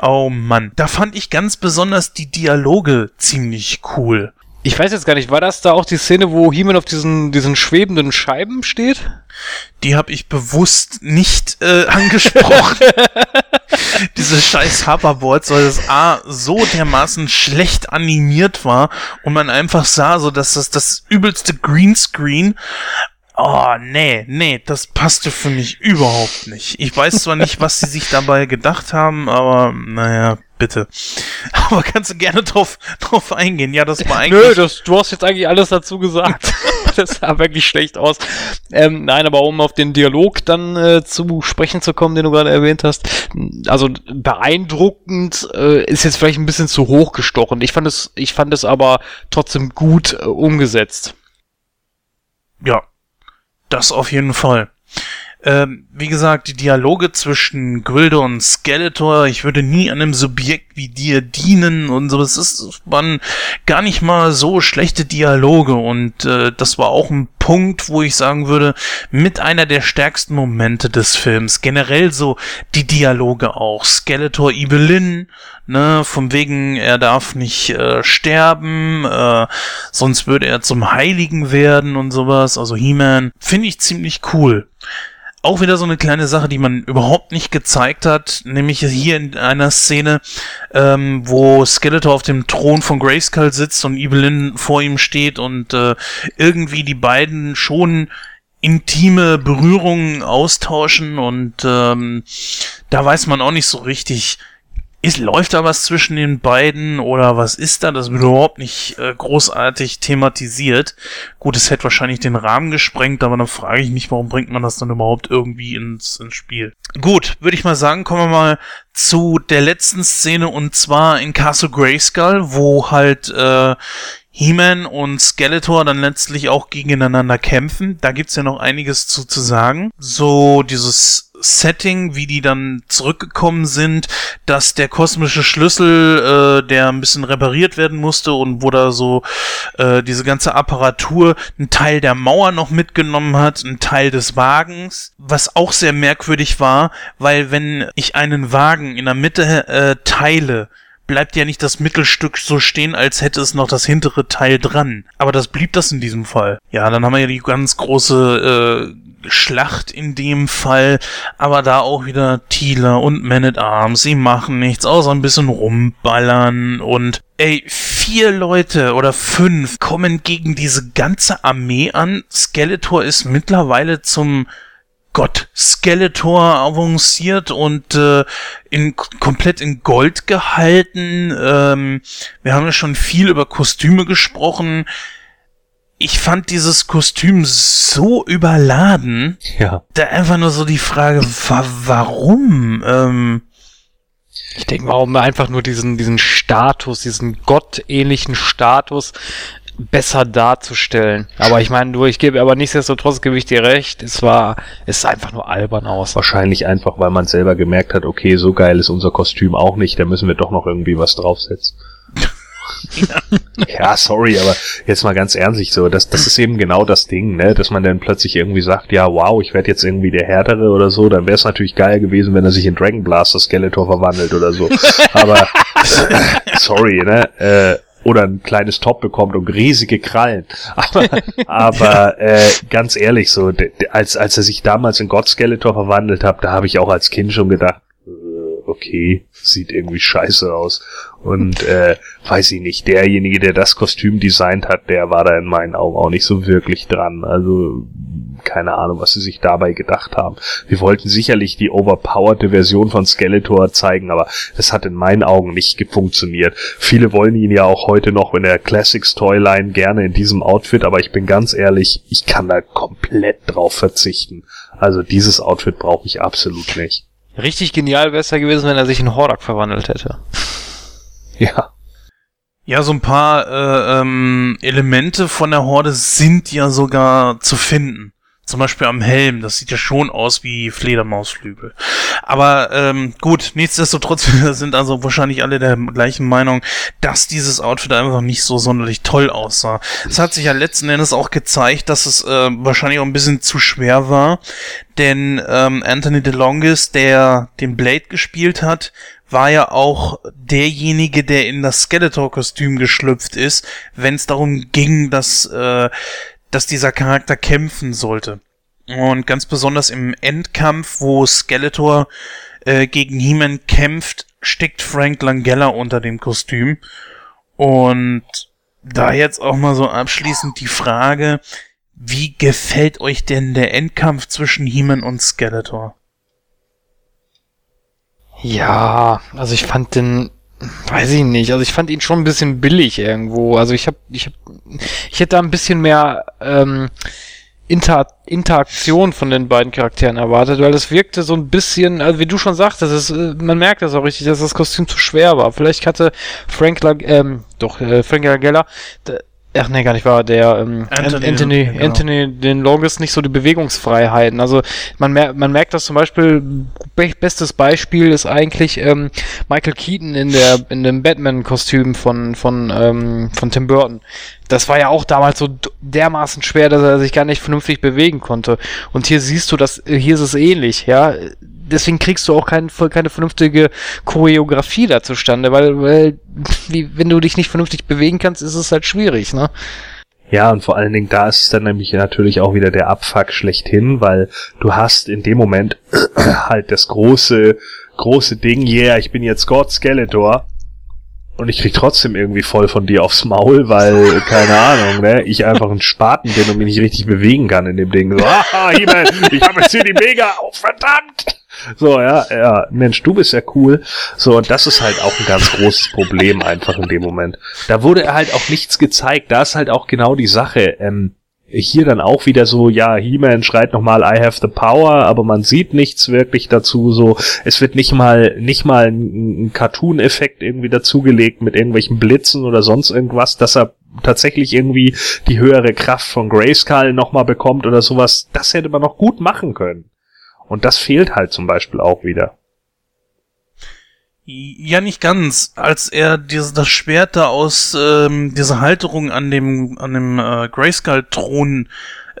Oh Mann, da fand ich ganz besonders die Dialoge ziemlich cool. Ich weiß jetzt gar nicht, war das da auch die Szene, wo He-Man auf diesen, diesen schwebenden Scheiben steht? Die habe ich bewusst nicht äh, angesprochen. Dieses scheiß Hoverboard, weil das A so dermaßen schlecht animiert war und man einfach sah, so dass das das übelste Greenscreen Oh, nee, nee, das passte für mich überhaupt nicht. Ich weiß zwar nicht, was sie sich dabei gedacht haben, aber naja, bitte. Aber kannst du gerne drauf, drauf eingehen. Ja, das war eigentlich. Nö, das, du hast jetzt eigentlich alles dazu gesagt. das sah wirklich schlecht aus. Ähm, nein, aber um auf den Dialog dann äh, zu sprechen zu kommen, den du gerade erwähnt hast, also beeindruckend äh, ist jetzt vielleicht ein bisschen zu hoch gestochen. Ich fand es, ich fand es aber trotzdem gut äh, umgesetzt. Ja, das auf jeden Fall. Ähm, wie gesagt, die Dialoge zwischen Grildo und Skeletor, ich würde nie einem Subjekt wie dir dienen und so, ist, waren gar nicht mal so schlechte Dialoge und äh, das war auch ein Punkt, wo ich sagen würde, mit einer der stärksten Momente des Films. Generell so die Dialoge auch. Skeletor Evelyn, ne, von wegen, er darf nicht äh, sterben, äh, sonst würde er zum Heiligen werden und sowas, also He-Man. Finde ich ziemlich cool auch wieder so eine kleine Sache, die man überhaupt nicht gezeigt hat, nämlich hier in einer Szene, ähm, wo Skeletor auf dem Thron von Grayskull sitzt und Evelyn vor ihm steht und äh, irgendwie die beiden schon intime Berührungen austauschen und ähm, da weiß man auch nicht so richtig, ist, läuft da was zwischen den beiden oder was ist da? Das wird überhaupt nicht äh, großartig thematisiert. Gut, es hätte wahrscheinlich den Rahmen gesprengt, aber dann frage ich mich, warum bringt man das dann überhaupt irgendwie ins, ins Spiel? Gut, würde ich mal sagen, kommen wir mal zu der letzten Szene und zwar in Castle Grayskull, wo halt äh, He-Man und Skeletor dann letztlich auch gegeneinander kämpfen. Da gibt's ja noch einiges zu, zu sagen. So dieses Setting, wie die dann zurückgekommen sind, dass der kosmische Schlüssel, äh, der ein bisschen repariert werden musste und wo da so äh, diese ganze Apparatur einen Teil der Mauer noch mitgenommen hat, einen Teil des Wagens, was auch sehr merkwürdig war, weil wenn ich einen Wagen in der Mitte äh, teile, bleibt ja nicht das Mittelstück so stehen, als hätte es noch das hintere Teil dran. Aber das blieb das in diesem Fall. Ja, dann haben wir ja die ganz große äh, Schlacht in dem Fall, aber da auch wieder Thieler und Man at Arms, sie machen nichts, außer ein bisschen rumballern und ey, vier Leute oder fünf kommen gegen diese ganze Armee an. Skeletor ist mittlerweile zum Gott Skeletor avanciert und äh, in, komplett in Gold gehalten. Ähm, wir haben ja schon viel über Kostüme gesprochen. Ich fand dieses Kostüm so überladen. Ja. Da einfach nur so die Frage, wa warum? Ähm, ich denke mal, um einfach nur diesen, diesen Status, diesen gottähnlichen Status besser darzustellen. Aber ich meine, du, ich gebe aber nichtsdestotrotz gebe ich dir recht, es war, es sah einfach nur albern aus. Wahrscheinlich einfach, weil man selber gemerkt hat, okay, so geil ist unser Kostüm auch nicht, da müssen wir doch noch irgendwie was draufsetzen. ja, sorry, aber jetzt mal ganz ernstlich so, das, das ist eben genau das Ding, ne, dass man dann plötzlich irgendwie sagt, ja, wow, ich werde jetzt irgendwie der Härtere oder so, dann wäre es natürlich geil gewesen, wenn er sich in Dragon Blaster Skeletor verwandelt oder so. aber sorry, ne, äh, oder ein kleines Top bekommt und riesige Krallen. Aber, aber äh, ganz ehrlich, so als als er sich damals in God Skeletor verwandelt hat, da habe ich auch als Kind schon gedacht, okay, sieht irgendwie scheiße aus. Und äh, weiß ich nicht, derjenige, der das Kostüm designt hat, der war da in meinen Augen auch nicht so wirklich dran. Also keine Ahnung, was sie sich dabei gedacht haben. Wir wollten sicherlich die overpowerte Version von Skeletor zeigen, aber das hat in meinen Augen nicht funktioniert. Viele wollen ihn ja auch heute noch in der Classics Toyline gerne in diesem Outfit, aber ich bin ganz ehrlich, ich kann da komplett drauf verzichten. Also dieses Outfit brauche ich absolut nicht. Richtig genial wäre es ja gewesen, wenn er sich in Hordak verwandelt hätte. Ja. Ja, so ein paar äh, ähm, Elemente von der Horde sind ja sogar zu finden. Zum Beispiel am Helm, das sieht ja schon aus wie Fledermausflügel. Aber ähm, gut, nichtsdestotrotz sind also wahrscheinlich alle der gleichen Meinung, dass dieses Outfit einfach nicht so sonderlich toll aussah. Es hat sich ja letzten Endes auch gezeigt, dass es äh, wahrscheinlich auch ein bisschen zu schwer war, denn ähm, Anthony DeLongis, der den Blade gespielt hat, war ja auch derjenige, der in das Skeletor-Kostüm geschlüpft ist, wenn es darum ging, dass äh, dass dieser Charakter kämpfen sollte. Und ganz besonders im Endkampf, wo Skeletor äh, gegen He-Man kämpft, steckt Frank Langella unter dem Kostüm. Und da jetzt auch mal so abschließend die Frage, wie gefällt euch denn der Endkampf zwischen He-Man und Skeletor? Ja, also ich fand den Weiß ich nicht. Also ich fand ihn schon ein bisschen billig irgendwo. Also ich habe, ich habe, ich hätte da ein bisschen mehr ähm, Inter Interaktion von den beiden Charakteren erwartet, weil es wirkte so ein bisschen, also wie du schon sagtest, es, äh, man merkt das auch richtig, dass das Kostüm zu schwer war. Vielleicht hatte Frank, Lag ähm, doch äh, Frank Lagella Ach nee, gar nicht wahr. Der ähm, Anthony, Anthony, genau. Anthony den Longest nicht so die Bewegungsfreiheiten. Also man, mer man merkt das zum Beispiel, be bestes Beispiel ist eigentlich ähm, Michael Keaton in der in dem Batman-Kostüm von von ähm, von Tim Burton. Das war ja auch damals so dermaßen schwer, dass er sich gar nicht vernünftig bewegen konnte. Und hier siehst du, dass hier ist es ähnlich, ja deswegen kriegst du auch kein, keine vernünftige Choreografie da zustande, weil, weil wie, wenn du dich nicht vernünftig bewegen kannst, ist es halt schwierig, ne? Ja, und vor allen Dingen da ist es dann nämlich natürlich auch wieder der Abfuck schlechthin, weil du hast in dem Moment halt das große, große Ding, yeah, ich bin jetzt God Skeletor. Und ich krieg trotzdem irgendwie voll von dir aufs Maul, weil, keine Ahnung, ne, ich einfach ein Spaten bin und mich nicht richtig bewegen kann in dem Ding. So, haha, ich hab jetzt hier die Mega, oh, verdammt! So, ja, ja, Mensch, du bist ja cool. So, und das ist halt auch ein ganz großes Problem einfach in dem Moment. Da wurde halt auch nichts gezeigt. Da ist halt auch genau die Sache. Ähm, hier dann auch wieder so, ja, He-Man schreit nochmal I have the power, aber man sieht nichts wirklich dazu, so, es wird nicht mal, nicht mal ein, ein Cartoon-Effekt irgendwie dazugelegt mit irgendwelchen Blitzen oder sonst irgendwas, dass er tatsächlich irgendwie die höhere Kraft von Grayskull nochmal bekommt oder sowas, das hätte man noch gut machen können. Und das fehlt halt zum Beispiel auch wieder. Ja, nicht ganz. Als er dieses, das Schwert da aus ähm, dieser Halterung an dem an dem äh, Grayskull-Thron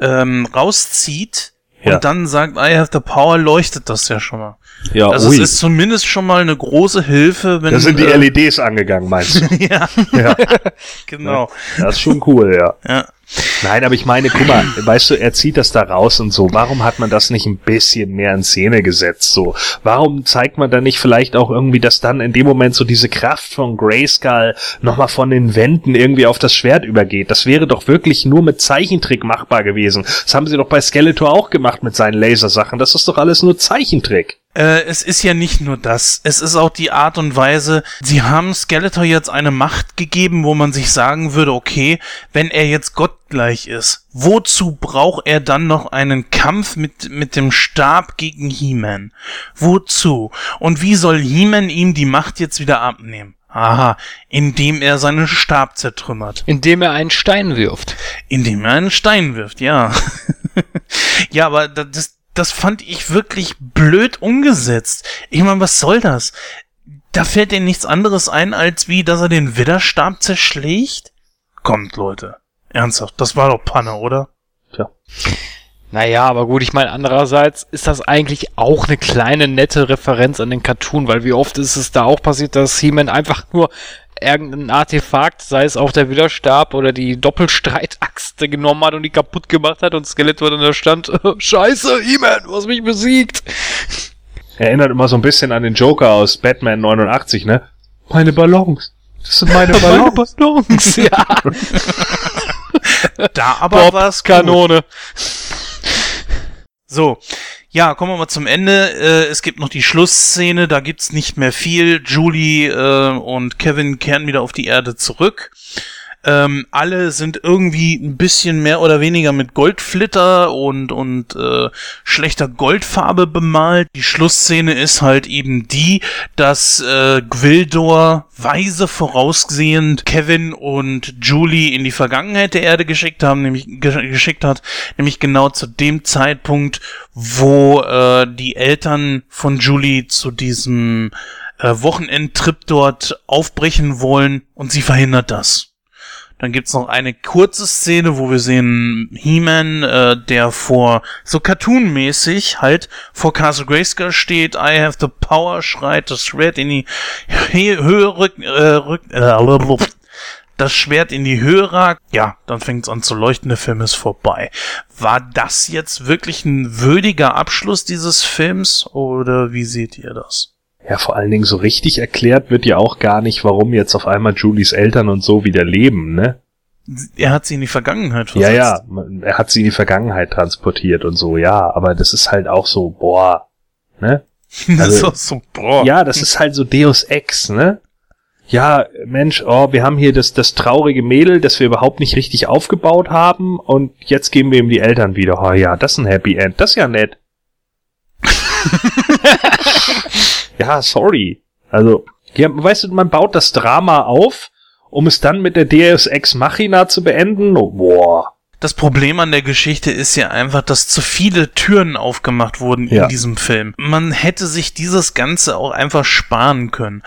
ähm, rauszieht Ja. und dann sagt, I have the power, leuchtet das ja schon mal. Ja, Also es ist zumindest schon mal eine große Hilfe, wenn da sind die äh, LEDs angegangen, meinst du? ja, ja, genau. das ist schon cool, ja. Ja. Nein, aber ich meine, guck mal, weißt du, er zieht das da raus und so. Warum hat man das nicht ein bisschen mehr in Szene gesetzt? So, warum zeigt man da nicht vielleicht auch irgendwie, dass dann in dem Moment so diese Kraft von Grayskull nochmal von den Wänden irgendwie auf das Schwert übergeht? Das wäre doch wirklich nur mit Zeichentrick machbar gewesen. Das haben sie doch bei Skeletor auch gemacht mit seinen Lasersachen. Das ist doch alles nur Zeichentrick. Äh, es ist ja nicht nur das. Es ist auch die Art und Weise. Sie haben Skeletor jetzt eine Macht gegeben, wo man sich sagen würde, okay, wenn er jetzt gottgleich ist, wozu braucht er dann noch einen Kampf mit, mit dem Stab gegen He-Man? Wozu? Und wie soll He-Man ihm die Macht jetzt wieder abnehmen? Aha, indem er seinen Stab zertrümmert. Indem er einen Stein wirft. Indem er einen Stein wirft, ja. ja, aber da- das, das fand ich wirklich blöd umgesetzt. Ich meine, was soll das? Da fällt dir nichts anderes ein, als wie, dass er den Widderstab zerschlägt? Kommt, Leute. Ernsthaft, das war doch Panne, oder? Tja. Naja, aber gut, ich meine, andererseits ist das eigentlich auch eine kleine nette Referenz an den Cartoon, weil wie oft ist es da auch passiert, dass He-Man einfach nur irgendein Artefakt, sei es auch der Widerstab oder die Doppelstreitaxt genommen hat und die kaputt gemacht hat und Skeletor dann da stand, Scheiße, He-Man, du hast mich besiegt. Erinnert immer so ein bisschen an den Joker aus Batman 89, ne? Meine Ballons. Das sind meine Ballons. Ballons, ja. Da aber Bob, war's gut. Kanone. So, ja, kommen wir mal zum Ende. Äh, es gibt noch die Schlussszene, da gibt's nicht mehr viel. Julie äh, und Kevin kehren wieder auf die Erde zurück. Ähm, alle sind irgendwie ein bisschen mehr oder weniger mit Goldflitter und, und äh, schlechter Goldfarbe bemalt. Die Schlussszene ist halt eben die, dass äh, Gwildor weise vorausgesehend Kevin und Julie in die Vergangenheit der Erde geschickt haben, nämlich ge geschickt hat, nämlich genau zu dem Zeitpunkt, wo äh, die Eltern von Julie zu diesem äh, Wochenendtrip dort aufbrechen wollen und sie verhindert das. Dann gibt's noch eine kurze Szene, wo wir sehen He-Man, äh, der vor, so cartoonmäßig halt, vor Castle Grayskull steht, I have the power, schreit das Schwert in die He Höhe rück, äh, rück, äh, das Schwert in die Höhe ragt, ja, dann fängt's an zu leuchten, der Film ist vorbei. War das jetzt wirklich ein würdiger Abschluss dieses Films oder wie seht ihr das? Ja, vor allen Dingen so richtig erklärt wird ja auch gar nicht, warum jetzt auf einmal Julies Eltern und so wieder leben, ne? Er hat sie in die Vergangenheit Ja, versetzt. ja, man- er hat sie in die Vergangenheit transportiert und so, ja, aber das ist halt auch so, boah, ne? Das Also- ist auch so, boah. Ja, das ist halt so Deus Ex, ne? Ja, Mensch, oh, wir haben hier das, das traurige Mädel, das wir überhaupt nicht richtig aufgebaut haben und jetzt geben wir ihm die Eltern wieder. Oh ja, das ist ein Happy End, das ist ja nett. ja, sorry. Also, ja, weißt du, man baut das Drama auf, um es dann mit der Deus Ex Machina zu beenden. Oh, boah. Das Problem an der Geschichte ist ja einfach, dass zu viele Türen aufgemacht wurden Ja. in diesem Film. Man hätte sich dieses Ganze auch einfach sparen können.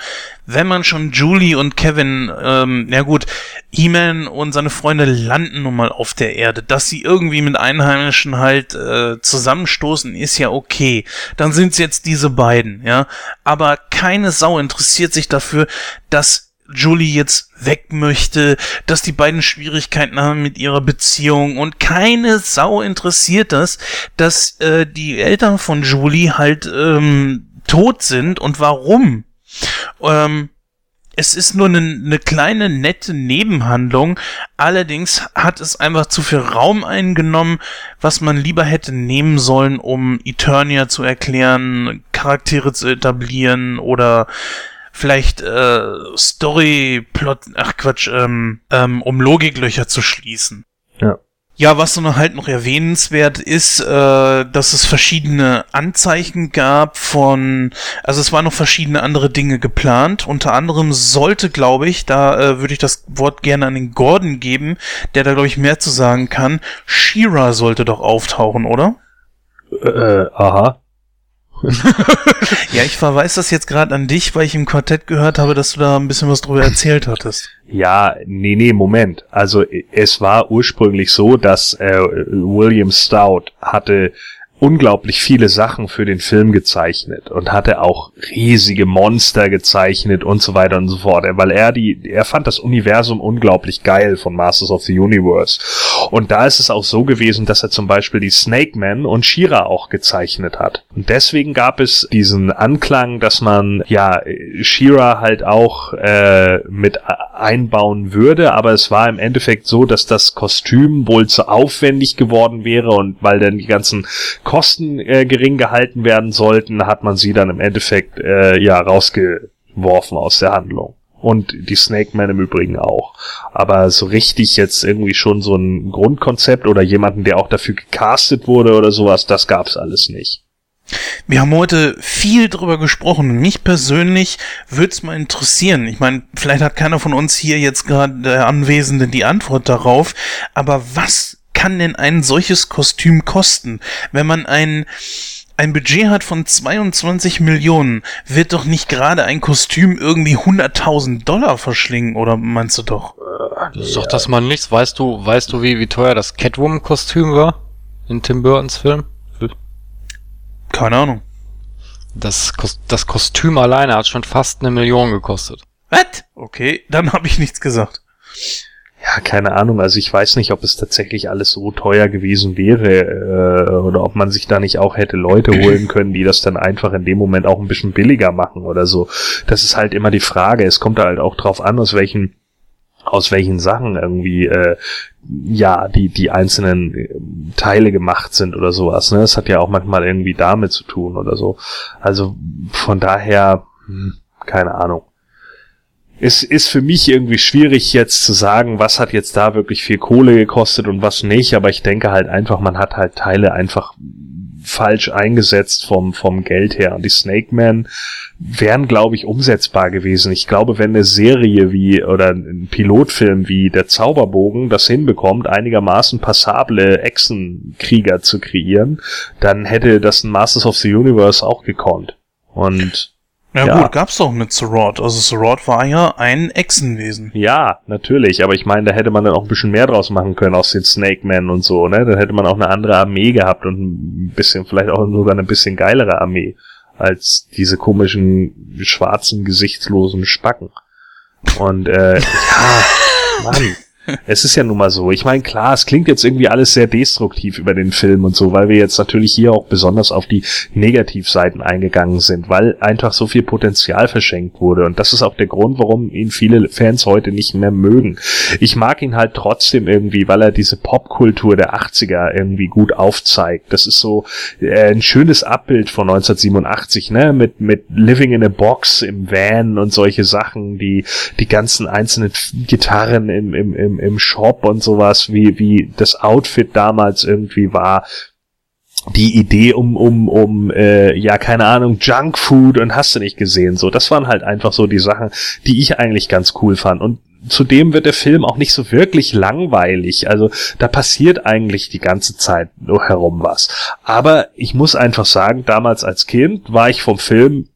Wenn man schon Julie und Kevin, ähm, ja gut, He-Man und seine Freunde landen nun mal auf der Erde. Dass sie irgendwie mit Einheimischen halt äh, zusammenstoßen, ist ja okay. Dann sind es jetzt diese beiden, ja. Aber keine Sau interessiert sich dafür, dass Julie jetzt weg möchte, dass die beiden Schwierigkeiten haben mit ihrer Beziehung und keine Sau interessiert das, dass äh, die Eltern von Julie halt ähm, tot sind und warum. Ähm, es ist nur eine ne kleine nette Nebenhandlung, allerdings hat es einfach zu viel Raum eingenommen, was man lieber hätte nehmen sollen, um Eternia zu erklären, Charaktere zu etablieren oder vielleicht äh, Storyplot, ach Quatsch, ähm, ähm, um Logiklöcher zu schließen. Ja. Ja, was dann halt noch erwähnenswert ist, äh, dass es verschiedene Anzeichen gab von, also es waren noch verschiedene andere Dinge geplant. Unter anderem sollte, glaube ich, da äh, würde ich das Wort gerne an den Gordon geben, der da, glaube ich, mehr zu sagen kann. Shira sollte doch auftauchen, oder? Äh, aha. ja, ich verweise das jetzt gerade an dich, weil ich im Quartett gehört habe, dass du da ein bisschen was drüber erzählt hattest. Ja, nee, nee, Moment. Also es war ursprünglich so, dass äh, William Stout hatte unglaublich viele Sachen für den Film gezeichnet und hatte auch riesige Monster gezeichnet und so weiter und so fort, weil er die, er fand das Universum unglaublich geil von Masters of the Universe. Und da ist es auch so gewesen, dass er zum Beispiel die Snake Man und Shira auch gezeichnet hat. Und deswegen gab es diesen Anklang, dass man ja Shira halt auch äh, mit einbauen würde, aber es war im Endeffekt so, dass das Kostüm wohl zu aufwendig geworden wäre und weil dann die ganzen Kosten äh, gering gehalten werden sollten, hat man sie dann im Endeffekt äh, ja rausgeworfen aus der Handlung. Und die Snake Man im Übrigen auch. Aber so richtig jetzt irgendwie schon so ein Grundkonzept oder jemanden, der auch dafür gecastet wurde oder sowas, das gab's alles nicht. Wir haben heute viel drüber gesprochen. Mich persönlich würde es mal interessieren. Ich meine, vielleicht hat keiner von uns hier jetzt gerade der Anwesende die Antwort darauf. Aber was kann denn ein solches Kostüm kosten? Wenn man ein, ein Budget hat von 22 Millionen, wird doch nicht gerade ein Kostüm irgendwie 100.000 Dollar verschlingen, oder meinst du doch? Das ist doch das mal nichts. Weißt du, weißt du, wie, wie teuer das Catwoman-Kostüm war? In Tim Burtons Film? Keine Ahnung. Das, das Kostüm alleine hat schon fast eine Million gekostet. Was? Okay, dann habe ich nichts gesagt. Ja, keine Ahnung. Also ich weiß nicht, ob es tatsächlich alles so teuer gewesen wäre äh, oder ob man sich da nicht auch hätte Leute holen können, die das dann einfach in dem Moment auch ein bisschen billiger machen oder so. Das ist halt immer die Frage. Es kommt halt auch drauf an, aus welchen aus welchen Sachen irgendwie äh, ja die die einzelnen äh, Teile gemacht sind oder sowas. Ne, das hat ja auch manchmal irgendwie damit zu tun oder so. Also von daher hm, keine Ahnung es ist für mich irgendwie schwierig jetzt zu sagen, was hat jetzt da wirklich viel Kohle gekostet und was nicht, aber ich denke halt einfach, man hat halt Teile einfach falsch eingesetzt vom, vom Geld her. Und die Snake Man wären, glaube ich, umsetzbar gewesen. Ich glaube, wenn eine Serie wie oder ein Pilotfilm wie Der Zauberbogen das hinbekommt, einigermaßen passable Echsenkrieger zu kreieren, dann hätte das ein Masters of the Universe auch gekonnt. Und ja, ja. gut, gab's doch mit Sorod. Also Sorod war ja ein Echsenwesen. Ja, natürlich. Aber ich meine, da hätte man dann auch ein bisschen mehr draus machen können aus den Snake Men und so, ne? Dann hätte man auch eine andere Armee gehabt und ein bisschen, vielleicht auch sogar eine bisschen geilere Armee als diese komischen, schwarzen, gesichtslosen Spacken. Und äh, ja, Mann es ist ja nun mal so. Ich meine, klar, es klingt jetzt irgendwie alles sehr destruktiv über den Film und so, weil wir jetzt natürlich hier auch besonders auf die Negativseiten eingegangen sind, weil einfach so viel Potenzial verschenkt wurde. Und das ist auch der Grund, warum ihn viele Fans heute nicht mehr mögen. Ich mag ihn halt trotzdem irgendwie, weil er diese Popkultur der 80er irgendwie gut aufzeigt. Das ist so äh, ein schönes Abbild von 1987, ne, mit, mit Living in a Box im Van und solche Sachen, die, die ganzen einzelnen Gitarren im, im, im im, Shop und sowas, wie, wie das Outfit damals irgendwie war. Die Idee um um um äh, ja keine Ahnung Junkfood und hast du nicht gesehen so. Das waren halt einfach so die Sachen die ich eigentlich ganz cool fand. Und zudem wird der Film auch nicht so wirklich langweilig. Also da passiert eigentlich die ganze Zeit nur herum was. Aber ich muss einfach sagen damals als Kind war ich vom Film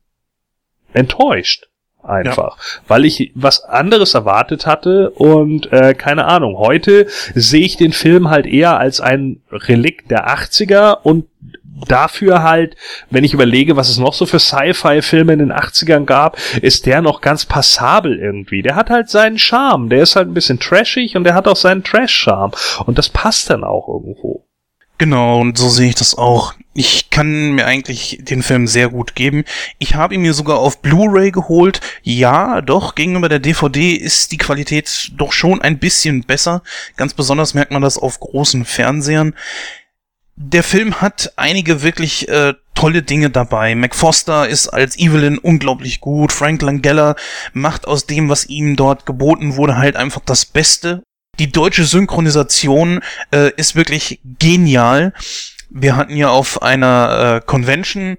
enttäuscht einfach, ja. weil ich was anderes erwartet hatte und äh, keine Ahnung, heute sehe ich den Film halt eher als ein Relikt der 80er und dafür halt, wenn ich überlege, was es noch so für Sci-Fi-Filme in den 80ern gab, ist der noch ganz passabel irgendwie. Der hat halt seinen Charme, der ist halt ein bisschen trashig und der hat auch seinen Trash-Charme und das passt dann auch irgendwo. Genau, und so sehe ich das auch. Ich kann mir eigentlich den Film sehr gut geben. Ich habe ihn mir sogar auf Blu-ray geholt. Ja, doch, gegenüber der DVD ist die Qualität doch schon ein bisschen besser. Ganz besonders merkt man das auf großen Fernsehern. Der Film hat einige wirklich äh, tolle Dinge dabei. Mac Foster ist als Evelyn unglaublich gut. Frank Langella macht aus dem, was ihm dort geboten wurde, halt einfach das Beste die deutsche Synchronisation äh, ist wirklich genial. Wir hatten ja auf einer äh, Convention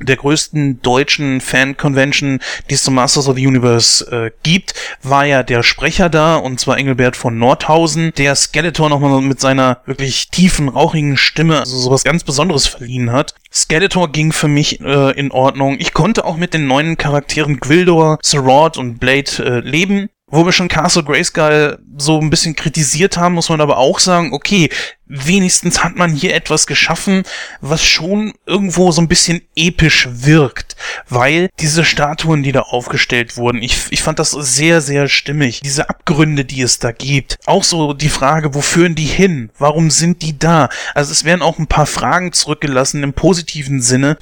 der größten deutschen Fan-Convention, die es zum Masters of the Universe äh, gibt, war ja der Sprecher da, und zwar Engelbert von Nordhausen, der Skeletor nochmal mit seiner wirklich tiefen, rauchigen Stimme also sowas ganz Besonderes verliehen hat. Skeletor ging für mich äh, in Ordnung. Ich konnte auch mit den neuen Charakteren Gwildor, Sorod und Blade äh, leben. Wo wir schon Castle Grayskull so ein bisschen kritisiert haben, muss man aber auch sagen, okay, wenigstens hat man hier etwas geschaffen, was schon irgendwo so ein bisschen episch wirkt, weil diese Statuen, die da aufgestellt wurden, ich, ich fand das sehr, sehr stimmig. Diese Abgründe, die es da gibt. Auch so die Frage, wo führen die hin? Warum sind die da? Also es werden auch ein paar Fragen zurückgelassen im positiven Sinne.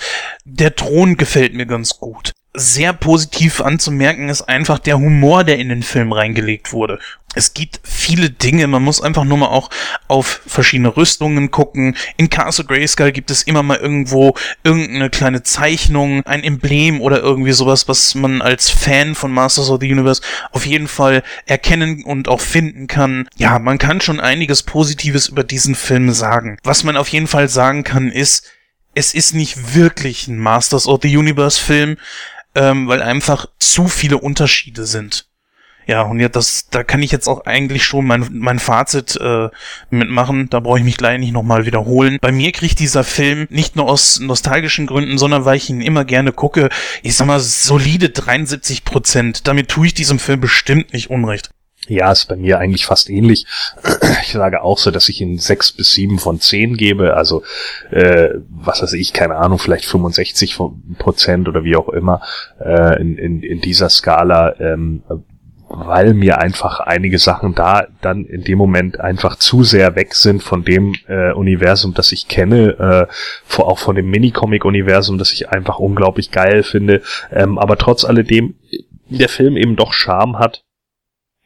Der Thron gefällt mir ganz gut sehr positiv anzumerken ist einfach der Humor, der in den Film reingelegt wurde. Es gibt viele Dinge, man muss einfach nur mal auch auf verschiedene Rüstungen gucken. In Castle Grayskull gibt es immer mal irgendwo irgendeine kleine Zeichnung, ein Emblem oder irgendwie sowas, was man als Fan von Masters of the Universe auf jeden Fall erkennen und auch finden kann. Ja, man kann schon einiges Positives über diesen Film sagen. Was man auf jeden Fall sagen kann ist, es ist nicht wirklich ein Masters of the Universe Film ähm, weil einfach zu viele Unterschiede sind. Ja, und ja, das, da kann ich jetzt auch eigentlich schon mein, mein Fazit äh, mitmachen. Da brauche ich mich gleich nicht nochmal wiederholen. Bei mir kriegt dieser Film nicht nur aus nostalgischen Gründen, sondern weil ich ihn immer gerne gucke, ich sag mal, solide 73 Prozent. Damit tue ich diesem Film bestimmt nicht Unrecht. Ja, ist bei mir eigentlich fast ähnlich. Ich sage auch so, dass ich ihn sechs bis sieben von zehn gebe. Also, äh, was weiß ich, keine Ahnung, vielleicht 65 Prozent oder wie auch immer äh, in, in, in dieser Skala, ähm, weil mir einfach einige Sachen da dann in dem Moment einfach zu sehr weg sind von dem äh, Universum, das ich kenne, äh, vor, auch von dem Minicomic-Universum, das ich einfach unglaublich geil finde. Ähm, aber trotz alledem der Film eben doch Charme hat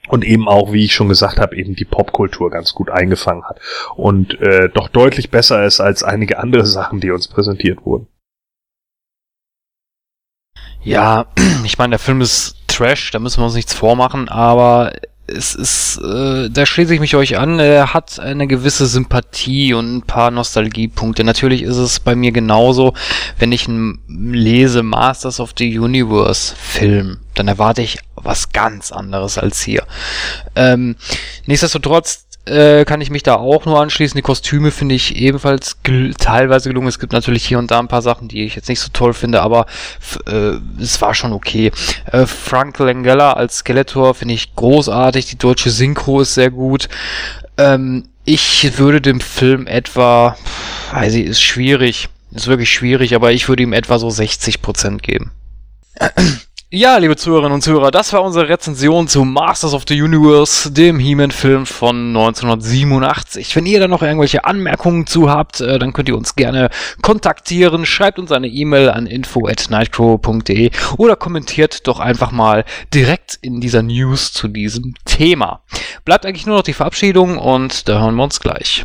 und eben auch, wie ich schon gesagt habe, eben die Popkultur ganz gut eingefangen hat und äh, doch deutlich besser ist als einige andere Sachen, die uns präsentiert wurden. Ja, ich meine, der Film ist Trash, da müssen wir uns nichts vormachen, aber es ist, äh, da schließe ich mich euch an, er hat eine gewisse Sympathie und ein paar Nostalgiepunkte. Natürlich ist es bei mir genauso, wenn ich lese Masters of the Universe Film, dann erwarte ich was ganz anderes als hier. Ähm, nichtsdestotrotz äh, kann ich mich da auch nur anschließen. Die Kostüme finde ich ebenfalls gel teilweise gelungen. Es gibt natürlich hier und da ein paar Sachen, die ich jetzt nicht so toll finde, aber äh, es war schon okay. Äh, Frank Langella als Skeletor finde ich großartig. Die deutsche Synchro ist sehr gut. Ähm, ich würde dem Film etwa, weiß ich, ist schwierig, ist wirklich schwierig, aber ich würde ihm etwa so 60% geben. Ja, liebe Zuhörerinnen und Zuhörer, das war unsere Rezension zu Masters of the Universe, dem He-Man-Film von 1987. Wenn ihr da noch irgendwelche Anmerkungen zu habt, äh, dann könnt ihr uns gerne kontaktieren. Schreibt uns eine E-Mail an info@nightcrow.de oder kommentiert doch einfach mal direkt in dieser News zu diesem Thema. Bleibt eigentlich nur noch die Verabschiedung und da hören wir uns gleich.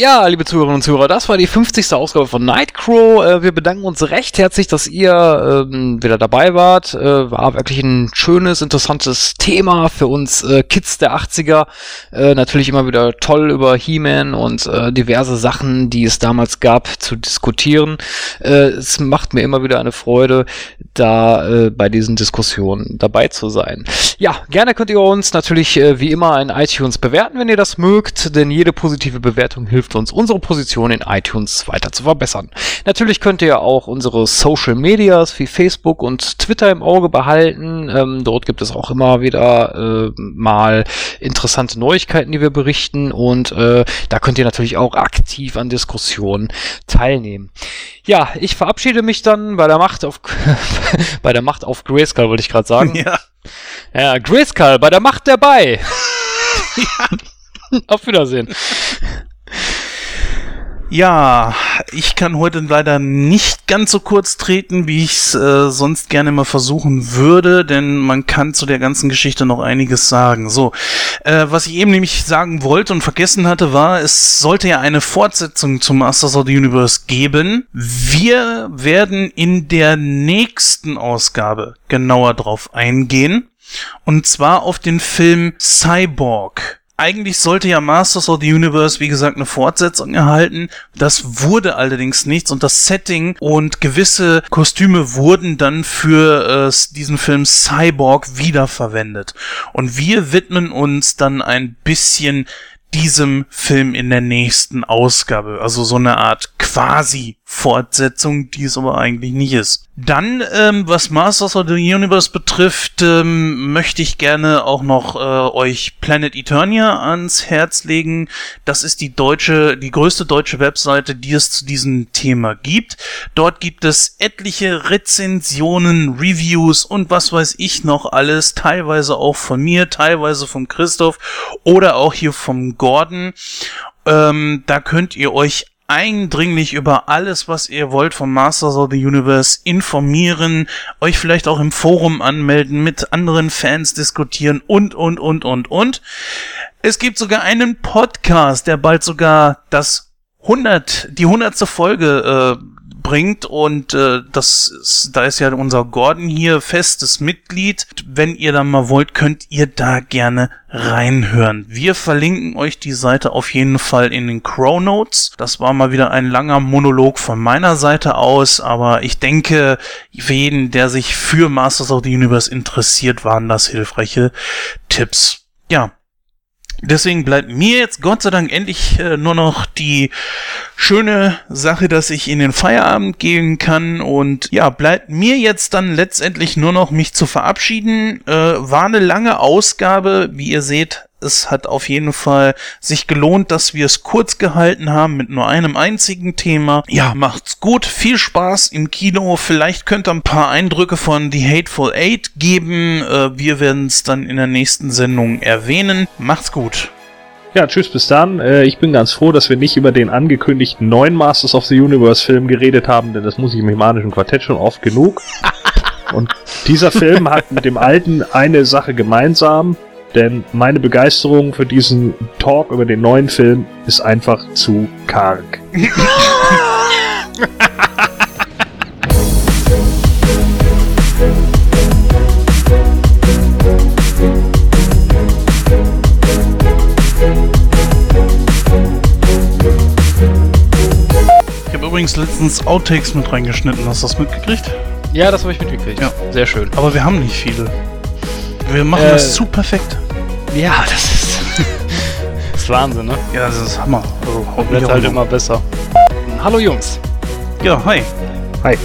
Ja, liebe Zuhörerinnen und Zuhörer, das war die 50. Ausgabe von Nightcrow. Äh, wir bedanken uns recht herzlich, dass ihr ähm, wieder dabei wart. Äh, war wirklich ein schönes, interessantes Thema für uns äh, Kids der 80er. Äh, natürlich immer wieder toll über He-Man und äh, diverse Sachen, die es damals gab, zu diskutieren. Äh, es macht mir immer wieder eine Freude, da bei diesen Diskussionen dabei zu sein. Ja, gerne könnt ihr uns natürlich wie immer in iTunes bewerten, wenn ihr das mögt, denn jede positive Bewertung hilft hilft uns, unsere Position in iTunes weiter zu verbessern. Natürlich könnt ihr auch unsere Social Medias wie Facebook und Twitter im Auge behalten. Ähm, dort gibt es auch immer wieder äh, mal interessante Neuigkeiten, die wir berichten und äh, da könnt ihr natürlich auch aktiv an Diskussionen teilnehmen. Ja, ich verabschiede mich dann bei der Macht auf bei der Macht auf Grayskull, wollte ich gerade sagen. Ja. Ja, Grayskull bei der Macht dabei. ja. Auf Wiedersehen. Ja, ich kann heute leider nicht ganz so kurz treten, wie ich es äh, sonst gerne mal versuchen würde, denn man kann zu der ganzen Geschichte noch einiges sagen. So, äh, was ich eben nämlich sagen wollte und vergessen hatte, war, es sollte ja eine Fortsetzung zum Masters of the Universe geben. Wir werden in der nächsten Ausgabe genauer drauf eingehen. Und zwar auf den Film Cyborg eigentlich sollte ja Masters of the Universe, wie gesagt, eine Fortsetzung erhalten. Das wurde allerdings nichts und das Setting und gewisse Kostüme wurden dann für äh, diesen Film Cyborg wiederverwendet. Und wir widmen uns dann ein bisschen diesem Film in der nächsten Ausgabe. Also so eine Art quasi Fortsetzung, die es aber eigentlich nicht ist. Dann, ähm, was Masters of the Universe betrifft, ähm, möchte ich gerne auch noch äh, euch Planet Eternia ans Herz legen. Das ist die deutsche, die größte deutsche Webseite, die es zu diesem Thema gibt. Dort gibt es etliche Rezensionen, Reviews und was weiß ich noch alles, teilweise auch von mir, teilweise von Christoph oder auch hier vom Gordon. Ähm, da könnt ihr euch eindringlich über alles, was ihr wollt vom Masters of the Universe informieren, euch vielleicht auch im Forum anmelden, mit anderen Fans diskutieren und, und, und, und, und. Es gibt sogar einen Podcast, der bald sogar das 100, die 100. Folge äh, bringt und äh, das ist, da ist ja unser Gordon hier festes Mitglied. Wenn ihr da mal wollt, könnt ihr da gerne reinhören. Wir verlinken euch die Seite auf jeden Fall in den Crow Notes. Das war mal wieder ein langer Monolog von meiner Seite aus, aber ich denke, für jeden, der sich für Masters of the Universe interessiert, waren das hilfreiche Tipps. Ja, Deswegen bleibt mir jetzt Gott sei Dank endlich äh, nur noch die schöne Sache, dass ich in den Feierabend gehen kann und ja, bleibt mir jetzt dann letztendlich nur noch mich zu verabschieden. Äh, war eine lange Ausgabe, wie ihr seht, es hat auf jeden Fall sich gelohnt, dass wir es kurz gehalten haben mit nur einem einzigen Thema. Ja, macht's gut, viel Spaß im Kino. Vielleicht könnt ihr ein paar Eindrücke von The Hateful Eight geben. Äh, wir werden es dann in der nächsten Sendung erwähnen. Macht's gut. Ja, tschüss, bis dann. Äh, ich bin ganz froh, dass wir nicht über den angekündigten neuen Masters of the Universe Film geredet haben, denn das muss ich im Himanischen Quartett schon oft genug. Und dieser Film hat mit dem alten eine Sache gemeinsam. Denn meine Begeisterung für diesen Talk über den neuen Film ist einfach zu karg. Ich habe übrigens letztens Outtakes mit reingeschnitten. Hast du das mitgekriegt? Ja, das habe ich mitgekriegt. Ja. Sehr schön. Aber wir haben nicht viele. Wir machen Äh, das zu perfekt. Ja, das ist, das ist Wahnsinn, ne? Ja, das ist Hammer. Also, Wird halt immer besser. Hallo Jungs. Ja, hi. Hi,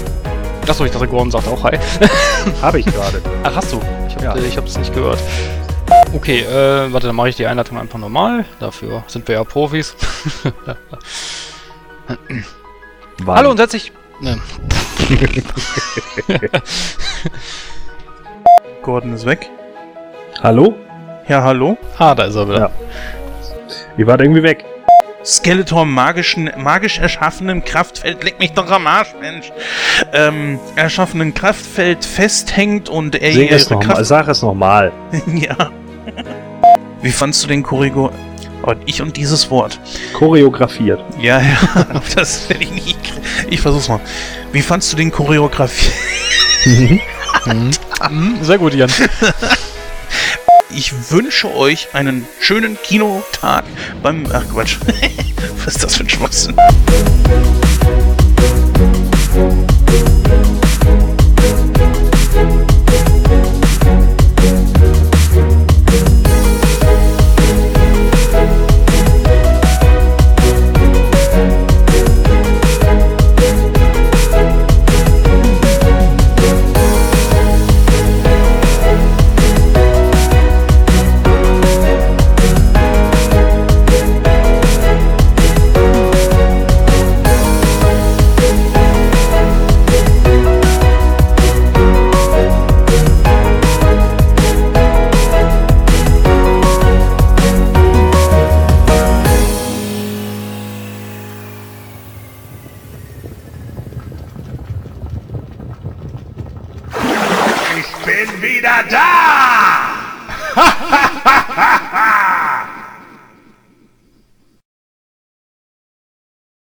Achso, ich dachte, Gordon sagt auch Hi. habe ich gerade. Ach, hast du? Ich Ja. habe ich hab's nicht gehört. Okay, äh, warte, dann mache ich die Einleitung einfach normal. Dafür sind wir ja Profis. Hallo und herzlich... Ne. Gordon ist weg. Hallo? Ja, hallo. Ah, da ist er wieder. Ja. Ihr wart irgendwie weg. Skeletor magischen, magisch erschaffenem Kraftfeld, leck mich doch am Arsch, Mensch, ähm, erschaffenen Kraftfeld festhängt und er Sing es ihre nochmal, sag es nochmal. ja. Wie fandst du den Korrigo... Oh, ich und dieses Wort. Choreografiert. Ja, ja, das werde ich nicht... Ich versuch's mal. Wie fandst du den Choreografie... Mhm, sehr gut, Jan. Ich wünsche euch einen schönen Kinotag beim... Ach Quatsch. Was ist das für ein Schwachsinn?